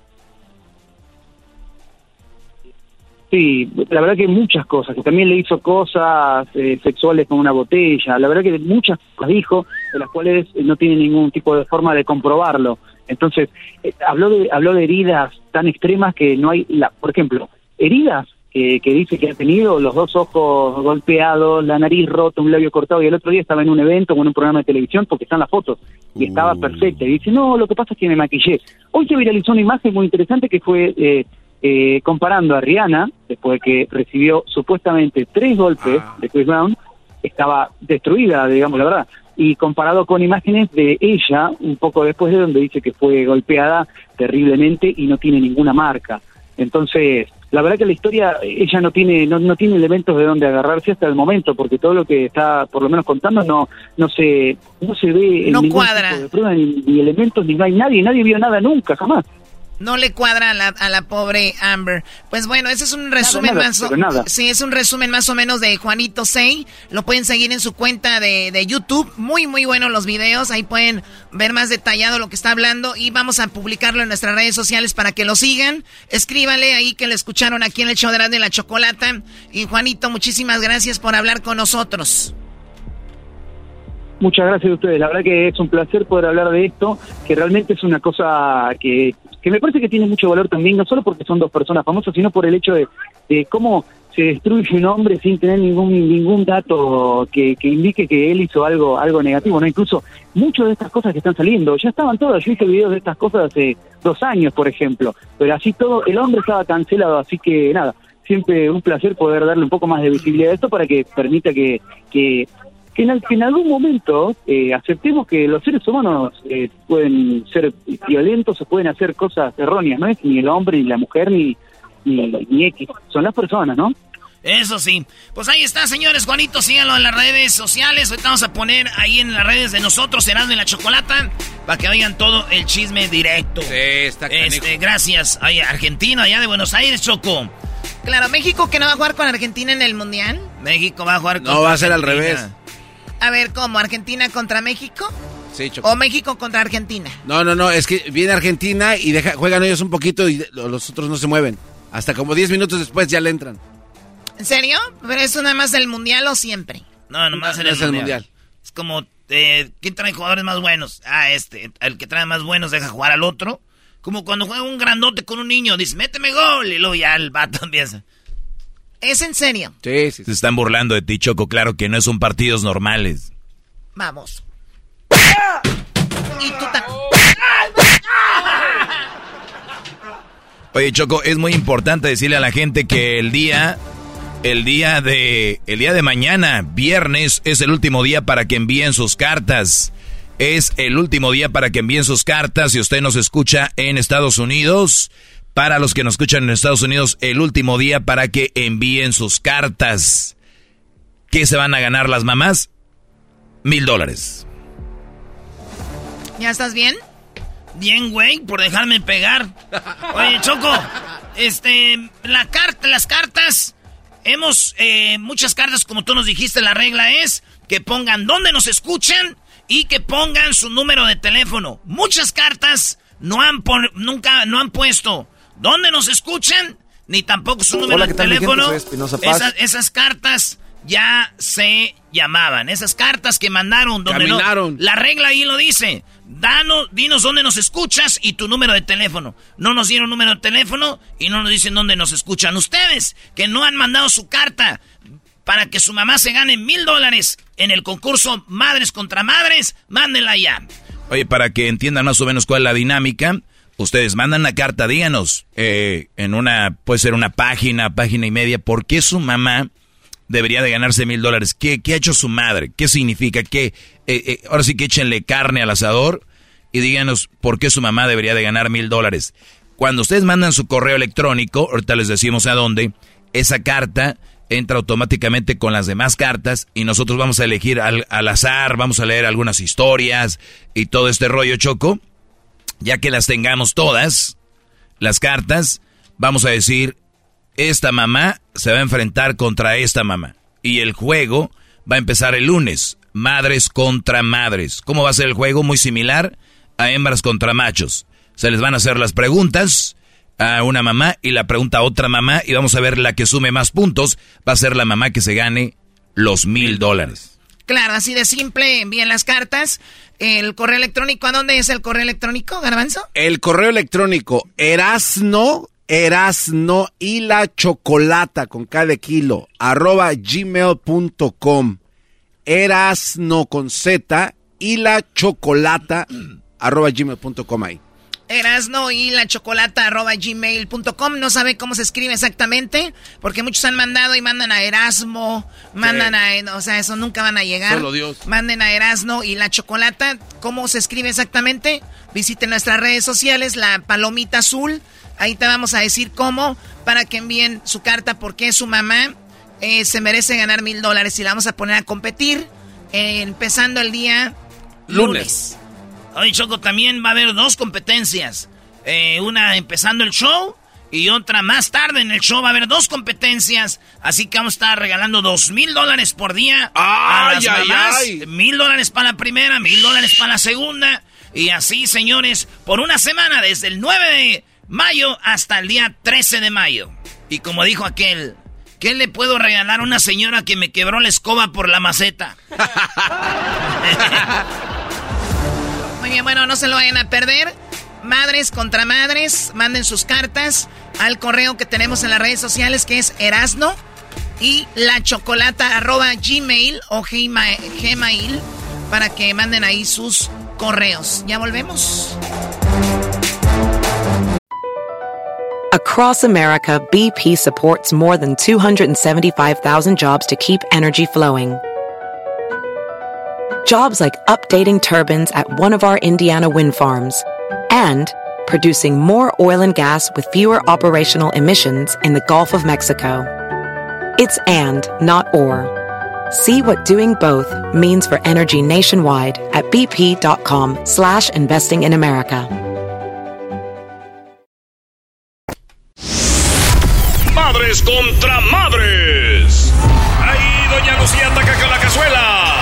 Sí, la verdad que muchas cosas, que también le hizo cosas eh, sexuales con una botella, la verdad que muchas cosas dijo, de las cuales no tiene ningún tipo de forma de comprobarlo. Entonces, eh, habló, de, habló de heridas tan extremas que no hay, la, por ejemplo, heridas que, que dice que ha tenido, los dos ojos golpeados, la nariz rota, un labio cortado, y el otro día estaba en un evento o en un programa de televisión, porque están las fotos, y estaba perfecta, y dice, no, lo que pasa es que me maquillé. Hoy se viralizó una imagen muy interesante que fue... Eh, eh, comparando a Rihanna, después de que recibió supuestamente tres golpes de Chris Brown, estaba destruida, digamos la verdad, y comparado con imágenes de ella, un poco después de donde dice que fue golpeada terriblemente y no tiene ninguna marca. Entonces, la verdad que la historia, ella no tiene, no, no tiene elementos de donde agarrarse hasta el momento, porque todo lo que está por lo menos contando no, no se, no se ve en ningún tipo de prueba, ni, ni elementos, ni no hay nadie, nadie vio nada nunca, jamás. No le cuadra a la, a la pobre Amber. Pues bueno, ese es un resumen más o Sí, es un resumen más o menos de Juanito Sei. Lo pueden seguir en su cuenta de, de YouTube. Muy, muy buenos los videos. Ahí pueden ver más detallado lo que está hablando. Y vamos a publicarlo en nuestras redes sociales para que lo sigan. Escríbale ahí que le escucharon aquí en el show de la chocolata. Y Juanito, muchísimas gracias por hablar con nosotros. Muchas gracias a ustedes. La verdad que es un placer poder hablar de esto, que realmente es una cosa que que me parece que tiene mucho valor también, no solo porque son dos personas famosas, sino por el hecho de, cómo se destruye un hombre sin tener ningún ningún dato que, indique que él hizo algo algo negativo, no incluso muchas de estas cosas que están saliendo ya estaban todas, yo hice videos de estas cosas hace dos años, por ejemplo, pero así todo el hombre estaba cancelado, así que nada, siempre un placer poder darle un poco más de visibilidad a esto para que permita que, que que en, algún momento eh, aceptemos que los seres humanos eh, pueden ser violentos o pueden hacer cosas erróneas, no es ni el hombre, ni la mujer, ni, ni, X, son las personas, ¿no? Eso sí. Pues ahí está, señores. Juanito, síganlo en las redes sociales. Ahorita vamos a poner ahí en las redes de nosotros, Serán y la Chocolata, para que oigan todo el chisme directo. Sí, está este, Gracias. Ay, Argentina, allá de Buenos Aires, Choco. Claro, México que no va a jugar con Argentina en el Mundial. México va a jugar con No, va a ser al revés. A ver, ¿cómo? ¿Argentina contra México? Sí, Choco. ¿O México contra Argentina? No, no, no, es que viene Argentina y deja, juegan ellos un poquito y los otros no se mueven. Hasta como 10 minutos después ya le entran. ¿En serio? ¿Pero eso nada más del mundial o siempre? No, nomás en el, mundial. mundial. Es como, eh, ¿quién trae jugadores más buenos? Ah, este. El que trae más buenos deja jugar al otro. Como cuando juega un grandote con un niño, dice, méteme gol. Y luego ya el vato empieza. ¿Es en serio? Sí, sí. Se están burlando de ti, Choco. Claro que no son partidos normales. Vamos. Y tú Oye, Choco, es muy importante decirle a la gente que el día el día de el día de mañana, viernes es el último día para que envíen sus cartas. Es el último día para que envíen sus cartas si usted nos escucha en Estados Unidos para los que nos escuchan en Estados Unidos el último día para que envíen sus cartas. ¿Qué se van a ganar las mamás? Mil dólares. ¿Ya estás bien? Bien, güey, por dejarme pegar. Oye, Choco, este, la carta, las cartas, hemos, eh, muchas cartas, como tú nos dijiste, la regla es que pongan dónde nos escuchan y que pongan su número de teléfono. Muchas cartas no han, nunca, no han puesto ¿Dónde nos escuchan? Ni tampoco su número de teléfono. Esas, cartas ya se llamaban. Esas cartas que mandaron donde Caminaron. la regla ahí lo dice. Danos, dinos dónde nos escuchas y tu número de teléfono. No nos dieron número de teléfono y no nos dicen dónde nos escuchan. Ustedes que no han mandado su carta para que su mamá se gane mil dólares en el concurso Madres contra Madres, mándenla ya. Oye, para que entiendan más o menos cuál es la dinámica, Ustedes mandan la carta, díganos, eh, en una, puede ser una página, página y media, ¿por qué su mamá debería de ganarse mil dólares? ¿Qué, ha hecho su madre? ¿Qué significa? ¿Qué, eh, eh, ahora sí que échenle carne al asador y díganos por qué su mamá debería de ganar mil dólares. Cuando ustedes mandan su correo electrónico, ahorita les decimos a dónde, esa carta entra automáticamente con las demás cartas y nosotros vamos a elegir al, al azar, vamos a leer algunas historias y todo este rollo choco ya que las tengamos todas, las cartas, vamos a decir, esta mamá se va a enfrentar contra esta mamá. Y el juego va a empezar el lunes, madres contra madres. ¿Cómo va a ser el juego? Muy similar a hembras contra machos. Se les van a hacer las preguntas, a una mamá y la pregunta a otra mamá y vamos a ver la que sume más puntos. Va a ser la mamá que se gane los mil dólares. Claro, así de simple, envíen las cartas. El correo electrónico, ¿a dónde es el correo electrónico, Garbanzo? El correo electrónico, erasno, erasno y la chocolata con cada kilo, arroba gmail.com. Erasno con Z y la chocolata, arroba gmail.com ahí. Erasno y la chocolata arroba gmail.com. No sabe cómo se escribe exactamente, porque muchos han mandado y mandan a Erasmo, mandan a. O sea, eso nunca van a llegar. Solo Dios. Manden a Erasno y la chocolata. ¿Cómo se escribe exactamente? Visiten nuestras redes sociales, la palomita azul. Ahí te vamos a decir cómo, para que envíen su carta, porque su mamá eh, se merece ganar mil dólares y la vamos a poner a competir, eh, empezando el día lunes. Hoy, Choco, también va a haber dos competencias. Eh, una empezando el show y otra más tarde en el show va a haber dos competencias. Así que vamos a estar regalando dos mil dólares por día a las mamás. Mil dólares para la primera, mil dólares para la segunda. Y así, señores, por una semana, desde el 9 de mayo hasta el día 13 de mayo. Y como dijo aquel, ¿qué le puedo regalar a una señora que me quebró la escoba por la maceta? Bien, bueno, no se lo vayan a perder. Madres contra madres, manden sus cartas al correo que tenemos en las redes sociales que es erasno y la chocolata arroba gmail o gmail para que manden ahí sus correos. Ya volvemos. Across America, BP supports more than 275,000 jobs to keep energy flowing. Jobs like updating turbines at one of our Indiana wind farms and producing more oil and gas with fewer operational emissions in the Gulf of Mexico. It's and, not or. See what doing both means for energy nationwide at bp.com slash investing in America. Madres contra madres. Ahí doña Lucía ataca con la cazuela.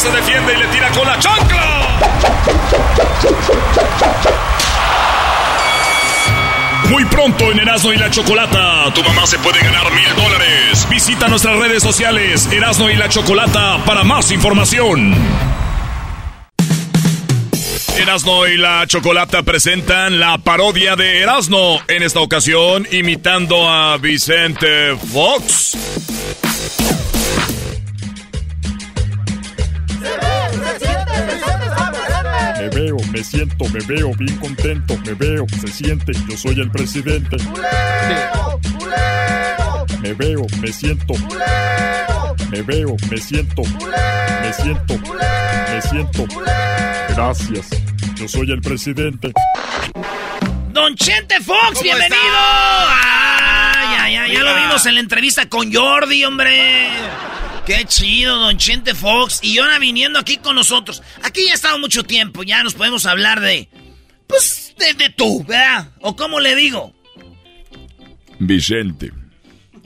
Se defiende y le tira con la chancla. Muy pronto en Erasmo y la Chocolata, tu mamá se puede ganar mil dólares. Visita nuestras redes sociales, Erasmo y la Chocolata, para más información. Erasno y la Chocolata presentan la parodia de Erasno, en esta ocasión imitando a Vicente Fox. Me siento, me veo bien contento, me veo, se siente, yo soy el presidente. Me veo, me siento. Me veo, me siento. Me siento. Me siento. Gracias. Yo soy el presidente. Don Chente Fox, bienvenido. Ay, ay, ay, ya lo vimos en la entrevista con Jordi, hombre. Qué chido, Don Chente Fox. Y ahora viniendo aquí con nosotros. Aquí ya ha estado mucho tiempo, ya nos podemos hablar de. Pues de, de tú, ¿verdad? ¿O cómo le digo? Vicente.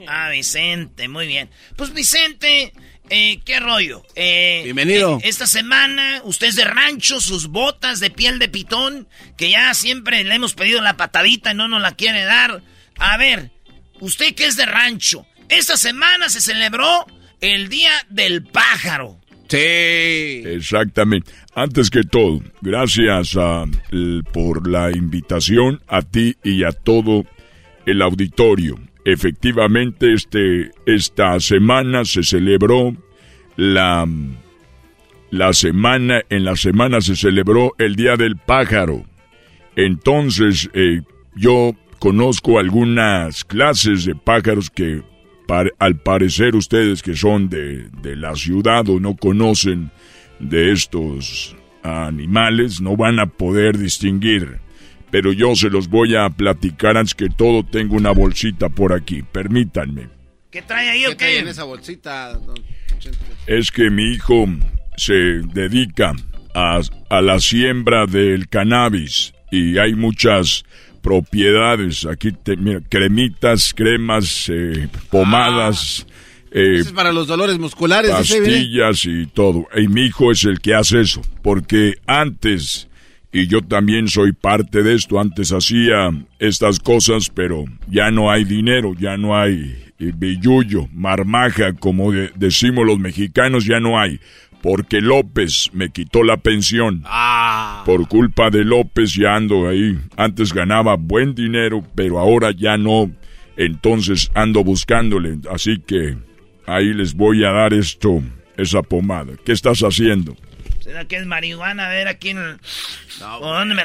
Ah, Vicente, muy bien. Pues Vicente, eh, ¿qué rollo? Eh, Bienvenido. eh, esta semana, usted es de rancho, sus botas de piel de pitón, que ya siempre le hemos pedido la patadita y no nos la quiere dar. A ver, usted que es de rancho, esta semana se celebró el Día del Pájaro. Sí. Exactamente. Antes que todo, gracias a, l- por la invitación a ti y a todo el auditorio. Efectivamente, este, esta semana se celebró la, la semana, en la semana se celebró el Día del Pájaro. Entonces, eh, yo conozco algunas clases de pájaros que par- al parecer ustedes que son de, de la ciudad o no conocen de estos animales no van a poder distinguir. Pero yo se los voy a platicar antes que todo. Tengo una bolsita por aquí. Permítanme. ¿Qué trae ahí o ¿Qué trae qué? en esa bolsita, don? Es que mi hijo se dedica a, a la siembra del cannabis y hay muchas propiedades. Aquí, te- mira, cremitas, cremas, eh, pomadas, eh, Ese es para los dolores musculares. pastillas y todo. Y mi hijo es el que hace eso, porque antes Y yo también soy parte de esto. Antes hacía estas cosas, pero ya no hay dinero, ya no hay eh, billuyo, marmaja, como decimos los mexicanos, ya no hay. Porque López me quitó la pensión. Ah. Por culpa de López ya ando ahí. Antes ganaba buen dinero, pero ahora ya no. Entonces ando buscándole. Así que ahí les voy a dar esto, esa pomada. ¿Qué estás haciendo? ¿Será que es marihuana? A ver, aquí en el... ¿Dónde me...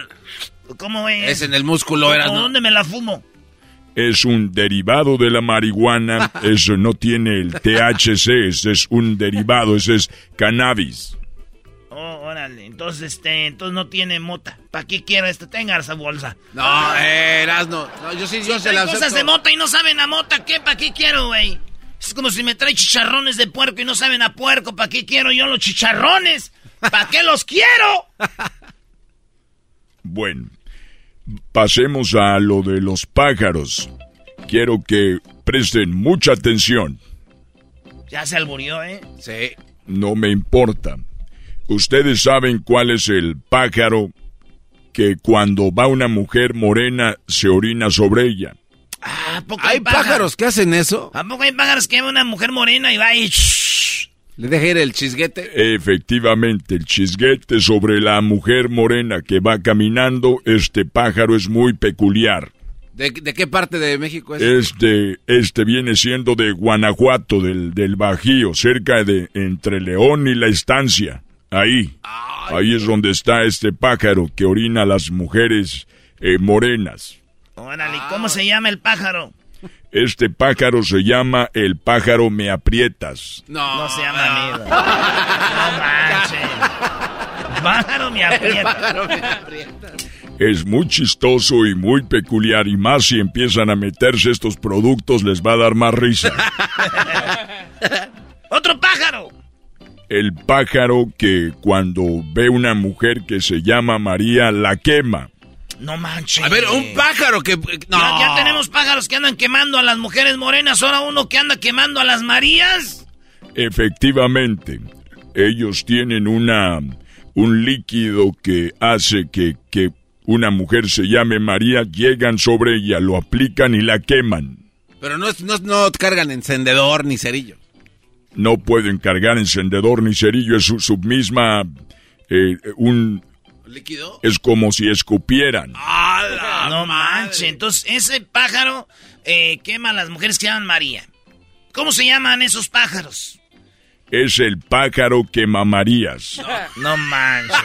¿Cómo es? Es en el músculo, era. ¿Dónde me la fumo? Es un derivado de la marihuana. Eso no tiene el THC. Ese es un derivado. Ese es cannabis. Oh, órale. Entonces, este, entonces no tiene mota. ¿Para qué quiero esto? Tenga esa bolsa. No, eras no. no. Yo sí, yo se la cosas de mota y no saben a mota. ¿Qué? ¿Para qué quiero, güey? Es como si me trae chicharrones de puerco y no saben a puerco. ¿Para qué quiero yo los chicharrones? ¿Para qué los quiero? Bueno, pasemos a lo de los pájaros. Quiero que presten mucha atención. Ya se alburió, ¿eh? Sí. No me importa. Ustedes saben cuál es el pájaro que cuando va una mujer morena se orina sobre ella. Ah, hay, pájaros? que hacen eso? ¿A poco hay pájaros que ven una mujer morena y va y... ¿Le deja ir el chisguete? Efectivamente, el chisguete sobre la mujer morena que va caminando, este pájaro es muy peculiar. ¿De, qué parte de México es? Este, este viene siendo de Guanajuato, del, del Bajío, cerca de entre León y la estancia. Ahí. ahí es donde está este pájaro que orina a las mujeres eh, morenas. Órale, ¿cómo se llama el pájaro? Este pájaro se llama el pájaro me aprietas. No, no se llama no. No manches. Pájaro me aprietas. pájaro me aprietas. Es muy chistoso y muy peculiar y más si empiezan a meterse estos productos les va a dar más risa. ¡Otro pájaro! El pájaro que cuando ve una mujer que se llama María la quema. No manches. A ver, un pájaro que... No. Ya, tenemos pájaros que andan quemando a las mujeres morenas, ahora uno que anda quemando a las Marías. Efectivamente, ellos tienen una un líquido que hace que, que una mujer se llame María, llegan sobre ella, lo aplican y la queman. Pero no, no, no cargan encendedor ni cerillo. No pueden cargar encendedor ni cerillo, es su, misma... Eh, un, ¿Líquido? Es como si escupieran. no manches. Entonces, ese pájaro eh, quema a las mujeres que llaman María. ¿Cómo se llaman esos pájaros? Es el pájaro que mamarías. No, manches.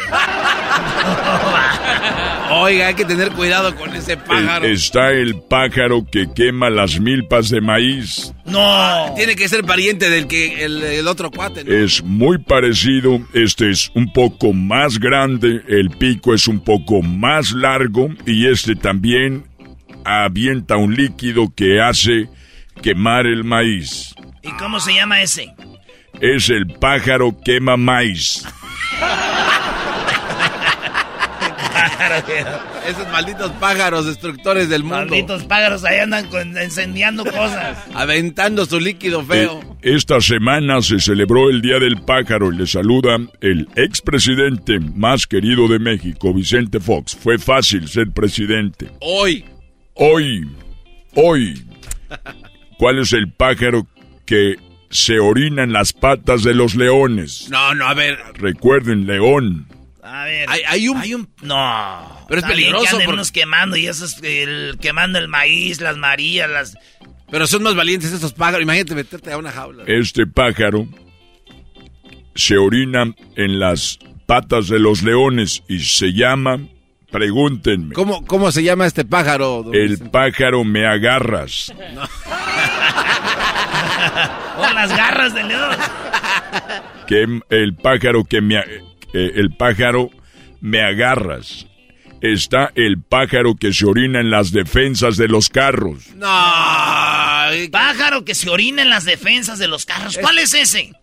Oiga, hay que tener cuidado con ese pájaro. está el pájaro que quema las milpas de maíz. No. Tiene que ser pariente del que el, otro cuate. Es muy parecido. Este es un poco más grande. El pico es un poco más largo. Y este también avienta un líquido que hace quemar el maíz. ¿Y cómo se llama ese? Es el pájaro quema maíz. Esos malditos pájaros destructores del mundo. Malditos pájaros ahí andan con, encendiendo cosas. Aventando su líquido feo. Eh, esta semana se celebró el Día del Pájaro y le saluda el expresidente más querido de México, Vicente Fox. Fue fácil ser presidente. Hoy. Hoy. Hoy. ¿Cuál es el pájaro que se orina en las patas de los leones. No, no, a ver. Recuerden, león. A ver. Hay, un... hay un... No. Pero es peligroso. Que unos quemando y eso es el, quemando el maíz, las marías, las... Pero son más valientes estos pájaros. Imagínate meterte a una jaula. Este pájaro se orina en las patas de los leones y se llama... Pregúntenme. ¿Cómo, cómo se llama este pájaro? El pájaro me agarras. No. o las garras del león. Que el pájaro que me el pájaro me agarras. Está el pájaro que se orina en las defensas de los carros. No. Pájaro que se orina en las defensas de los carros. ¿Cuál es ese?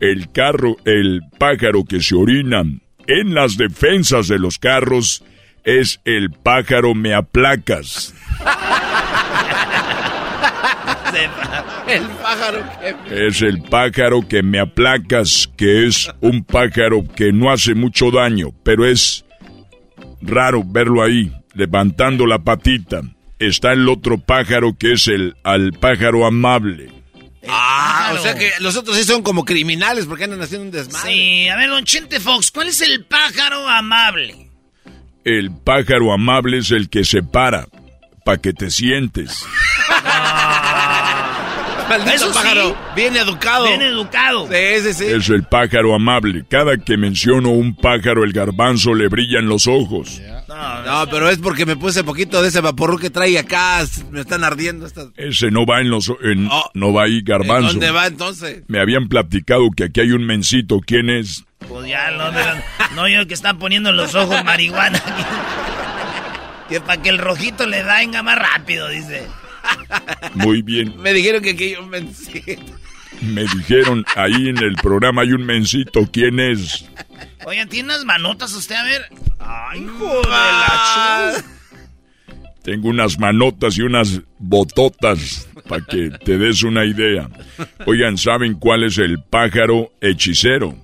El carro, el pájaro que se orina en las defensas de los carros es el pájaro me aplacas. el pájaro que Es el pájaro que me aplacas, que es un pájaro que no hace mucho daño, pero es raro verlo ahí, levantando la patita. Está el otro pájaro que es el al pájaro amable. Ah, o sea que los otros sí son como criminales porque andan haciendo un desmadre. Sí, a ver, don Chente Fox, ¿cuál es el pájaro amable? El pájaro amable es el que se para para que te sientes. Maldito pájaro. Bien educado. Bien educado. Sí, sí, sí. Es el pájaro amable. Cada que menciono un pájaro, el garbanzo le brillan los ojos. No, pero es porque me puse poquito de ese vaporru que trae acá. Me están ardiendo estas. Ese no va en los... en- Oh. no va ahí, garbanzo. ¿Dónde va entonces? Me habían platicado que aquí hay un mencito. ¿Quién es? Pues ya, no, no, no yo el que está poniendo en los ojos marihuana. que para que el rojito le venga más rápido, dice. Muy bien. Me dijeron que aquí hay un mencito. Me dijeron, ahí en el programa hay un mencito. ¿Quién es? Oigan, ¿tiene unas manotas usted? A ver. Ay, hijo de la chu. Tengo unas manotas y unas bototas para que te des una idea. Oigan, ¿saben cuál es el pájaro hechicero?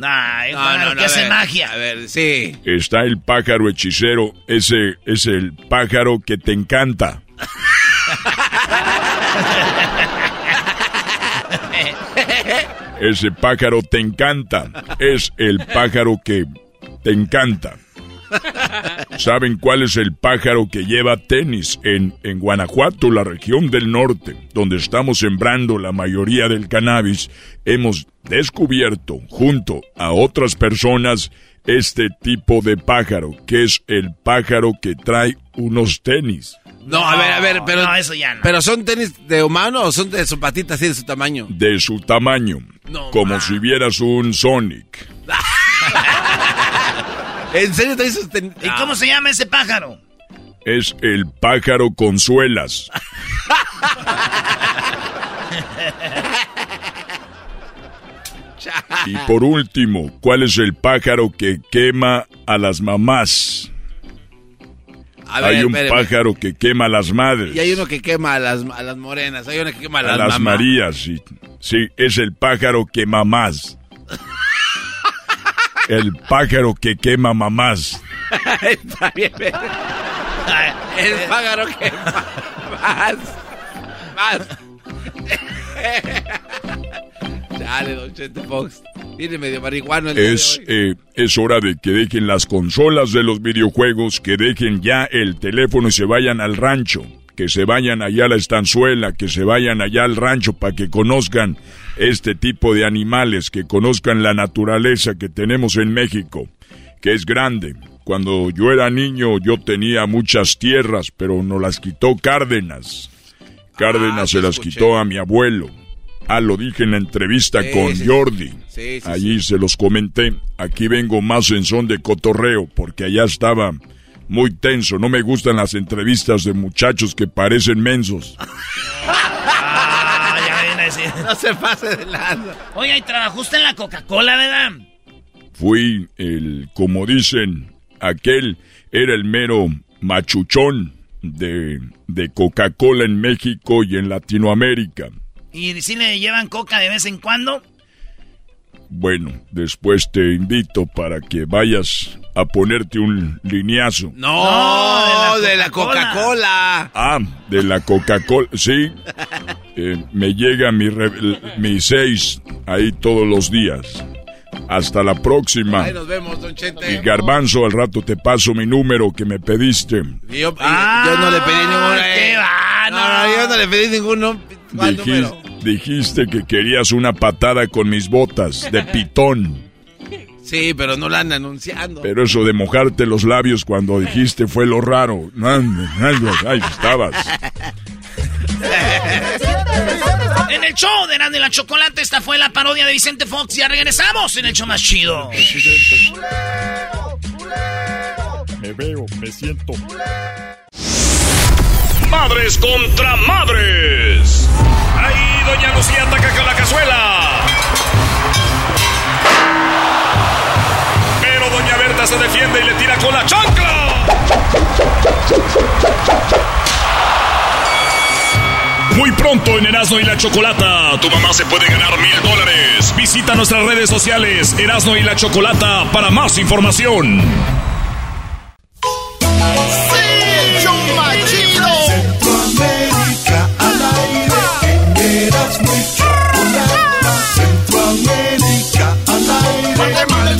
Ay, No, pájaro, no, no, que hace ver, magia. A ver, sí. Está el pájaro hechicero, ese es el pájaro que te encanta. Ese pájaro te encanta, es el pájaro que te encanta. ¿Saben cuál es el pájaro que lleva tenis en, en Guanajuato, la región del norte, donde estamos sembrando la mayoría del cannabis? Hemos descubierto, junto a otras personas, este tipo de pájaro, que es el pájaro que trae unos tenis. No, a ver, a ver, pero. No, eso ya no. ¿Pero son tenis de humano o son de su patita así de su tamaño? De su tamaño, No, como ma. si vieras un Sonic. ¿En serio traes sus tenis? ¿Y cómo se llama ese pájaro? Es el pájaro con suelas. Y por último, ¿cuál es el pájaro que quema a las mamás? A ver, hay un espéreme. pájaro que quema a las madres, Y hay uno que quema a las, a las morenas, hay uno que quema a a las, las mamás. Marías. Sí, sí, es el pájaro que mamás. El pájaro que quema mamás. Está bien, pero- El pájaro que más. Más. Dale, don Chente Fox. Viene medio marihuano el día de Es, eh, es hora de que dejen las consolas de los videojuegos, que dejen ya el teléfono y se vayan al rancho, que se vayan allá a la estanzuela, que se vayan allá al rancho para que conozcan este tipo de animales, que conozcan la naturaleza que tenemos en México, que es grande. Cuando yo era niño yo tenía muchas tierras, pero no las quitó Cárdenas. Cárdenas Ah, se las escuché. quitó a mi abuelo. Ah, lo dije en la entrevista Sí, con sí. Jordi. Sí, sí, Allí se los comenté. Aquí vengo más en son de cotorreo porque allá estaba muy tenso. No me gustan las entrevistas de muchachos que parecen mensos. Ah, ya viene a decir. No se pase de lanza. Oiga, y trabajó usted en la Coca-Cola, ¿verdad? Fui el, como dicen, aquel era el mero machuchón de, de Coca-Cola en México y en Latinoamérica. ¿Y si le llevan coca de vez en cuando? Bueno, después te invito para que vayas a ponerte un lineazo. No, No, de la Coca-Cola. Ah, de la Coca-Cola, sí. Eh, me llega mi, re- mi seis ahí todos los días. Hasta la próxima. Ahí nos vemos, don Chente. Y Garbanzo, al rato te paso mi número que me pediste. Y yo, y yo no le pedí ninguno. qué eh. va, no, no, yo no le pedí ninguno. ¿Cuál número? Dijiste que querías una patada con mis botas de pitón. Sí, pero no la anda anunciando. Pero eso de mojarte los labios cuando dijiste fue lo raro. Ahí estabas. En el show de y la Chocolate, esta fue la parodia de Vicente Fox. Ya regresamos en el show más chido. Me veo, me siento. Madres contra madres. Ahí Doña Lucía ataca con la cazuela. Pero Doña Berta se defiende y le tira con la chancla. Muy pronto en Erasmo y la Chocolata, tu mamá se puede ganar mil dólares. Visita nuestras redes sociales Erasmo y la Chocolata para más información.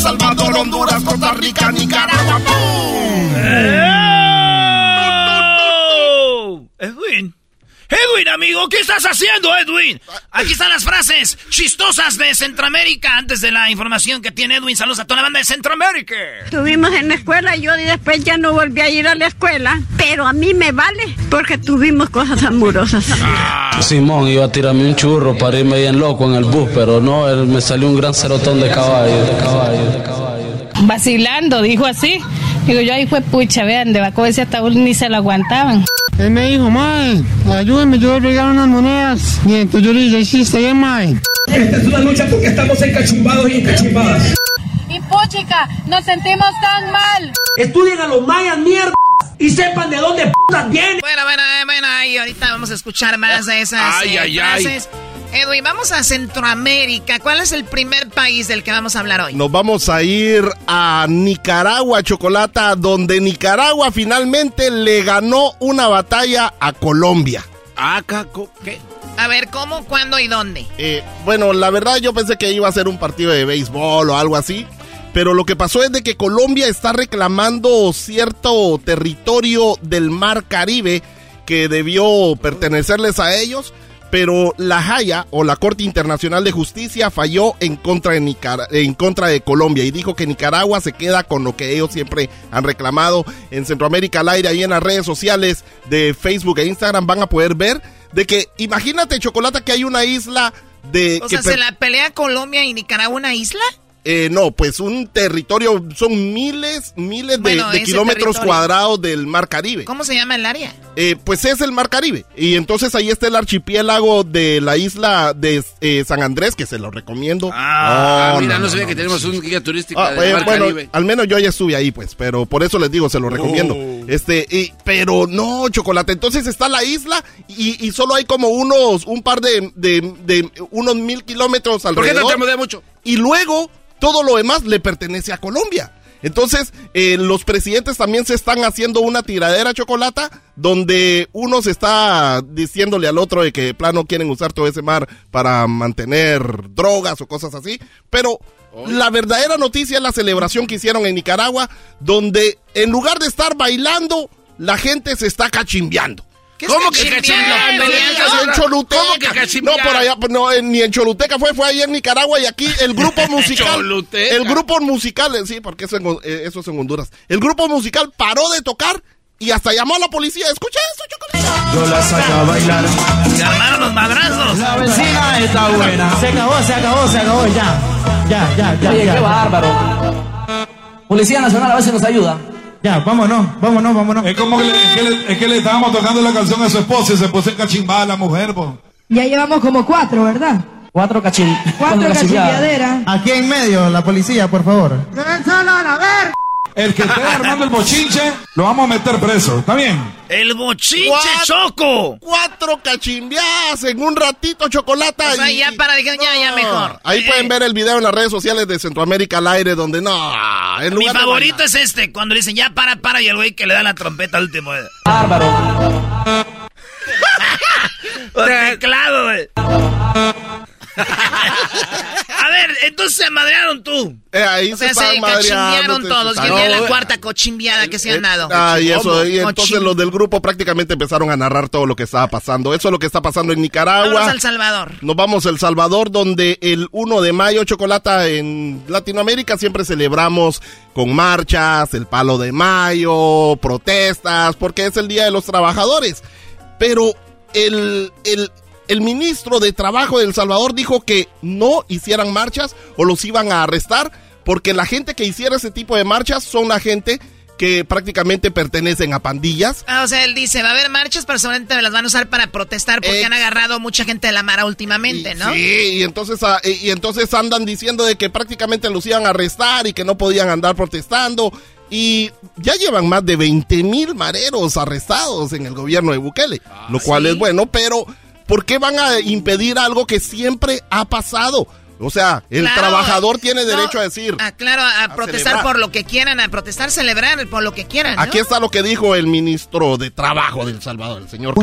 Salvador, Honduras, Costa Rica, Nicaragua. Edwin. Amigo, ¿qué estás haciendo, Edwin? Aquí están las frases chistosas de Centroamérica antes de la información que tiene Edwin. Saludos a toda la banda de Centroamérica. Estuvimos en la escuela y yo después ya no volví a ir a la escuela, pero a mí me vale porque tuvimos cosas amorosas. Ah. Simón iba a tirarme un churro para irme bien loco en el bus, pero no, él me salió un gran cerotón de caballo, de caballo, de caballo. Vacilando, dijo así. Digo yo, ahí fue pucha, vean, de Baco ese ataúd ni se lo aguantaban. Él me dijo, mae, ayúdame, yo voy a regalar unas monedas. Y entonces yo le dije, sí, está bien, mae. Esta es una lucha porque estamos encachumbados y encachumbadas. Y puchica, nos sentimos tan mal. Estudien a los mayas, mierda. Y sepan de dónde putas vienen. Bueno, bueno, bueno, ahí ahorita vamos a escuchar más de esas Ay, eh, ay, ay. Edwin, vamos a Centroamérica. ¿Cuál es el primer país del que vamos a hablar hoy? Nos vamos a ir a Nicaragua, Chocolata, donde Nicaragua finalmente le ganó una batalla a Colombia. Ah, caco, ¿qué? A ver, ¿cómo, cuándo y dónde? Eh, bueno, la verdad yo pensé que iba a ser un partido de béisbol o algo así. Pero lo que pasó es de que Colombia está reclamando cierto territorio del Mar Caribe que debió pertenecerles a ellos. Pero la Haya o la Corte Internacional de Justicia falló en contra, de Nicar en contra de Colombia y dijo que Nicaragua se queda con lo que ellos siempre han reclamado. En Centroamérica al aire, ahí en las redes sociales de Facebook e Instagram van a poder ver de que, imagínate, Chocolata, que hay una isla de... O que sea, ¿se la pelea Colombia y Nicaragua una isla? Eh, no, pues un territorio, son miles, miles de, Bueno, de ese kilómetros territorio. cuadrados del Mar Caribe. ¿Cómo se llama el área? Eh, pues es el Mar Caribe. Y entonces ahí está el archipiélago de la isla de eh, San Andrés, que se lo recomiendo. Ah, No, mira, no, no, sabía no, que no. tenemos un guía turístico Ah, de eh, Mar bueno, Caribe. al menos yo ya estuve ahí, pues, pero por eso les digo, se lo recomiendo. Oh. Este, y- pero no, chocolate. Entonces está la isla y, y solo hay como unos, un par de, de, de unos mil kilómetros ¿Por qué alrededor. no te mucho? Y luego todo lo demás le pertenece a Colombia. Entonces, eh, los presidentes también se están haciendo una tiradera chocolata donde uno se está diciéndole al otro de que de plano quieren usar todo ese mar para mantener drogas o cosas así. Pero la verdadera noticia es la celebración que hicieron en Nicaragua, donde en lugar de estar bailando, la gente se está cachimbeando. ¿Cómo que cachimbeando? En Choluteca. ¿Cómo que No, por allá, no, en- ni en Choluteca fue, fue ahí en Nicaragua y aquí el grupo musical. Choluteca. El grupo musical, eh, sí, porque eso, en eh, eso es en Honduras. El grupo musical paró de tocar y hasta llamó a la policía. Escucha eso, chocolate. Yo la saco a bailar. Se armaron los madrazos. La vecina está buena. Se acabó, se acabó, se acabó, ya. Ya, ya, ya. Oye, ya, qué bárbaro. Policía Nacional a si nos ayuda. Ya, vámonos, vámonos, vámonos. Es como que le, es que le, es que le estábamos tocando la canción a su esposa y se puso encachimbada la mujer, po. Ya llevamos como cuatro, ¿verdad? Cuatro cachim... Cuatro cachimbiaderas. Aquí en medio, la policía, por favor. El que esté armando el bochinche, lo vamos a meter preso. ¿Está bien? El bochinche Cuatro- choco. Cuatro cachimbeadas en un ratito, chocolata. O sea, y- ya para, dijeron, ya, ya mejor. Ahí Eh, pueden ver el video en las redes sociales de Centroamérica al aire, donde no. En Mi favorito es este, cuando le dicen ya para, para, y el güey que le da la trompeta al último. Bárbaro. O teclado, güey. A ver, entonces se madrearon tú. Eh, ahí O sea, se se están madreando, cachimbiaron se- todos. se- Yo ya No, la eh, cuarta cochimbiada que se han dado. Ah, y eso, y entonces los del grupo prácticamente empezaron a narrar todo lo que estaba pasando. Eso es lo que está pasando en Nicaragua. Vámonos a El Salvador. Nos vamos a El Salvador, donde el 1 de mayo, Chocolata, en Latinoamérica siempre celebramos con marchas, el palo de mayo, protestas, porque es el Día de los Trabajadores. Pero el, el, el ministro de Trabajo de El Salvador dijo que no hicieran marchas o los iban a arrestar, porque la gente que hiciera ese tipo de marchas son la gente que prácticamente pertenecen a pandillas. Ah, o sea, él dice, va a haber marchas, pero solamente las van a usar para protestar porque han agarrado mucha gente de la Mara últimamente, ¿no? Sí, y entonces, ah, y y entonces andan diciendo de que prácticamente los iban a arrestar y que no podían andar protestando. Y ya llevan más de 20 mil mareros arrestados en el gobierno de Bukele, lo cual es bueno, pero ¿por qué van a impedir algo que siempre ha pasado? O sea, el trabajador tiene derecho a decir. Ah, claro, a, protestar por lo que quieran, a protestar, celebrar por lo que quieran. Aquí está lo que dijo el ministro de Trabajo del Salvador, el señor.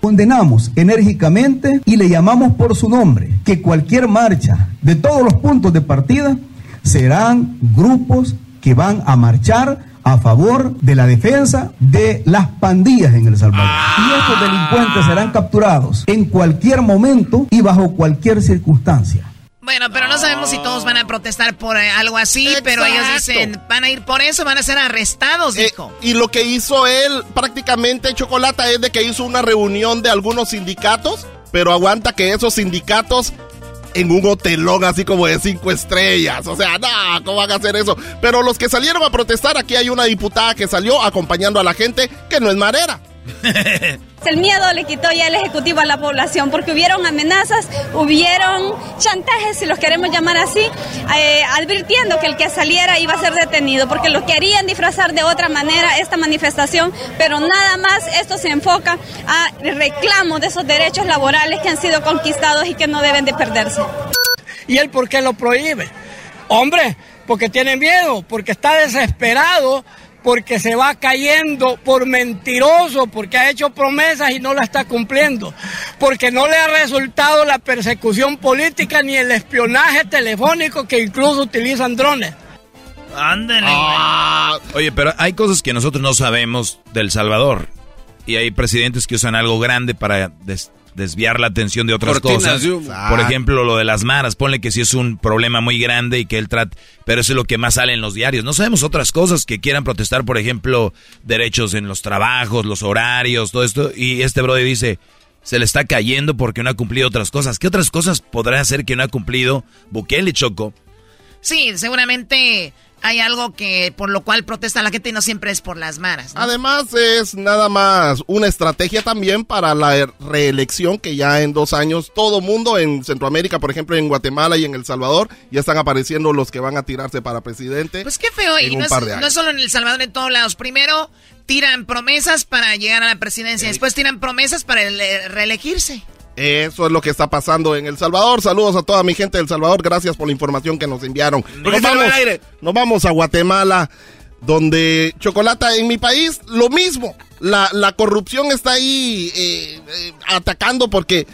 condenamos enérgicamente y le llamamos por su nombre que cualquier marcha de todos los puntos de partida serán grupos que van a marchar a favor de la defensa de las pandillas en El Salvador. Y estos delincuentes serán capturados en cualquier momento y bajo cualquier circunstancia. Bueno, pero no sabemos si todos van a protestar por eh, algo así, pero ellos dicen, van a ir por eso, van a ser arrestados, eh, dijo. y lo que hizo él prácticamente, Chocolata, es de que hizo una reunión de algunos sindicatos, pero aguanta que esos sindicatos en un hotelón así como de cinco estrellas. O sea, no, ¿cómo van a hacer eso? Pero los que salieron a protestar, aquí hay una diputada que salió acompañando a la gente que no es marera. El miedo le quitó ya el Ejecutivo a la población porque hubieron amenazas, hubieron chantajes, si los queremos llamar así, eh, advirtiendo que el que saliera iba a ser detenido porque lo querían disfrazar de otra manera esta manifestación, pero nada más esto se enfoca a reclamo de esos derechos laborales que han sido conquistados y que no deben de perderse. ¿Y él por qué lo prohíbe? Hombre, porque tiene miedo, porque está desesperado porque se va cayendo por mentiroso, porque ha hecho promesas y no la está cumpliendo, porque no le ha resultado la persecución política ni el espionaje telefónico que incluso utilizan drones. Ándale. Ah. Oye, pero hay cosas que nosotros no sabemos del Salvador. Y hay presidentes que usan algo grande para desviar la atención de otras cosas. Por ejemplo, lo de las maras. Ponle que si es un problema muy grande y que él trate. Pero eso es lo que más sale en los diarios. No sabemos otras cosas que quieran protestar, por ejemplo, derechos en los trabajos, los horarios, todo esto. Y este brother dice. Se le está cayendo porque no ha cumplido otras cosas. ¿Qué otras cosas podrá hacer que no ha cumplido Bukele Choco? Sí, seguramente hay algo que por lo cual protesta la gente y no siempre es por las maras. Además es nada más una estrategia también para la reelección que ya en dos años todo mundo en Centroamérica, por ejemplo en Guatemala y en El Salvador, ya están apareciendo los que van a tirarse para presidente. Pues qué feo, y no es, no es, solo en El Salvador, en todos lados. Primero tiran promesas para llegar a la presidencia, después tiran promesas para reelegirse. Eso es lo que está pasando en El Salvador. Saludos a toda mi gente de El Salvador. Gracias por la información que nos enviaron. Nos vamos, nos vamos, a Guatemala, donde Chocolata en mi país, lo mismo. La, la corrupción está ahí eh, eh, atacando porque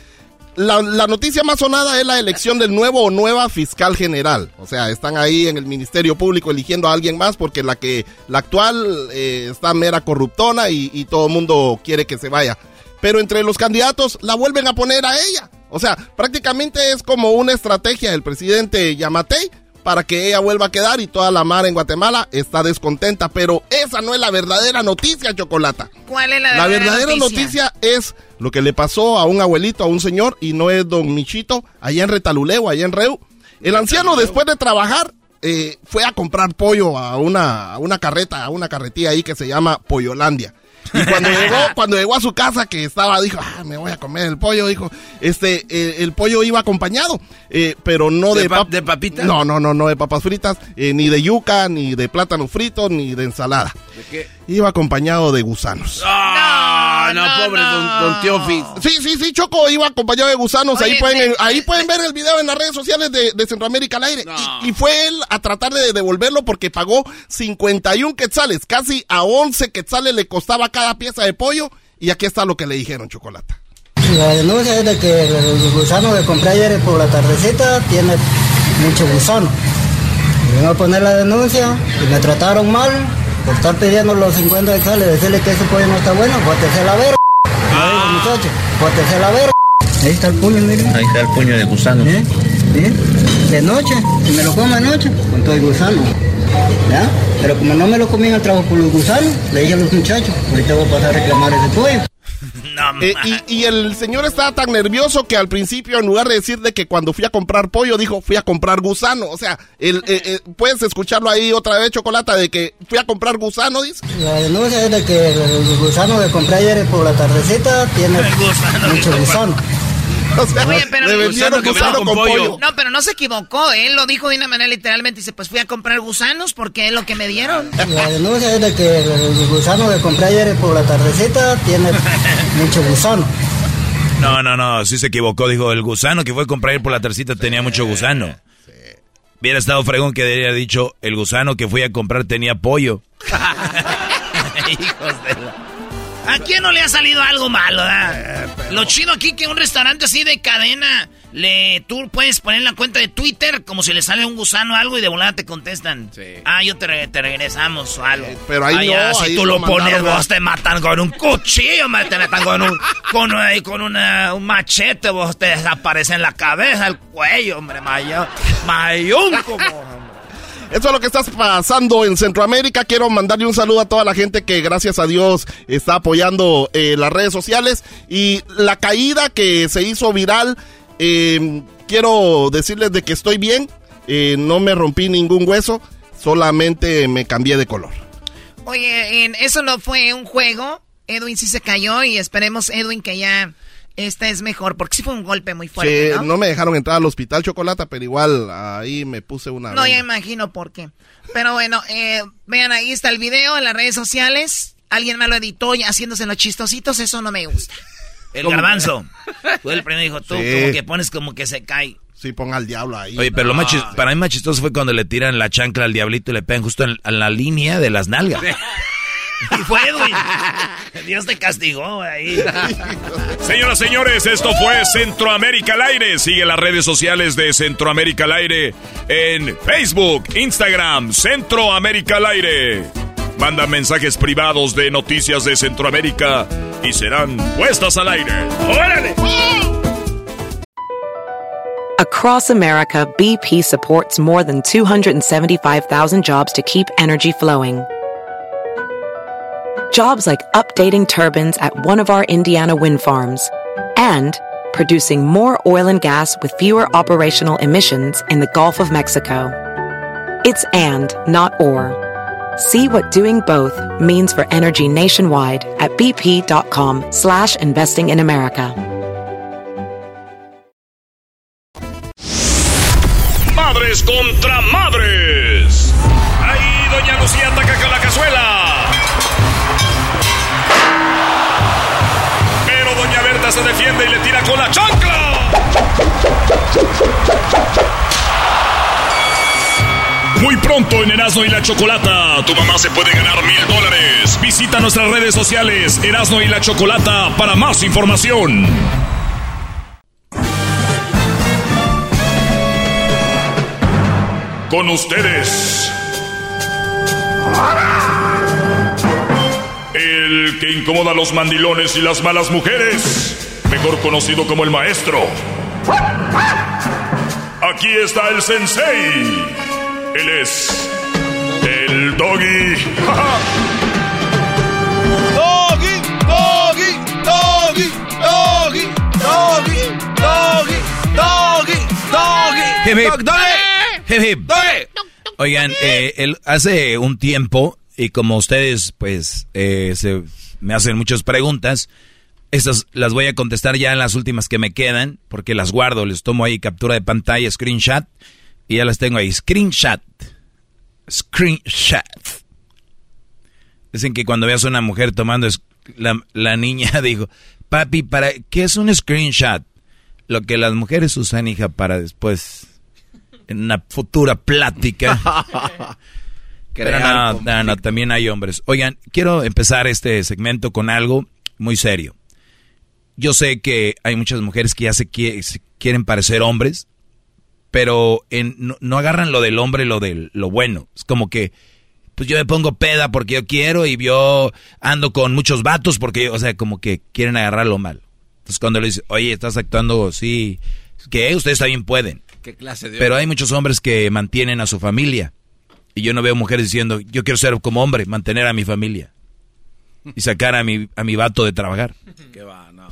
la, la, noticia más sonada es la elección del nuevo o nueva fiscal general. O sea, están ahí en el Ministerio Público eligiendo a alguien más porque la que la actual eh, está mera corruptona y, y todo el mundo quiere que se vaya pero entre los candidatos la vuelven a poner a ella. O sea, prácticamente es como una estrategia del presidente Yamatei para que ella vuelva a quedar y toda la mar en Guatemala está descontenta. Pero esa no es la verdadera noticia, Chocolata. ¿Cuál es la, la verdadera, noticia? es lo que le pasó a un abuelito, a un señor, y no es don Michito, allá en Retaluleo, allá en Reu. El anciano, después de trabajar, eh, fue a comprar pollo a una, a una carreta, a una carretilla ahí que se llama Pollolandia. Y cuando llegó, cuando llegó a su casa, que estaba, dijo, ah, me voy a comer el pollo, dijo, este, eh, el pollo iba acompañado, eh, pero no de, de, papitas. No, no, no, no de papas fritas, eh, ni de yuca, ni de plátano frito, ni de ensalada. ¿De qué? Iba acompañado de gusanos. Ah, no, pobre don, Teofis. Sí, sí, sí, Choco iba acompañado de gusanos. ahí pueden, ahí pueden ver el video en las redes sociales de, Centroamérica al aire. Y, fue él a tratar de devolverlo porque pagó 51 quetzales, casi a 11 quetzales le costaba cada pieza de pollo. Y aquí está lo que le dijeron, Chocolata. La denuncia es de que el gusano que compré ayer por la tardecita tiene mucho gusano. Vengo a poner la denuncia y me trataron mal por estar pidiendo los 50 quetzales, decirle que ese pollo no está bueno, bótese la verga. Ah. muchacho, bótese la verga. Ahí está el puño, miren. Ahí está el puño de gusano. ¿Eh? De noche, si me lo como de noche, con todo el gusano. ¿Ya? Pero como no me lo comí en el trabajo por los gusanos, le dije a los muchachos, ahorita voy a pasar a reclamar ese pollo. Eh, y, el señor estaba tan nervioso que al principio, en lugar de decir de que cuando fui a comprar pollo, dijo fui a comprar gusano. O sea, el, eh, eh, puedes escucharlo ahí otra vez, Chocolata, de que fui a comprar gusano, dice. La denuncia es de que el gusano que compré ayer por la tardecita tiene mucho gusano. Oye, pero No, pero no se equivocó. Él lo dijo de una manera literalmente. Dice, pues fui a comprar gusanos porque es lo que me dieron. La denuncia es de que el gusano que compré ayer por la tardecita tiene mucho gusano. No, no, no, sí se equivocó. Dijo, el gusano que fue a comprar por la tercita tenía mucho gusano. Hubiera estado fregón que había dicho, el gusano que fui a comprar tenía pollo. Hijos de ¿A quién no le ha salido algo malo, eh, Lo chido aquí que un restaurante así de cadena le, tú puedes poner la cuenta de Twitter como si le sale un gusano o algo y de volada te contestan. Ah, yo te, regresamos o algo. Pero ahí ah, no, si tú lo, pones, vos te matan con un cuchillo, te matan con un con, eh, con una, un machete, vos te desaparece la cabeza, el cuello, hombre, mayo, mayón como... Eso es lo que está pasando en Centroamérica. Quiero mandarle un saludo a toda la gente que gracias a Dios está apoyando eh, las redes sociales. Y la caída que se hizo viral eh, quiero decirles de que estoy bien, eh, no me rompí ningún hueso, solamente me cambié de color. Oye, eso no fue un juego, Edwin sí se cayó y esperemos, Edwin, que ya esta es mejor, porque sí fue un golpe muy fuerte. ¿no? me dejaron entrar al hospital chocolate, pero igual ahí me puse una. No, ya imagino por qué. Pero bueno, eh, vean, ahí está el video en las redes sociales. Alguien me lo editó haciéndose los chistositos, eso no me gusta. El garbanzo. Fue el primero dijo, tú como que pones como que se cae. Sí, ponga al diablo ahí. Oye, pero lo más para mí más chistoso fue cuando le tiran la chancla al diablito y le pegan justo en, la línea de las nalgas. Y fue Edwin. Dios te castigó ahí. Señoras, señores, esto fue Centroamérica al aire. Sigue las redes sociales de Centroamérica al aire en Facebook, Instagram, Centroamérica al aire. Manda mensajes privados de noticias de Centroamérica y serán puestas al aire. ¡Órale! Across America, BP supports more than 275,000 jobs to keep energy flowing. Jobs like updating turbines at one of our Indiana wind farms and producing more oil and gas with fewer operational emissions in the Gulf of Mexico. It's and, not or. See what doing both means for energy nationwide at bp.com slash investing in America. Madres contra madres. Ahí doña Lucía ataca con la cazuela. Se defiende y le tira con la chancla. Muy pronto en Erasmo y la Chocolata, tu mamá se puede ganar mil dólares. Visita nuestras redes sociales Erasmo y la Chocolata para más información. Con ustedes. El que incomoda a los mandilones y las malas mujeres, mejor conocido como el maestro. Aquí está el sensei. Él es el doggy. doggy, doggy, doggy, doggy, doggy, doggy, doggy, doggy. Doggy. Doggy. Oigan, eh, hace un tiempo, y como ustedes, pues, eh, se, me hacen muchas preguntas, estas las voy a contestar ya en las últimas que me quedan, porque las guardo, les tomo ahí captura de pantalla, screenshot, y ya las tengo ahí. Screenshot. Screenshot. Dicen que cuando veas a una mujer tomando, la, la niña dijo, papi, ¿para qué es un screenshot? Lo que las mujeres usan, hija, para después, en una futura plática. Pero no, no, no, también hay hombres. Oigan, quiero empezar este segmento con algo muy serio. Yo sé que hay muchas mujeres que ya se quieren parecer hombres, pero en, no, agarran lo del hombre, lo de lo bueno. Es como que, pues yo me pongo peda porque yo quiero y yo ando con muchos vatos porque, o sea, como que quieren agarrarlo mal. Entonces cuando le dicen, oye, estás actuando así, que ustedes también pueden. ¿Qué clase de Pero hay muchos hombres que mantienen a su familia. Y yo no veo mujeres diciendo, yo quiero ser como hombre, mantener a mi familia. Y sacar a mi, a mi vato de trabajar. ¿Qué va? No.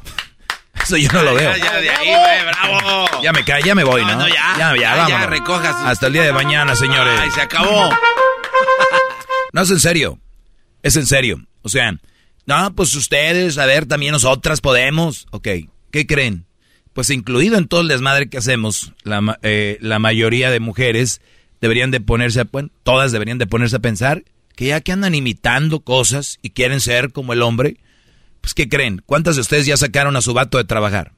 Eso yo no lo veo. Ya, de ahí, bravo. Ya me cae, ya me voy, ¿no? no ya. Ya, ya, ya recojas. Hasta el día de mañana, señores. Ay, se acabó. no, es en serio. Es en serio. O sea, no, pues ustedes, a ver, también nosotras podemos. Ok, ¿qué creen? Pues incluido en todo el desmadre que hacemos, la, eh, la mayoría de mujeres deberían de ponerse, todas deberían de ponerse a pensar que ya que andan imitando cosas y quieren ser como el hombre, Pues, ¿qué creen? ¿Cuántas de ustedes ya sacaron a su vato de trabajar?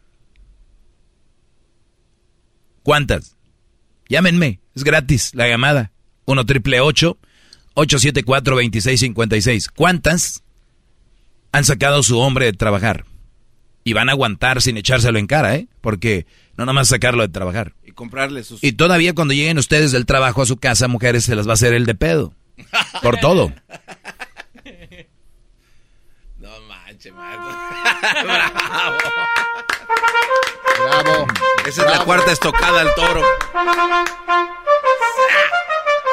¿Cuántas? Llámenme, es gratis la llamada. 1 triple 874 2656. ¿Cuántas han sacado a su hombre de trabajar? Y van a aguantar sin echárselo en cara, ¿eh? Porque no nada más sacarlo de trabajar. Y comprarle sus... Y todavía cuando lleguen ustedes del trabajo a su casa, mujeres, se las va a hacer el de pedo. Por todo. No manches, Bravo. Bravo. Esa es la cuarta estocada al toro.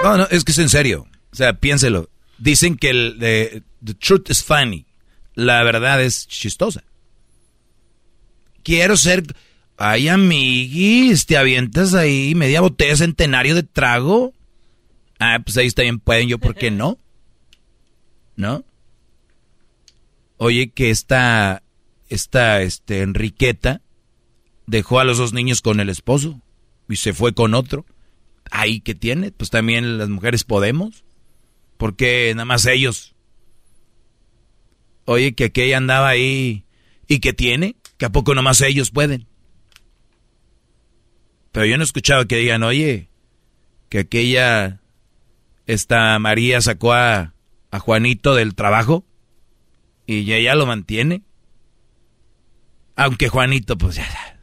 No, no, es que es en serio. O sea, piénselo. Dicen que el de, the truth is funny. La verdad es chistosa. Quiero ser... Ay, amiguis, te avientas ahí media botella centenario de trago. Ah, pues ahí está bien, pueden, yo, ¿por qué no? ¿No? Oye, que esta, esta, este, Enriqueta dejó a los dos niños con el esposo y se fue con otro. Ahí que tiene, pues también las mujeres podemos. ¿Por qué nada más ellos? Oye, que aquella andaba ahí y que tiene, que a poco nomás ellos pueden. Pero yo no he escuchado que digan, oye, que aquella, esta María sacó a, a Juanito del trabajo y ella lo mantiene. Aunque Juanito, pues ya,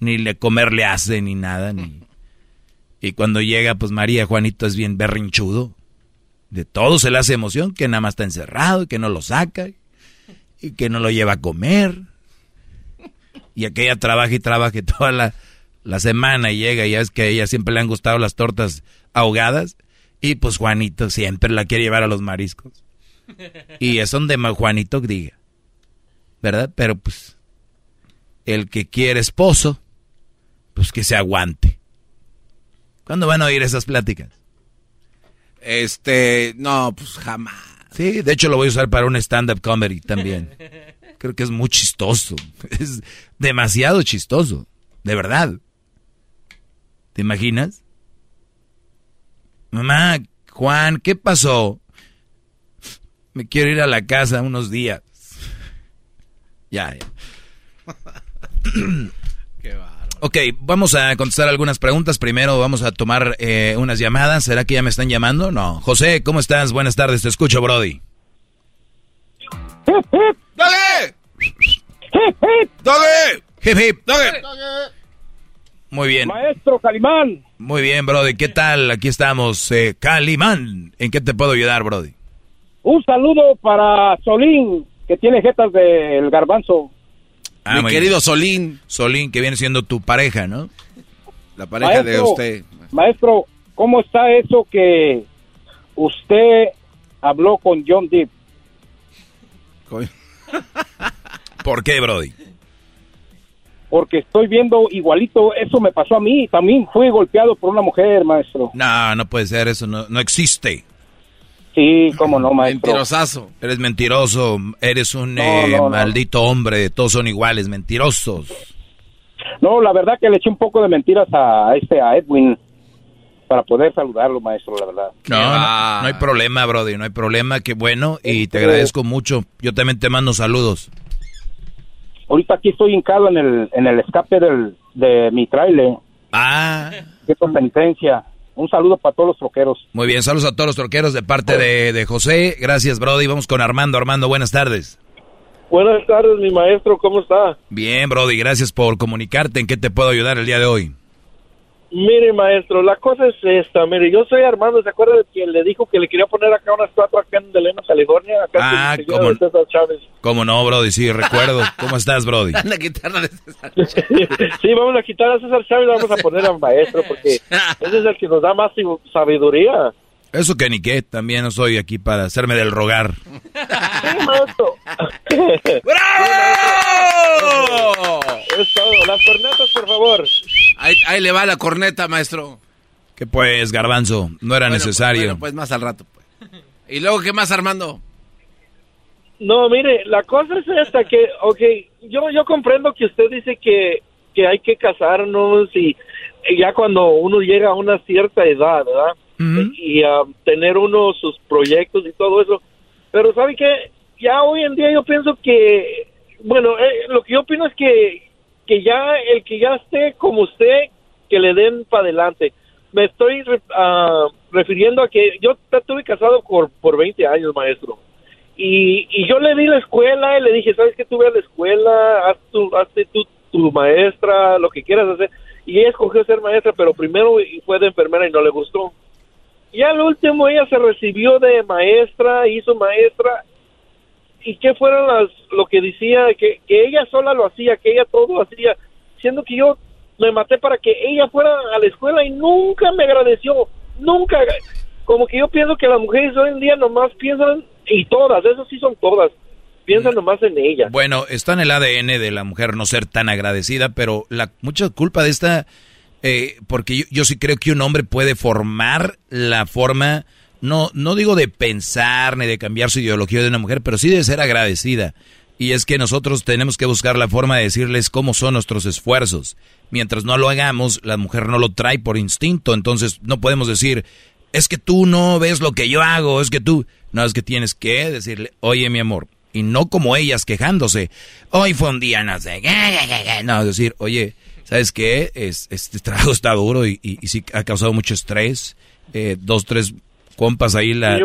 ni le comer le hace ni nada, ni... Y cuando llega, pues María, Juanito es bien berrinchudo. De todo se le hace emoción, que nada más está encerrado y que no lo saca y que no lo lleva a comer. Y aquella trabaja y trabaja toda la, la semana y llega y ya es que a ella siempre le han gustado las tortas ahogadas. Y pues Juanito siempre la quiere llevar a los mariscos. Y es donde Juanito diga. ¿Verdad? Pero pues el que quiere esposo, pues que se aguante. ¿Cuándo van a oír esas pláticas? Este, no, pues jamás. Sí, de hecho lo voy a usar para un stand-up comedy también. Creo que es muy chistoso. Es demasiado chistoso. De verdad. ¿Te imaginas? Mamá, Juan, ¿qué pasó? Me quiero ir a la casa unos días. Ya, ya. Qué Ok, vamos a contestar algunas preguntas. Primero vamos a tomar eh, unas llamadas. ¿Será que ya me están llamando? No. José, ¿cómo estás? Buenas tardes, te escucho, Brody. ¡Dale! ¡Dale! Hip, hip. ¡Dale! Muy bien. Maestro Calimán. Muy bien, Brody. ¿Qué tal? Aquí estamos. Eh, Calimán. ¿En qué te puedo ayudar, Brody? Un saludo para Solín, que tiene jetas del garbanzo. Ah, Mi querido Solín. Solín, que viene siendo tu pareja, ¿no? La pareja de usted. Maestro, ¿cómo está eso que usted habló con John Depp? ¿Por qué, Brody? Porque estoy viendo igualito, eso me pasó a mí, también fui golpeado por una mujer, maestro. No, no puede ser, eso no, no existe. Sí, cómo no, maestro. Mentirosazo. Eres mentiroso, eres un eh, maldito hombre, todos son iguales, mentirosos. No, la verdad que le eché un poco de mentiras a este, a Edwin, para poder saludarlo, maestro, la verdad. No, no, no hay problema, Brody, no hay problema, qué bueno, y te agradezco mucho. Yo también te mando saludos. Ahorita aquí estoy hincado en el, en el escape del, de mi trailer. Ah. Qué penitencia. Un saludo para todos los troqueros. Muy bien, saludos a todos los troqueros de parte de, de José. Gracias, Brody. Vamos con Armando. Armando, buenas tardes. Buenas tardes, mi maestro. ¿Cómo está? Bien, Brody. Gracias por comunicarte. ¿En qué te puedo ayudar el día de hoy? Mire, maestro, la cosa es esta. Mire, yo soy Armando. ¿Se acuerda de que le dijo que le quería poner acá una estatua acá en Delena, California? Acá ah, en ¿cómo, César Chávez. ¿cómo no, Brody? Sí, recuerdo. ¿Cómo estás, Brody? La guitarra de César sí, vamos a quitar a César Chávez y vamos a poner al maestro porque ese es el que nos da más sabiduría. Eso que ni qué, también no soy aquí para hacerme del rogar. ¡Bravo! Es todo. Las cornetas, por favor. Ahí, ahí le va la corneta, maestro. Que pues, garbanzo, no era Bueno, necesario. Pues, bueno, pues más al rato. Pues. ¿Y luego qué más, Armando? No, mire, la cosa es esta que, ok, yo, yo comprendo que usted dice que, que hay que casarnos y, y ya cuando uno llega a una cierta edad, ¿verdad? Y a tener uno sus proyectos y todo eso. Pero ¿sabe qué? ya hoy en día yo pienso que, bueno, eh, lo que yo opino es que, que ya el que ya esté como usted, que le den para adelante. Me estoy ah, refiriendo a que yo estuve casado por, por 20 años, maestro. Y, y yo le di la escuela y le dije, ¿sabes qué? Tú ve a la escuela, haz tu, hazte tu, tu maestra, lo que quieras hacer. Y ella escogió ser maestra, pero primero fue de enfermera y no le gustó. Y al último ella se recibió de maestra, hizo maestra. ¿Y qué fueron las, lo que decía? Que, que ella sola lo hacía, que ella todo hacía, siendo que yo me maté para que ella fuera a la escuela y nunca me agradeció, nunca. Como que yo pienso que las mujeres hoy en día nomás piensan, y todas, eso sí son todas, piensan mm. nomás en ella. Bueno, está en el ADN de la mujer no ser tan agradecida, pero la mucha culpa de esta, eh, porque yo, yo, sí creo que un hombre puede formar la forma, no, no digo de pensar ni de cambiar su ideología de una mujer, pero sí de ser agradecida. Y es que nosotros tenemos que buscar la forma de decirles cómo son nuestros esfuerzos. Mientras no lo hagamos, la mujer no lo trae por instinto. Entonces no podemos decir, es que tú no ves lo que yo hago, es que tú... No, es que tienes que decirle, oye mi amor, y no como ellas quejándose, hoy fue un día, no sé, no, decir, oye, ¿sabes qué? Es, este trabajo está duro y, y, sí ha causado mucho estrés. Eh, dos, tres compas ahí la,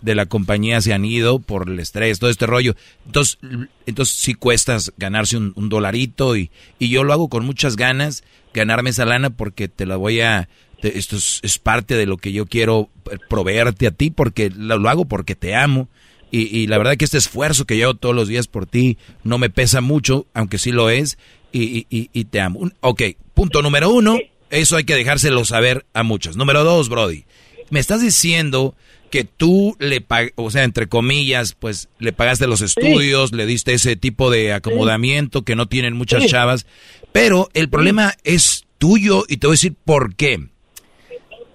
de, la compañía se han ido por el estrés, todo este rollo. Entonces, entonces sí cuestas ganarse un, dolarito y, y, yo lo hago con muchas ganas, ganarme esa lana porque te la voy a... esto es, parte de lo que yo quiero proveerte a ti porque lo, hago porque te amo. Y, y, la verdad que este esfuerzo que yo hago todos los días por ti no me pesa mucho, aunque sí lo es, y, y, y te amo. Ok, punto número uno, eso hay que dejárselo saber a muchos. Número dos, Brody me estás diciendo que tú le pag o sea, entre comillas, pues le pagaste los estudios, le diste ese tipo de acomodamiento que no tienen muchas chavas, pero el problema es tuyo y te voy a decir por qué.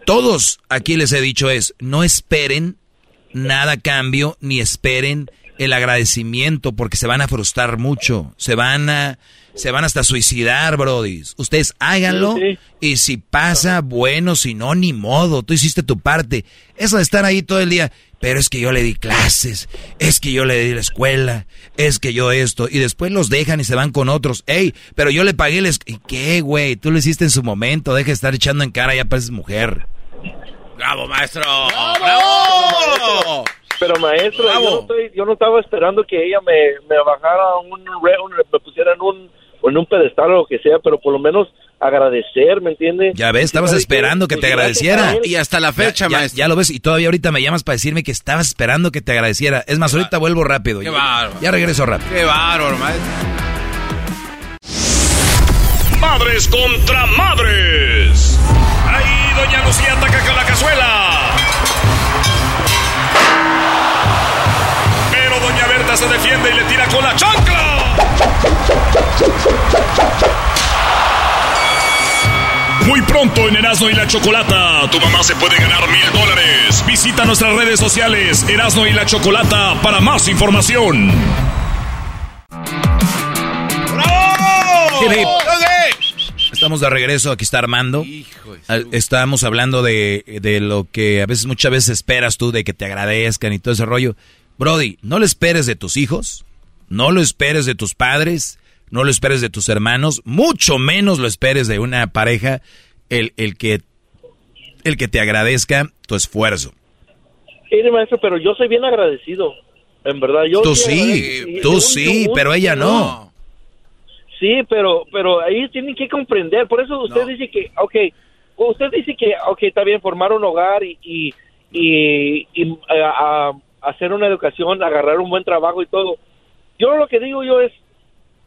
Todos aquí les he dicho es, no esperen nada a cambio ni esperen el agradecimiento porque se van a frustrar mucho, se van a se van hasta suicidar, Brody. Ustedes háganlo y si pasa, bueno, si no, ni modo, tú hiciste tu parte. Eso de estar ahí todo el día, pero es que yo le di clases, es que yo le di la escuela, es que yo esto, y después los dejan y se van con otros. Ey, pero yo le pagué les... ¿Y qué, güey? Tú lo hiciste en su momento, deja de estar echando en cara, ya pareces mujer. ¡Bravo, maestro! ¡Bravo! Pero maestro, yo no, estaba esperando que ella me, me bajara un, me pusiera en un o en un pedestal o lo que sea, pero por lo menos agradecer, ¿me entiendes? Ya ves, estabas esperando que te agradeciera. Y hasta la fecha, ya, maestro. Ya, lo ves, y todavía ahorita me llamas para decirme que estabas esperando que te agradeciera. Es más, ahorita vuelvo rápido. Qué bárbaro. Ya regreso rápido. Qué bárbaro, maestro. Madres contra madres. Ahí doña Lucía ataca con la cazuela. Pero doña Berta se defiende y le tira con la chancla. Muy pronto en Erasmo y la Chocolata, tu mamá se puede ganar mil dólares. Visita nuestras redes sociales, Erasmo y la Chocolata, para más información. Estamos de regreso, aquí está Armando. Ah, Estábamos hablando de, de, lo que a veces, muchas veces esperas tú, de que te agradezcan y todo ese rollo. Brody, no le esperes de tus hijos, no lo esperes de tus padres, no lo esperes de tus hermanos, mucho menos lo esperes de una pareja el, el que el que te agradezca tu esfuerzo. Mire, maestro, pero yo soy bien agradecido. En verdad, yo Tú sí, tú sí, pero ella no. Sí, pero pero ahí tienen que comprender. Por eso usted dice que, ok, usted dice que, ok, está bien formar un hogar y, y, y, hacer una educación, agarrar un buen trabajo y todo yo lo que digo yo es,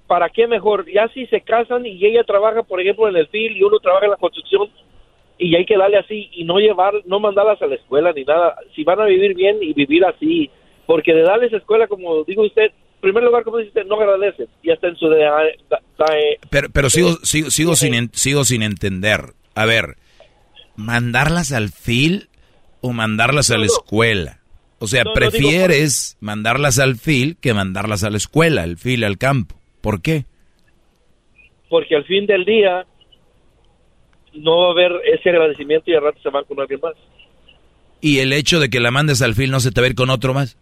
¿para qué mejor? Ya si se casan y ella trabaja, por ejemplo, en el FIL y uno trabaja en la construcción y hay que darle así y no llevar, no mandarlas a la escuela ni nada. Si van a vivir bien y vivir así, porque de darles escuela, como digo usted, en primer lugar, como dice usted, no agradece y hasta en su... De, pero pero sigo, sigo, sigo, sin, sigo sin entender. A ver, ¿mandarlas al FIL o mandarlas a la escuela? O sea, prefieres mandarlas al FIL que mandarlas a la escuela, al FIL, al campo. ¿Por qué? Porque al fin del día no va a haber ese agradecimiento y al rato se van con alguien más. ¿Y el hecho de que la mandes al FIL no se te va a ir con otro más?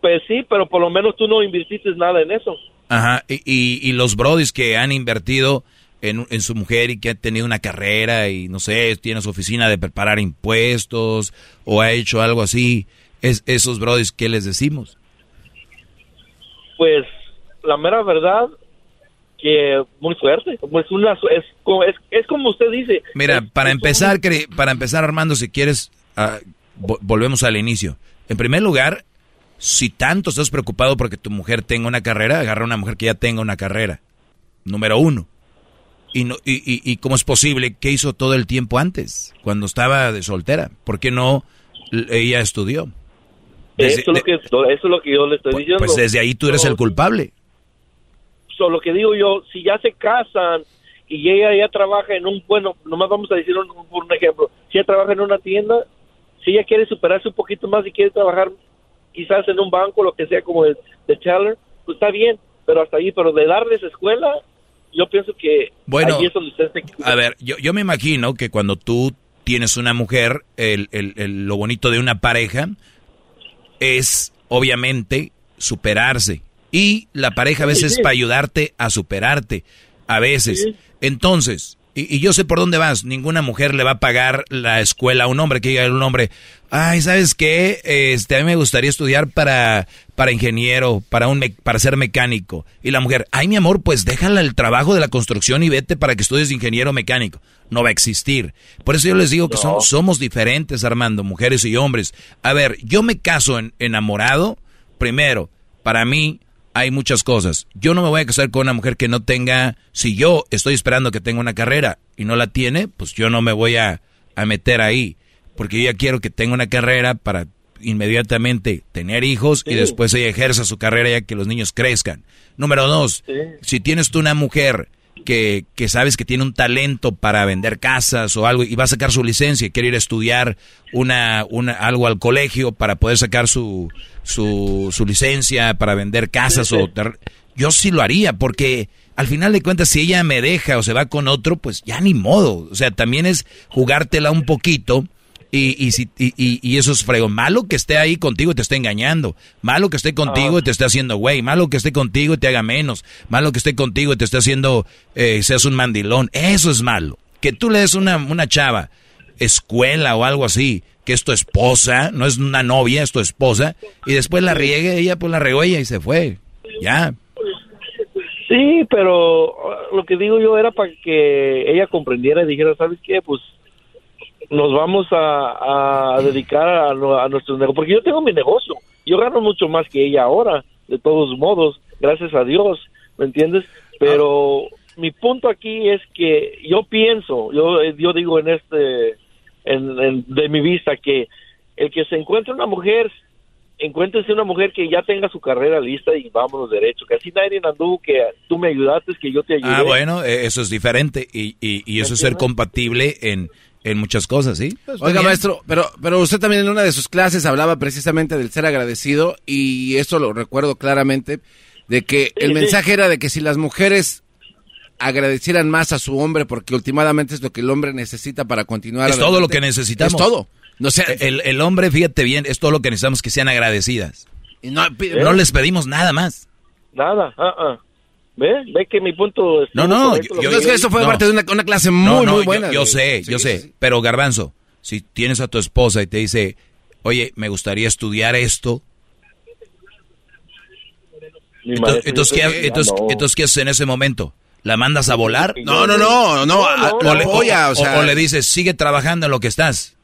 Pues sí, pero por lo menos tú no invirtiste nada en eso. Ajá, y, y, los brodis que han invertido en, en, su mujer y que ha tenido una carrera y no sé, tiene su oficina de preparar impuestos o ha hecho algo así, es, esos brodis, ¿qué les decimos? Pues la mera verdad que muy fuerte, es, una, es, es, como usted dice. Mira, para empezar, para empezar Armando, si quieres, ah, volvemos al inicio. En primer lugar, si tanto estás preocupado porque tu mujer tenga una carrera, agarra una mujer que ya tenga una carrera. Número uno. Y, no, y, y, cómo es posible que hizo todo el tiempo antes, cuando estaba de soltera. ¿Por qué no ella estudió? eso, es lo que, eso es lo que yo le estoy pues, diciendo. Pues desde ahí tú eres el culpable. lo que digo yo, si ya se casan y ella ya trabaja en un, bueno, nomás vamos a decir un, un ejemplo, si ella trabaja en una tienda, si ella quiere superarse un poquito más y quiere trabajar quizás en un banco, lo que sea, como de, de teller, pues está bien, pero hasta ahí, pero de darles escuela, yo pienso que bueno, ahí es donde usted A ver, yo, yo me imagino que cuando tú tienes una mujer, el, el, lo bonito de una pareja es, obviamente, superarse. Y la pareja a veces es para ayudarte a superarte, a veces. Entonces, y, yo sé por dónde vas. Ninguna mujer le va a pagar la escuela a un hombre que diga un hombre, ay, ¿sabes qué? Este, a mí me gustaría estudiar para, para ingeniero, para, un para ser mecánico. Y la mujer, ay, mi amor, pues déjala el trabajo de la construcción y vete para que estudies ingeniero mecánico. No va a existir. Por eso yo les digo que somos diferentes, Armando, mujeres y hombres. A ver, yo me caso en, enamorado. Primero, para mí, hay muchas cosas. Yo no me voy a casar con una mujer que no tenga, si yo estoy esperando que tenga una carrera y no la tiene, pues yo no me voy a, meter ahí, porque yo ya quiero que tenga una carrera para inmediatamente tener hijos y después ella ejerza su carrera ya que los niños crezcan. Número dos, si tienes tú una mujer que, que, sabes que tiene un talento para vender casas o algo y va a sacar su licencia y quiere ir a estudiar una, una, algo al colegio para poder sacar su, su, su licencia para vender casas o... Yo sí lo haría porque al final de cuentas si ella me deja o se va con otro, pues ya ni modo. O sea, también es jugártela un poquito y, y, si, y, y, eso es frego. Malo que esté ahí contigo y te esté engañando. Malo que esté contigo y te esté haciendo güey. Malo que esté contigo y te haga menos. Malo que esté contigo y te esté haciendo, eh, seas un mandilón. Eso es malo. Que tú le des una, una chava, escuela o algo así, que es tu esposa, no es una novia, es tu esposa, y después la riegue, ella pues la regó y se fue. Ya. Sí, pero lo que digo yo era para que ella comprendiera y dijera, ¿sabes qué? Pues nos vamos a, dedicar a, nuestro negocio, porque yo tengo mi negocio, yo gano mucho más que ella ahora, de todos modos, gracias a Dios, ¿me entiendes? Pero mi punto aquí es que yo pienso, yo, yo digo en este, en, de mi vista, que el que se encuentre una mujer, encuéntrese una mujer que ya tenga su carrera lista y vámonos derecho, que así nadie anduvo, que tú me ayudaste, que yo te ayudé. Ah, bueno, e, eso es diferente y, y, y eso es ser compatible en en muchas cosas, ¿sí? Pues, Oiga, maestro, pero, pero usted también en una de sus clases hablaba precisamente del ser agradecido y eso lo recuerdo claramente, de que el mensaje era de que si las mujeres agradecieran más a su hombre, porque últimamente es lo que el hombre necesita para continuar. Es todo lo que necesitamos. Es todo. No sé, el, el, hombre, fíjate bien, es todo lo que necesitamos que sean agradecidas. Y no, no les pedimos nada más. Nada, ah, ah. ¿Ve? ¿Ve que mi punto... No, no, yo, es que eso fue parte de una, una, clase muy, muy buena. Yo, sé, yo sé, pero Garbanzo, si tienes a tu esposa y te dice, oye, me gustaría estudiar esto, entonces, ¿qué, entonces, ¿qué haces en ese momento? ¿La mandas a volar? No, no, no, no, o, le, o, le dices, sigue trabajando en lo que estás.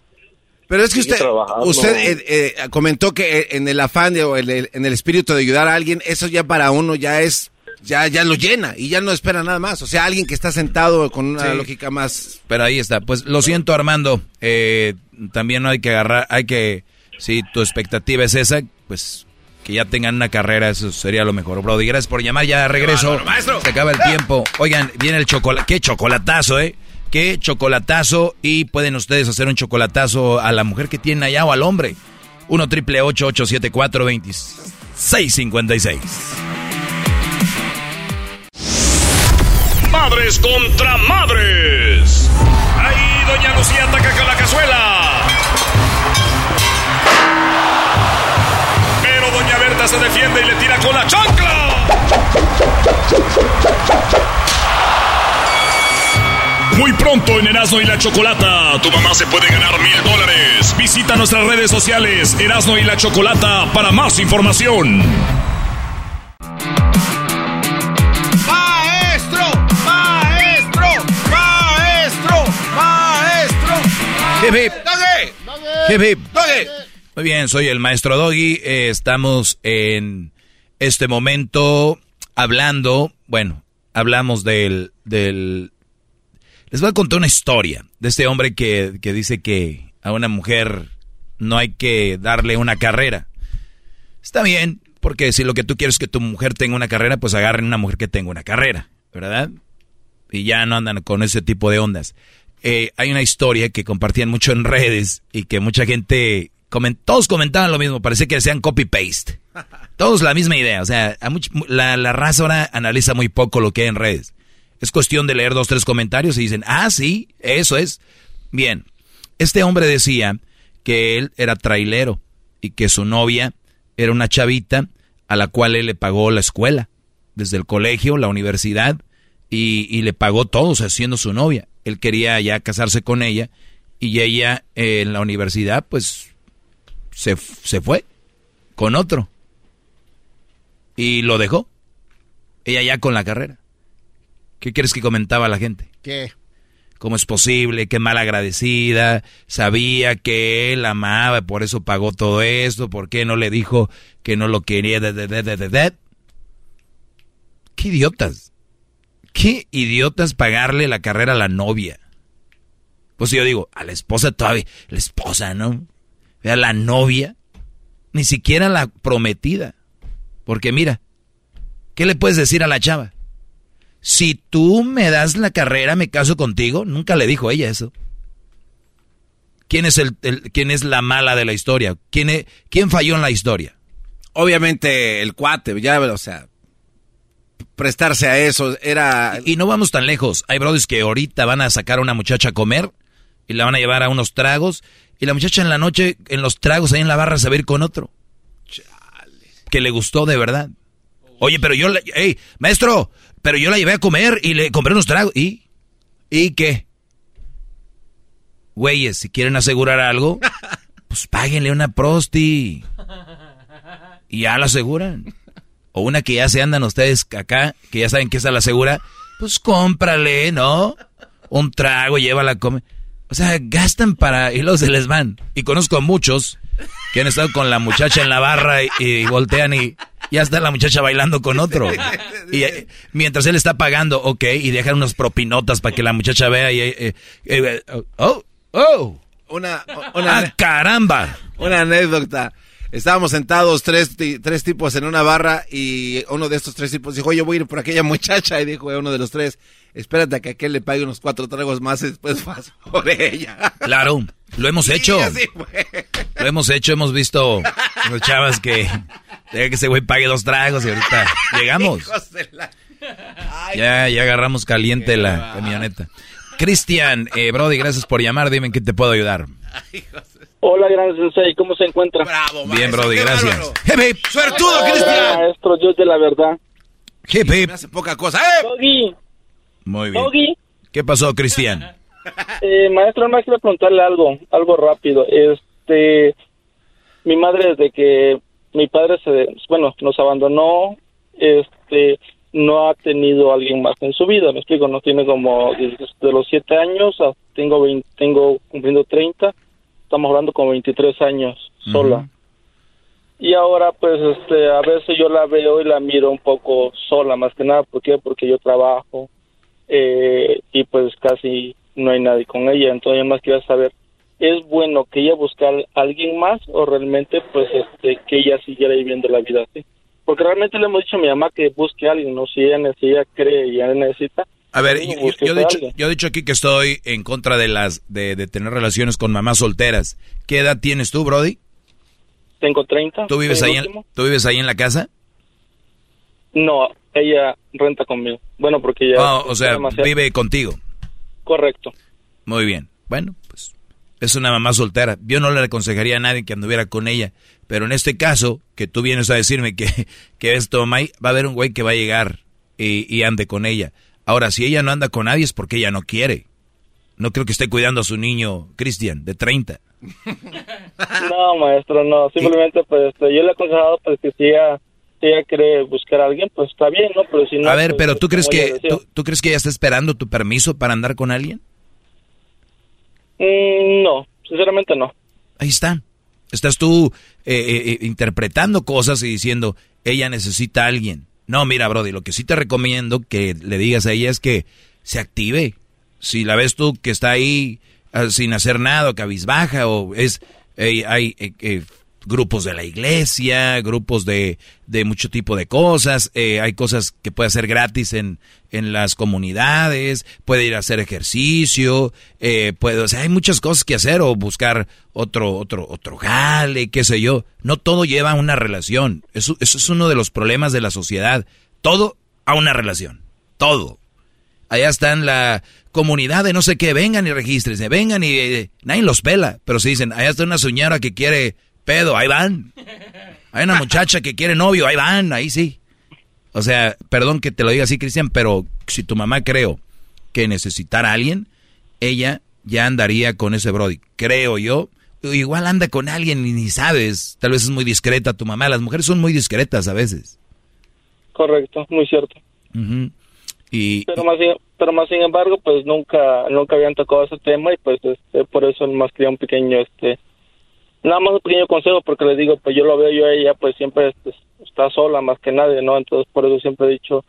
Pero es que usted, usted eh, eh, comentó que en el afán de, o en el espíritu de ayudar a alguien, eso ya para uno ya es ya, ya lo llena y ya no espera nada más. O sea, alguien que está sentado con una lógica más. Pero ahí está. Pues lo siento, Armando. Eh, también no hay que agarrar, hay que, si tu expectativa es esa, pues que ya tengan una carrera, eso sería lo mejor. Brody, gracias por llamar, ya regreso. Se acaba el tiempo. Oigan, viene el chocolate. Qué chocolatazo, ¿eh? Qué chocolatazo. Y pueden ustedes hacer un chocolatazo a la mujer que tienen allá o al hombre. 1 triple 874 2656 Madres contra madres. Ahí doña Lucía ataca con la cazuela. Se defiende y le tira con la chancla. Muy pronto en Erasmo y la Chocolata, tu mamá se puede ganar mil dólares. Visita nuestras redes sociales Erasmo y la Chocolata para más información. Maestro, maestro, maestro, maestro. Hip, hip. Muy bien, soy el maestro Doggy. Eh, estamos en este momento hablando, bueno, hablamos del, del... Les voy a contar una historia de este hombre que, que dice que a una mujer no hay que darle una carrera. Está bien, porque si lo que tú quieres es que tu mujer tenga una carrera, pues agarren una mujer que tenga una carrera, ¿verdad? Y ya no andan con ese tipo de ondas. Eh, hay una historia que compartían mucho en redes y que mucha gente todos comentaban lo mismo, parece que sean copy-paste. Todos la misma idea, o sea, la, la, raza ahora analiza muy poco lo que hay en redes. Es cuestión de leer dos, tres comentarios y dicen, ah, sí, eso es. Bien, este hombre decía que él era trailero y que su novia era una chavita a la cual él le pagó la escuela, desde el colegio, la universidad, y, y le pagó todo, o sea, siendo su novia. Él quería ya casarse con ella y ella eh, en la universidad, pues se, se fue con otro. Y lo dejó. Ella ya con la carrera. ¿Qué quieres que comentaba la gente? ¿Qué? ¿Cómo es posible? Qué mal agradecida. Sabía que él amaba, por eso pagó todo esto. ¿Por qué no le dijo que no lo quería? De, de, de, qué idiotas. Qué idiotas pagarle la carrera a la novia. Pues yo digo, a la esposa todavía, la esposa, ¿no? Vea, la novia, ni siquiera la prometida. Porque mira, ¿qué le puedes decir a la chava? Si tú me das la carrera, me caso contigo. Nunca le dijo ella eso. ¿Quién es, el, quién es la mala de la historia? ¿Quién, ¿Quién falló en la historia? Obviamente el cuate, ya, o sea, prestarse a eso era... Y, y no vamos tan lejos. Hay brothers que ahorita van a sacar a una muchacha a comer y la van a llevar a unos tragos y la muchacha en la noche, en los tragos ahí en la barra, se va a ir con otro. Que le gustó de verdad. Oye, pero yo, le, hey, maestro, pero yo la llevé a comer y le compré unos tragos. ¿Y? ¿Y qué? Güeyes, si quieren asegurar algo, pues páguenle una prosti. Y ya la aseguran. O una que ya se andan ustedes acá, que ya saben que esa la asegura, pues cómprale, ¿no? Un trago, llévala a comer. O sea, gastan para y luego se les van. Y conozco a muchos que han estado con la muchacha en la barra y, voltean y ya está la muchacha bailando con otro. Y eh, mientras él está pagando, ok, y dejan unas propinotas para que la muchacha vea y... Eh, eh, oh, oh. Una, una, ah, caramba. Una anécdota. Estábamos sentados tres, tres tipos en una barra y uno de estos tres tipos dijo, yo voy a ir por aquella muchacha. Y dijo uno de los tres, espérate a que aquel le pague unos cuatro tragos más y después vas por ella. Claro, lo hemos hecho. Lo hemos hecho, hemos visto los chavas que que ese güey pague dos tragos y ahorita llegamos. Ya, ya agarramos caliente la camioneta. Cristian, eh, Brody, gracias por llamar. Dime en qué te puedo ayudar. Hola, gran sensei, ¿cómo se encuentra? Bravo, Bien, Brody, gracias. Hip. Suertudo, Cristian. Maestro, Dios de la verdad. Hip. Me hace poca cosa. ¡Eh! Doggy, Muy bien. Doggy. ¿Qué pasó, Cristian? Eh, maestro, más quiero preguntarle algo, algo rápido. Este, mi madre desde que mi padre se, bueno, nos abandonó, este, no ha tenido alguien más en su vida, me explico, no tiene como desde los siete años, a- tengo 20 tengo cumpliendo 30, estamos hablando con 23 años sola. Y ahora pues este a veces yo la veo y la miro un poco sola, más que nada, ¿por qué? Porque yo trabajo eh, y pues casi no hay nadie con ella, entonces yo más quiero saber ¿Es bueno que ella buscar a alguien más o realmente pues este que ella siguiera viviendo la vida así? Porque realmente le hemos dicho a mi mamá que busque a alguien, no si ella, si ella cree y ella necesita. A ver, yo, he dicho, alguien. yo he dicho aquí que estoy en contra de las de, de tener relaciones con mamás solteras. ¿Qué edad tienes tú, Brody? Tengo 30. ¿Tú vives, ahí en. ¿Tú vives ahí en la casa? No, ella renta conmigo. Bueno, porque ella... O sea, demasiado- vive contigo. Correcto. Muy bien. Bueno, pues Es una mamá soltera. Yo no le aconsejaría a nadie que anduviera con ella. Pero en este caso, que tú vienes a decirme que, que esto, va a haber un güey que va a llegar y, y ande con ella. Ahora, si ella no anda con nadie es porque ella no quiere. No creo que esté cuidando a su niño, Cristian, de 30. No, maestro, no. Simplemente, pues, este, yo le he aconsejado pues, que si ella, si ella quiere buscar a alguien, pues está bien, ¿no? Pero si no, a ver, pues, pero ¿tú crees que tú crees que ella está esperando tu permiso para andar con alguien? Mm, no, sinceramente no. Ahí está. Estás tú eh, eh, eh, interpretando cosas y diciendo, ella necesita a alguien. No, mira, Brody, lo que sí te recomiendo que le digas a ella es que se active. Si la ves tú que está ahí ah, sin hacer nada, o cabizbaja, o es, hay grupos de la iglesia, grupos de, de mucho tipo de cosas, eh, hay cosas que puede hacer gratis en, en las comunidades, puede ir a hacer ejercicio, eh, puede, o sea, hay muchas cosas que hacer o buscar otro, otro, otro jale, qué sé yo. No todo lleva a una relación. Eso, eso es uno de los problemas de la sociedad. Todo a una relación. Todo. Allá está en la comunidad de no sé qué, vengan y regístrense, vengan y eh, nadie los pela, pero si dicen, allá está una señora que quiere pedo, ahí van. Hay una muchacha que quiere novio, ahí van, ahí sí. O sea, perdón que te lo diga así, Cristian, pero si tu mamá creo que necesitara a alguien, ella ya andaría con ese Brody. Creo yo. Igual anda con alguien y ni sabes. Tal vez es muy discreta tu mamá. Las mujeres son muy discretas a veces. Correcto, muy cierto. Y Pero más, sin- pero más sin embargo, pues nunca, nunca habían tocado ese tema y pues este, por eso más quería un pequeño, este, nada más un pequeño consejo porque les digo, pues yo lo veo yo a ella, pues siempre este, está sola más que nadie, ¿no? Entonces por eso siempre he dicho,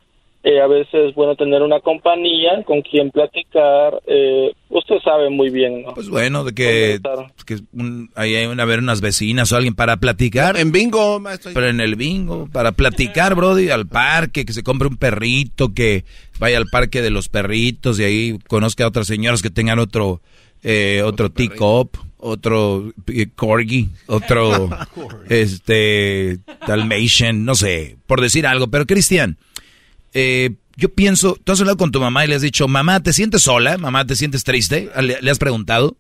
eh, a veces es bueno tener una compañía con quien platicar, eh, usted sabe muy bien, ¿no? Pues bueno, de que, que un- ahí hay una, ver unas vecinas o alguien para platicar. En bingo, maestro. Pero en el bingo, para platicar, Brody, al parque, que se compre un perrito, que vaya al parque de los perritos y ahí conozca a otras señoras que tengan otro, eh, otro teacup, otro eh, corgi, otro, este, dalmatian, no sé, por decir algo. Pero Cristian, eh, yo pienso, tú has hablado con tu mamá y le has dicho, mamá, ¿te sientes sola? Mamá, ¿te sientes triste? ¿Le, le has preguntado?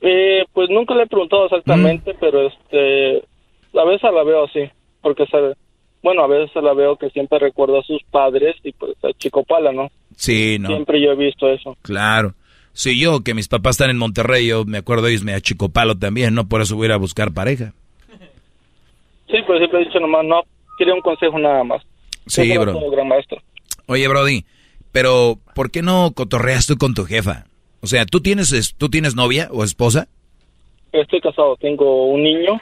Eh, pues nunca le he preguntado exactamente, pero este, a veces la veo así, porque sabe, bueno, a veces la veo que siempre recuerda a sus padres y pues a Chico Pala, ¿no? Sí, no. Siempre yo he visto eso. Claro. Sí, yo, que mis papás están en Monterrey, yo me acuerdo ellos me achicopalo también, ¿no? Por eso voy a ir a buscar pareja. Sí, pero siempre he dicho nomás, no, quería un consejo nada más. Sí, bro. gran. Oye, Brody, pero ¿por qué no cotorreas tú con tu jefa? O sea, ¿tú tienes, es- ¿tú tienes novia o esposa? Estoy casado, tengo un niño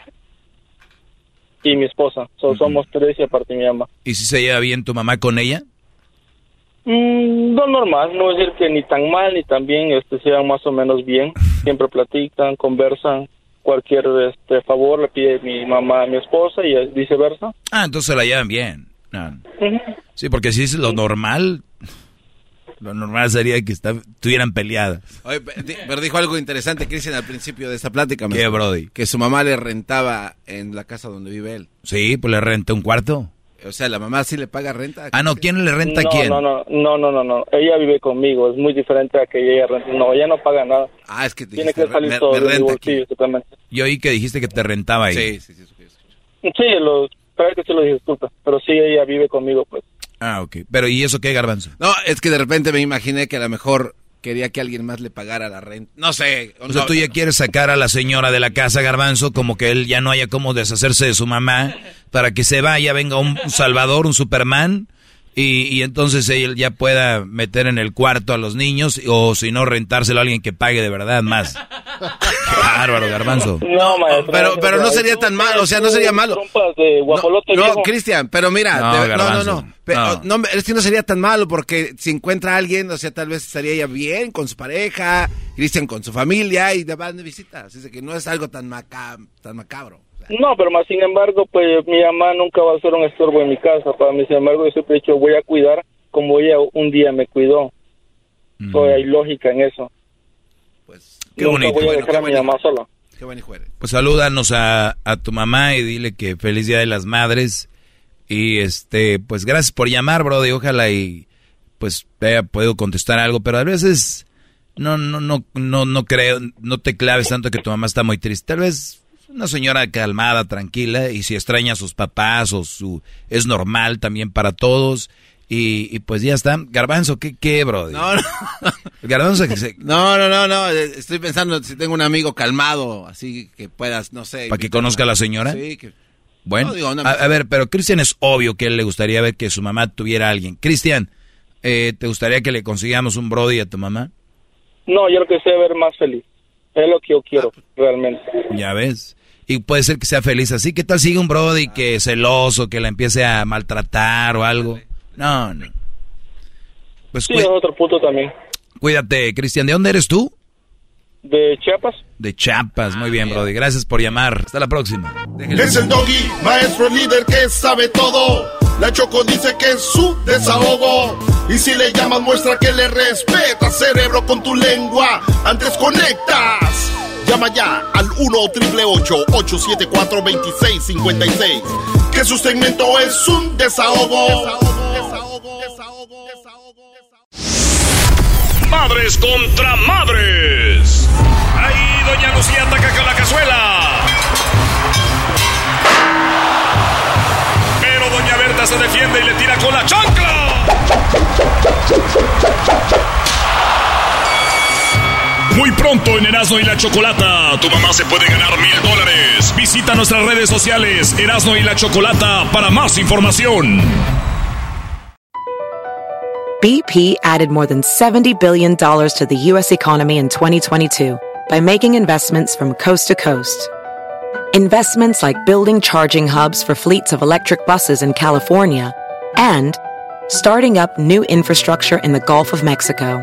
y mi esposa. So, Somos tres y aparte mi mamá. ¿Y si se lleva bien tu mamá con ella? Mm, no normal, no es decir que ni tan mal ni tan bien, este, se llevan más o menos bien. Siempre platican, conversan. Cualquier este, favor le pide mi mamá a mi esposa y viceversa. Ah, entonces se la llevan bien. No. Sí, porque si es lo normal, lo normal sería que está- estuvieran peleadas. Oye, pero dijo algo interesante, Cristian, al principio de esta plática. ¿Qué. Brody? Que su mamá le rentaba en la casa donde vive él. Sí, pues le renta un cuarto. O sea, la mamá sí le paga renta. Ah, no, ¿quién le renta a no, quién? No, no, no, no, no, no. Ella vive conmigo, es muy diferente a que ella renta. No, ella no paga nada. Ah, es que Tiene que salir todo de mi bolsillo, totalmente. Yo oí que dijiste que te rentaba ahí. Sí, sí, sí. Sí, lo, creo que sí lo dije, disculpa. Pero sí, ella vive conmigo, pues. Ah, ok. Pero ¿y eso qué, Garbanzo? No, es que de repente me imaginé que a lo mejor quería que alguien más le pagara la renta. No sé. O sea, tú ya quieres sacar a la señora de la casa, Garbanzo, como que él ya no haya cómo deshacerse de su mamá, para que se vaya, venga un Salvador, un Superman, y, y entonces él ya pueda meter en el cuarto a los niños, o si no, rentárselo a alguien que pague de verdad más. Qué bárbaro, Garbanzo. No, maestro. Pero, pero no sería tan malo, o sea, no sería malo. No, viejo. Cristian, pero mira, No, de- no, no, no, no. no, es que no sería tan malo porque si encuentra a alguien, o sea, tal vez estaría ella bien con su pareja, Cristian con su familia y le van de visita, así es que no es algo tan, maca tan macabro. No, pero más sin embargo, pues mi mamá nunca va a ser un estorbo en mi casa. Para mí, sin embargo, yo siempre he dicho, voy a cuidar como ella un día me cuidó. So, hay lógica en eso. Qué nunca bonito. voy a Bueno, dejar a mi mamá sola. Qué buen hijo eres. Pues salúdanos a, a tu mamá y dile que feliz día de las madres. Y este, pues gracias por llamar, bro. Y ojalá y pues haya podido contestar algo. Pero a veces no, no, no, no, no creo, no te claves tanto que tu mamá está muy triste. Tal vez una señora calmada, tranquila, y si extraña a sus papás o su, es normal también para todos. Y, pues ya está. Garbanzo, ¿qué, qué, bro? No, no. Garbanzo que se... No, no, no, no. Estoy pensando si tengo un amigo calmado, así que puedas, no sé. ¿Para que conozca a la señora? Sí. Que... Bueno, a, ver, pero Cristian es obvio que él le gustaría ver que su mamá tuviera a alguien. Cristian, eh, ¿te gustaría que le consigamos un Brody a tu mamá? No, yo lo que sé ver más feliz. Es lo que yo quiero, realmente. Ya ves. Y puede ser que sea feliz así. ¿Qué tal sigue un Brody que es celoso, que la empiece a maltratar o algo? No, no. Pues sí, es otro punto también. Cuídate, Cristian. ¿De dónde eres tú? De Chiapas. De Chiapas, muy bien, Brody. Gracias por llamar. Hasta la próxima. Es el doggy, maestro líder que sabe todo. La Choco dice que es su desahogo. Y si le llamas, muestra que le respeta, cerebro, con tu lengua. Antes conectas. Llama ya al 1-888-874-2656. Que su segmento es un desahogo. Desahogo, desahogo, desahogo, desahogo. Madres contra madres. Ahí Doña Lucía ataca con la cazuela. Pero Doña Berta se defiende y le tira con la chancla. Muy pronto en Erasmo y la Chocolata, tu mamá se puede ganar mil dólares. Visita nuestras redes sociales Erasmo y la Chocolata para más información. BP added more than $70 billion to the U.S. economy in 2022 by making investments from coast to coast. Investments like building charging hubs for fleets of electric buses in California and starting up new infrastructure in the Gulf of Mexico.